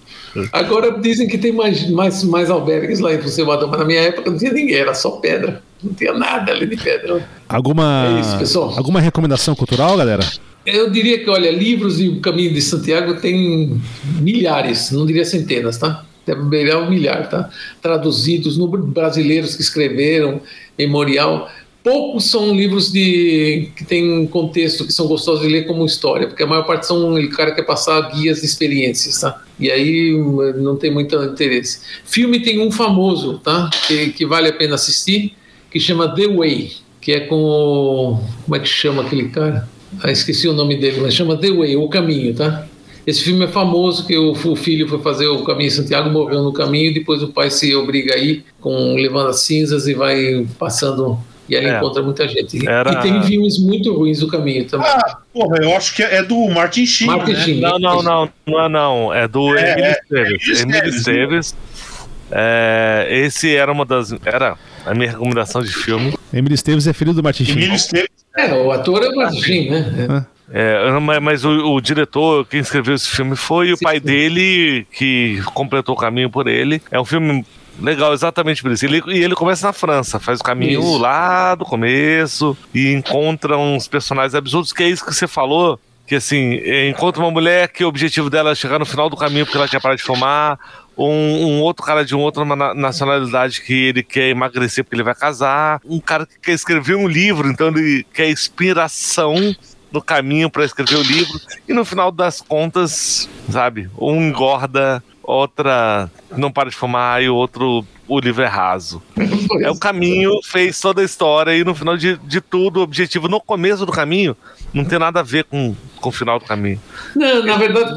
Agora dizem que tem mais, mais, mais albergues lá em Funcebalão, mas na minha época não tinha ninguém, era só pedra. Não tinha nada ali de pedra. Alguma, é isso, pessoal. alguma recomendação cultural, galera? Eu diria que, olha, livros e o Caminho de Santiago tem milhares, não diria centenas, tá? Deve um milhar, tá? Traduzidos, no brasileiros que escreveram, memorial. Poucos são livros de que têm contexto, que são gostosos de ler como história, porque a maior parte são o cara quer passar guias de experiências, tá? E aí não tem muito interesse. Filme tem um famoso, tá? Que, que vale a pena assistir, que chama The Way, que é com como é que chama aquele cara? Ah, esqueci o nome dele, mas chama The Way, O Caminho, tá? Esse filme é famoso que o, o filho foi fazer o caminho de Santiago, morreu no caminho, e depois o pai se obriga a ir, com, levando as cinzas e vai passando e aí é. encontra muita gente. Era... E tem filmes muito ruins do caminho também. Ah, porra, eu acho que é do Martin Sheen. Martin né? Sheen. Não, não, não, não é não. É do é, Emílio é, Esteves. Emílio Esteves. É, esse era uma das. Era a minha recomendação de filme. Emílio Esteves é filho do Martin Sheen. Emílio Esteves. É, o ator é o Martin, né? É, mas mas o, o diretor, quem escreveu esse filme foi o Sim, pai sim. dele, que completou o caminho por ele. É um filme legal, exatamente por isso. Ele, e ele começa na França, faz o caminho Isso. lá do começo e encontra uns personagens absurdos, que é isso que você falou. Que assim, é, encontra uma mulher que o objetivo dela é chegar no final do caminho porque ela quer parar de fumar. Um, um outro cara de outra na- nacionalidade que ele quer emagrecer porque ele vai casar. Um cara que quer escrever um livro, então ele quer inspiração no caminho para escrever o livro. E no final das contas, sabe, um engorda, outra não para de fumar e o outro o livro é raso. É o caminho, fez toda a história e no final de, de tudo, o objetivo no começo do caminho não tem nada a ver com, com o final do caminho. Não, na verdade,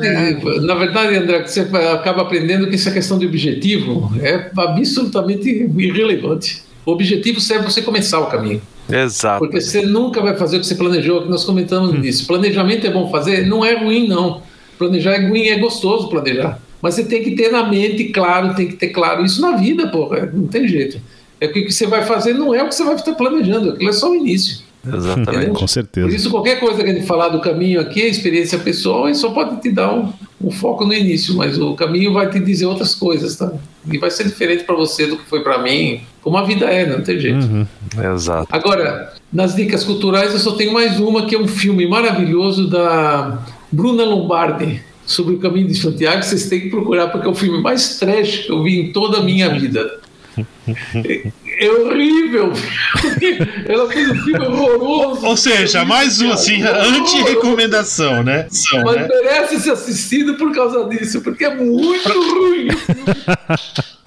na verdade, André, você acaba aprendendo que essa questão de objetivo é absolutamente irrelevante. O objetivo serve para você começar o caminho. Exato. Porque você nunca vai fazer o que você planejou, que nós comentamos nisso. Planejamento é bom fazer? Não é ruim, não. Planejar é ruim, é gostoso planejar. Mas você tem que ter na mente claro, tem que ter claro isso na vida, porra. Não tem jeito. É que o que você vai fazer não é o que você vai estar planejando, aquilo é só o início. Exatamente. Com Por certeza. isso, qualquer coisa que a gente falar do caminho aqui, a experiência pessoal, ele só pode te dar um, um foco no início, mas o caminho vai te dizer outras coisas, tá? E vai ser diferente para você do que foi para mim, como a vida é, não tem jeito. Uhum. Exato. Agora, nas dicas culturais, eu só tenho mais uma, que é um filme maravilhoso da Bruna Lombardi, sobre o caminho de Santiago. Vocês têm que procurar, porque é o filme mais trash que eu vi em toda a minha vida. É, é horrível! (laughs) Ela fez um filme horroroso. Ou seja, mais um assim, anti-recomendação, né? São, Mas né? merece ser assistido por causa disso, porque é muito ruim. (laughs)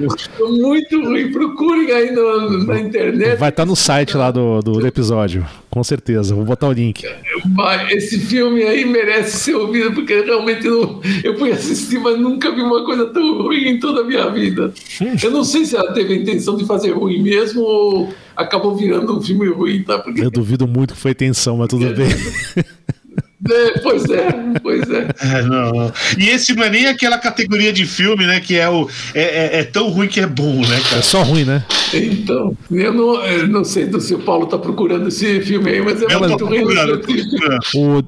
É muito ruim. Procurem aí no- na internet. Vai estar no site lá do, do episódio. Com certeza. Vou botar o link. Esse filme aí merece ser ouvido, porque realmente eu, eu fui assistir, mas nunca vi uma coisa tão ruim em toda a minha vida. Eu não sei se ela teve a intenção de fazer ruim mesmo ou acabou virando um filme ruim, tá? Porque, Eu duvido muito que foi tensão, mas tudo bem. (laughs) é, pois é, pois é. (laughs) É, não, não. E esse não é nem aquela categoria de filme, né? Que é o. É, é- é tão ruim que é bom, né, É cara? só ruim, né? Então, eu não, eu não sei se o Paulo tá procurando esse filme aí, mas é Eu muito tô ruim. O,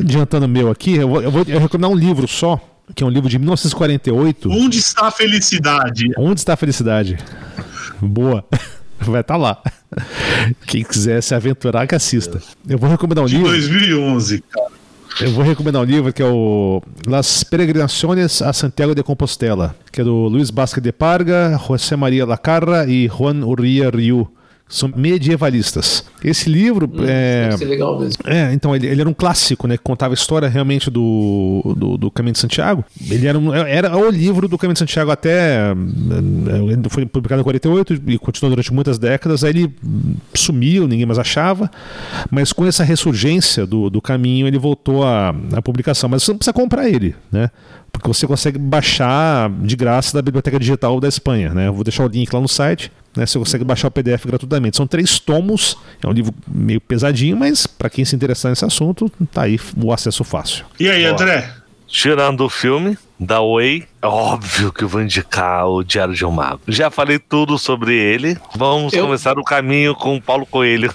adiantando o meu aqui, eu vou, eu vou recomendar um livro só, que é um livro de 1948. Onde está a felicidade? Onde está a felicidade? Boa. (laughs) Vai estar lá. Quem quiser se aventurar, que assista. Eu vou recomendar um De livro. 2011, cara. Eu vou recomendar um livro que é o Las Peregrinações a Santiago de Compostela, que é do Luiz Basque de Parga, José Maria Lacarra e Juan Urria Riu. São medievalistas. Esse livro é, Deve ser legal mesmo. é, então, ele, ele era um clássico, né? Que contava a história realmente do, do, do Caminho de Santiago. Ele era, um- era o livro do Caminho de Santiago até. eh, Ele foi publicado em 48 e continuou durante muitas décadas. Aí ele hum, sumiu, ninguém mais achava. Mas com essa ressurgência do, do caminho, ele voltou à, à publicação. Mas você não precisa comprar ele, né? Porque você consegue baixar de graça da Biblioteca Digital da Espanha, né? Eu vou deixar o link lá no site. Né, você consegue baixar o PDF gratuitamente. São três tomos, é um livro meio pesadinho, mas para quem se interessar nesse assunto, tá aí o acesso fácil. E aí, Boa. André? Tirando o filme, da Way, é óbvio que eu vou indicar o Diário de um Mago. Já falei tudo sobre ele. Vamos Eu- começar o caminho com o Paulo Coelho.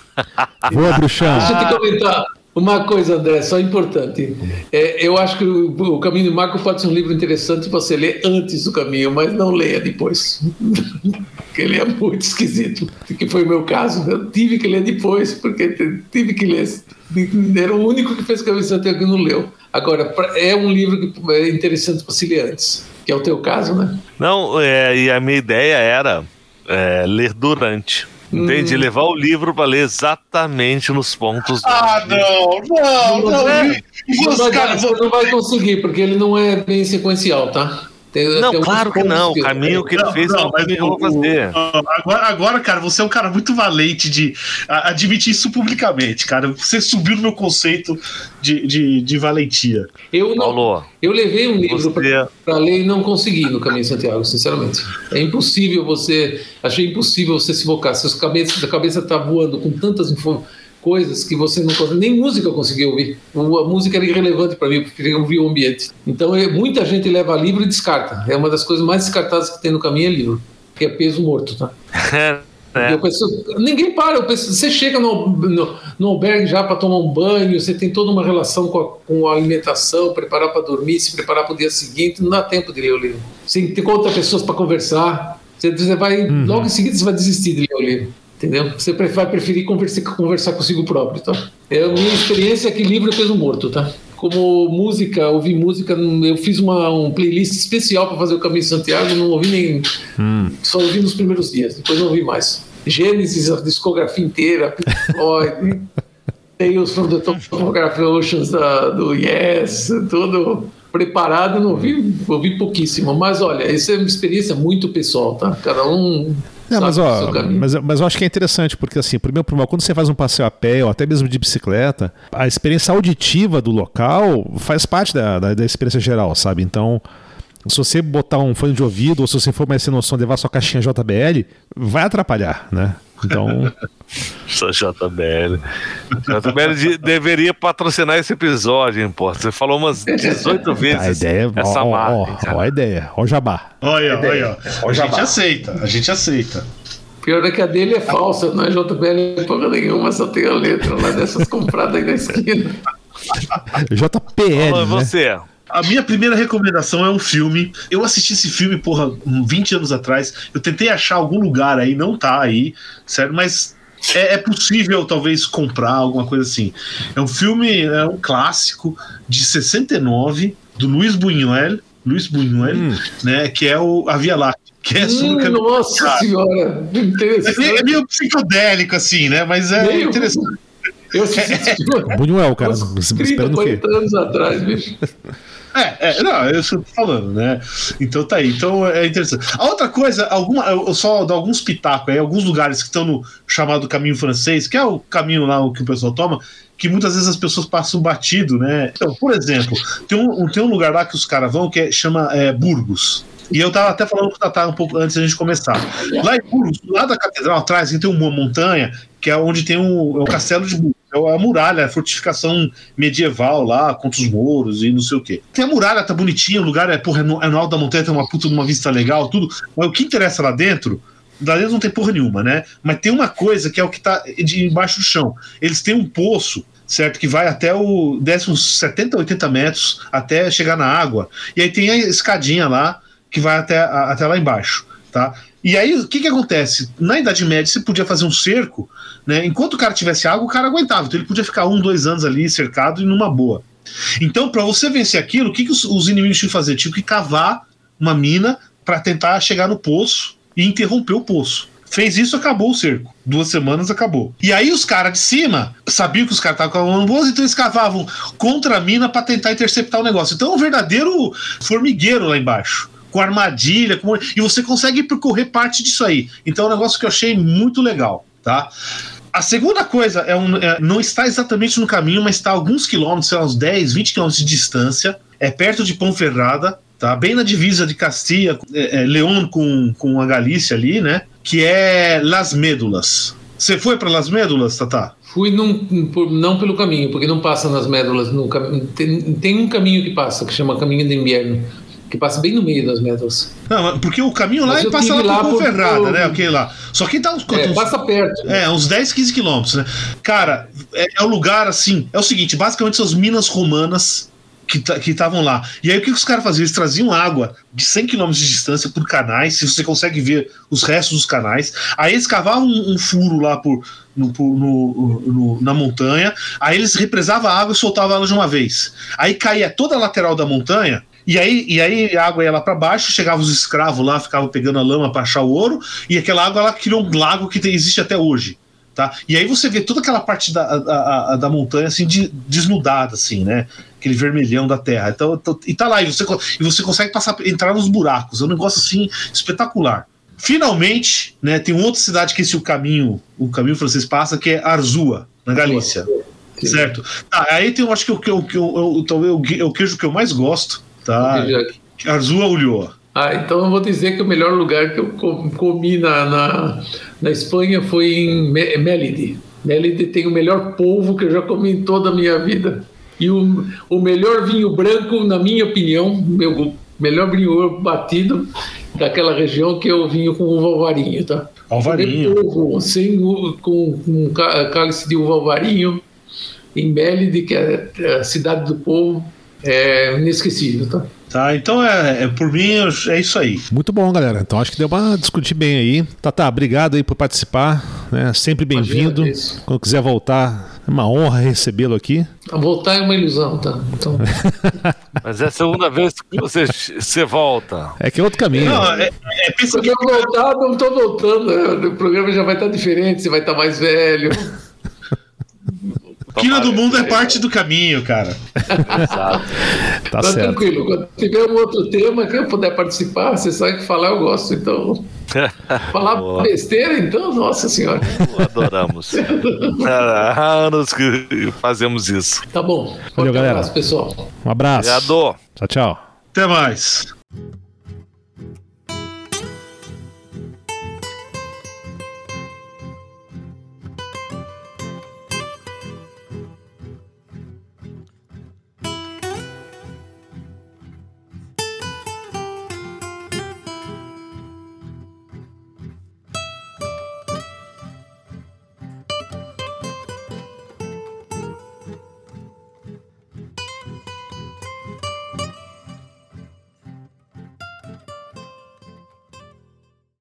Boa, Bruxão. Deixa eu te comentar uma coisa, André, só importante. É, eu acho que o, Caminho do Marco pode ser um livro interessante você ler antes do caminho, mas não leia depois. (laughs) porque ele é muito esquisito, que foi o meu caso. Eu tive que ler depois, porque tive que ler. Era o único que fez Caminho de Santiago que não leu. Agora, é um livro que é interessante para se ler antes, que é o teu caso, né? Não, é, e a minha ideia era é, ler durante. Entende? Levar o livro para ler exatamente nos pontos. Ah, não, não, não. Não vai, você não vai conseguir, porque ele não é bem sequencial, tá? Tem- Não, tem claro que não. O caminho que ele fez é o caminho que eu vou fazer. Agora, agora, cara, você é um cara muito valente de admitir isso publicamente, cara. Você subiu no meu conceito de, de, de valentia. Eu, não, Paulo, eu levei um livro você- para ler e não consegui no Caminho de Santiago, sinceramente. É impossível você. Achei impossível você se focar. Seus cabeça, a cabeça está voando com tantas info- coisas que você não consegue, nem música eu consegui ouvir. A música era irrelevante para mim, eu preferia ouvir o ambiente. Então, é, muita gente leva livro e descarta. É uma das coisas mais descartadas que tem no caminho é livro, que é peso morto, tá? (laughs) É. Penso, ninguém para. Penso, você chega no, no, no albergue já para tomar um banho, você tem toda uma relação com a, com a alimentação, preparar para dormir, se preparar para o dia seguinte. Não dá tempo de ler o livro. Você outras pessoas para conversar. Você, você vai, uhum. logo em seguida, você vai desistir de ler o livro. Entendeu? Você vai preferir conversar, conversar consigo próprio. Tá? É, a minha experiência que livro é peso morto. Tá? como música, ouvir música, eu fiz uma um playlist especial para fazer o Caminho de Santiago, não ouvi nem. Hum. Só ouvi nos primeiros dias, depois não ouvi mais. Gênesis, a discografia inteira, Pink Floyd, (laughs) Tales from the Topography Oceans da, do Yes, tudo preparado, não ouvi, ouvi pouquíssimo. Mas olha, essa é uma experiência muito pessoal, tá? Cada um não, mas, ó, mas, mas eu acho que é interessante, porque assim, primeiro, primeiro, quando você faz um passeio a pé ou até mesmo de bicicleta, a experiência auditiva do local faz parte da, da, da experiência geral, sabe? Então, se você botar um fone de ouvido, ou se você for mais sem noção, levar sua caixinha JBL, vai atrapalhar, né? Então. (laughs) Só JBL. JBL deveria patrocinar esse episódio, hein, pô. Você falou umas 18 vezes a ideia, essa ó, marca. Ó, ó, a ideia, ó o jabá. Olha, olha. A gente aceita, a gente aceita. Pior é que a dele é falsa, não é JBL porra nenhuma, só tem a letra lá dessas compradas aí na esquina. JPL. Fala, né? você. A minha primeira recomendação é um filme. Eu assisti esse filme, porra, 20 anos atrás. Eu tentei achar algum lugar aí, não tá aí, certo? Mas é, é, possível talvez comprar alguma coisa assim. É um filme, é um clássico de 69 do Luiz Buñuel, Luiz Buñuel, hum. né, que é o A Via Láctea. Que é hum, nossa cara. senhora, interessante. É, é meio psicodélico assim, né? Mas é meio. interessante. Eu assisti, Buñuel, cara. 30, 40 anos atrás, bicho. É, é, não, é isso que eu tô falando, né? Então tá aí. Então é interessante. A outra coisa, alguma, eu só dou alguns pitacos aí, alguns lugares que estão no chamado caminho francês, que é o caminho lá que o pessoal toma, que muitas vezes as pessoas passam batido, né? Então, por exemplo, tem um, tem um lugar lá que os caras vão que é, chama é, Burgos. E eu tava até falando com o Tatá um pouco antes da gente começar. Lá em Burgos, lá da catedral atrás, tem uma montanha que é onde tem um, é um castelo de Burgos. É a muralha, a fortificação medieval lá, contra os mouros e não sei o quê. Tem a muralha, tá bonitinha, o lugar é, porra, é no, é no alto da montanha, tem uma puta uma vista legal, tudo. Mas o que interessa lá dentro lá dentro não tem porra nenhuma, né? Mas tem uma coisa que é o que tá de embaixo do chão. Eles têm um poço, certo? Que vai até o. desce uns 70, 80 metros até chegar na água. E aí tem a escadinha lá que vai até, até lá embaixo, tá? E aí, o que que acontece? Na Idade Média, você podia fazer um cerco, né? Enquanto o cara tivesse água, o cara aguentava. Então ele podia ficar um, dois anos ali cercado e numa boa. Então, para você vencer aquilo, o que, que os, os inimigos tinham que fazer? Tinham que cavar uma mina para tentar chegar no poço e interromper o poço. Fez isso, acabou o cerco. Duas semanas acabou. E aí os caras de cima sabiam que os caras estavam cavando boas, então eles cavavam contra a mina para tentar interceptar o negócio. Então é um verdadeiro formigueiro lá embaixo com armadilha, com... e você consegue percorrer parte disso aí. Então é um negócio que eu achei muito legal, tá? A segunda coisa é, um, é, não está exatamente no caminho, mas está a alguns quilômetros, sei lá, uns 10, 20 quilômetros de distância. É perto de Ponferrada, tá? Bem na divisa de Castilla, é, é, León com, com a Galícia ali, né? Que é Las Médulas. Você foi para Las Médulas, Tata? Fui num, não pelo caminho, porque não passa nas médulas. No, tem, tem um caminho que passa, que chama Caminho de Inverno que passa bem no meio das médulas. Não, porque o caminho lá é passa lá, lá por Ferrada, né? Aquele lá. Só que tá uns, é, uns, passa perto. É, uns 10, 15 quilômetros, né? Cara, é, é o lugar assim. É o seguinte: basicamente são as minas romanas que estavam lá. E aí o que os caras faziam? Eles traziam água de 100 km de distância por canais, se você consegue ver os restos dos canais. Aí eles cavavam um, um furo lá por, no, por, no, no, na montanha, aí eles represavam a água e soltavam ela de uma vez. Aí caía toda a lateral da montanha e aí, e aí a água ia lá para baixo, chegavam os escravos lá, ficavam pegando a lama para achar o ouro, e aquela água ela criou um lago que tem, existe até hoje. Tá? E aí você vê toda aquela parte da, da, da montanha assim, de, desnudada, assim, né? Aquele vermelhão da terra. Então, então, e tá lá, e você, e você consegue passar, entrar nos buracos. É um negócio assim espetacular. Finalmente, né, tem outra cidade que esse o caminho, o caminho francês passa, que é Arzua, na Galícia. Certo? Tá, aí tem, eu acho que o, que eu, que eu, eu, o queijo que eu mais gosto, Tá. Azul Ulloa. Ah, então eu vou dizer que o melhor lugar que eu comi na, na, na Espanha foi em Melide. Mélide tem o melhor polvo que eu já comi em toda a minha vida. E o, o melhor vinho branco, na minha opinião, meu melhor vinho batido daquela região que é o vinho com uva alvarinho, tá? Alvarinho. Polvo, sem, com, com cálice de uva alvarinho, em Mélide, que é a cidade do povo, é inesquecível, tá? Tá, então é, é por mim é isso aí. Muito bom, galera. Então acho que deu pra discutir bem aí. Tá, tá, obrigado aí por participar. Né? Sempre bem-vindo. Quando quiser voltar, é uma honra recebê-lo aqui. Voltar é uma ilusão, tá? Então... (laughs) Mas é a segunda vez que você, você volta. É que é outro caminho. Não, é, é, pensa que eu voltar, não tô voltando. O programa já vai estar diferente, você vai estar mais velho. Quina do mundo é parte do caminho, cara. Exato. (laughs) tá Mas certo. tranquilo, quando tiver um outro tema que eu puder participar, você sabe que falar eu gosto, então. (laughs) falar Boa. besteira, então, nossa senhora. Adoramos. (laughs) Há anos que fazemos isso. Tá bom. Valeu, galera. abraço, pessoal. Um abraço. Obrigado. Tchau, tchau. Até mais.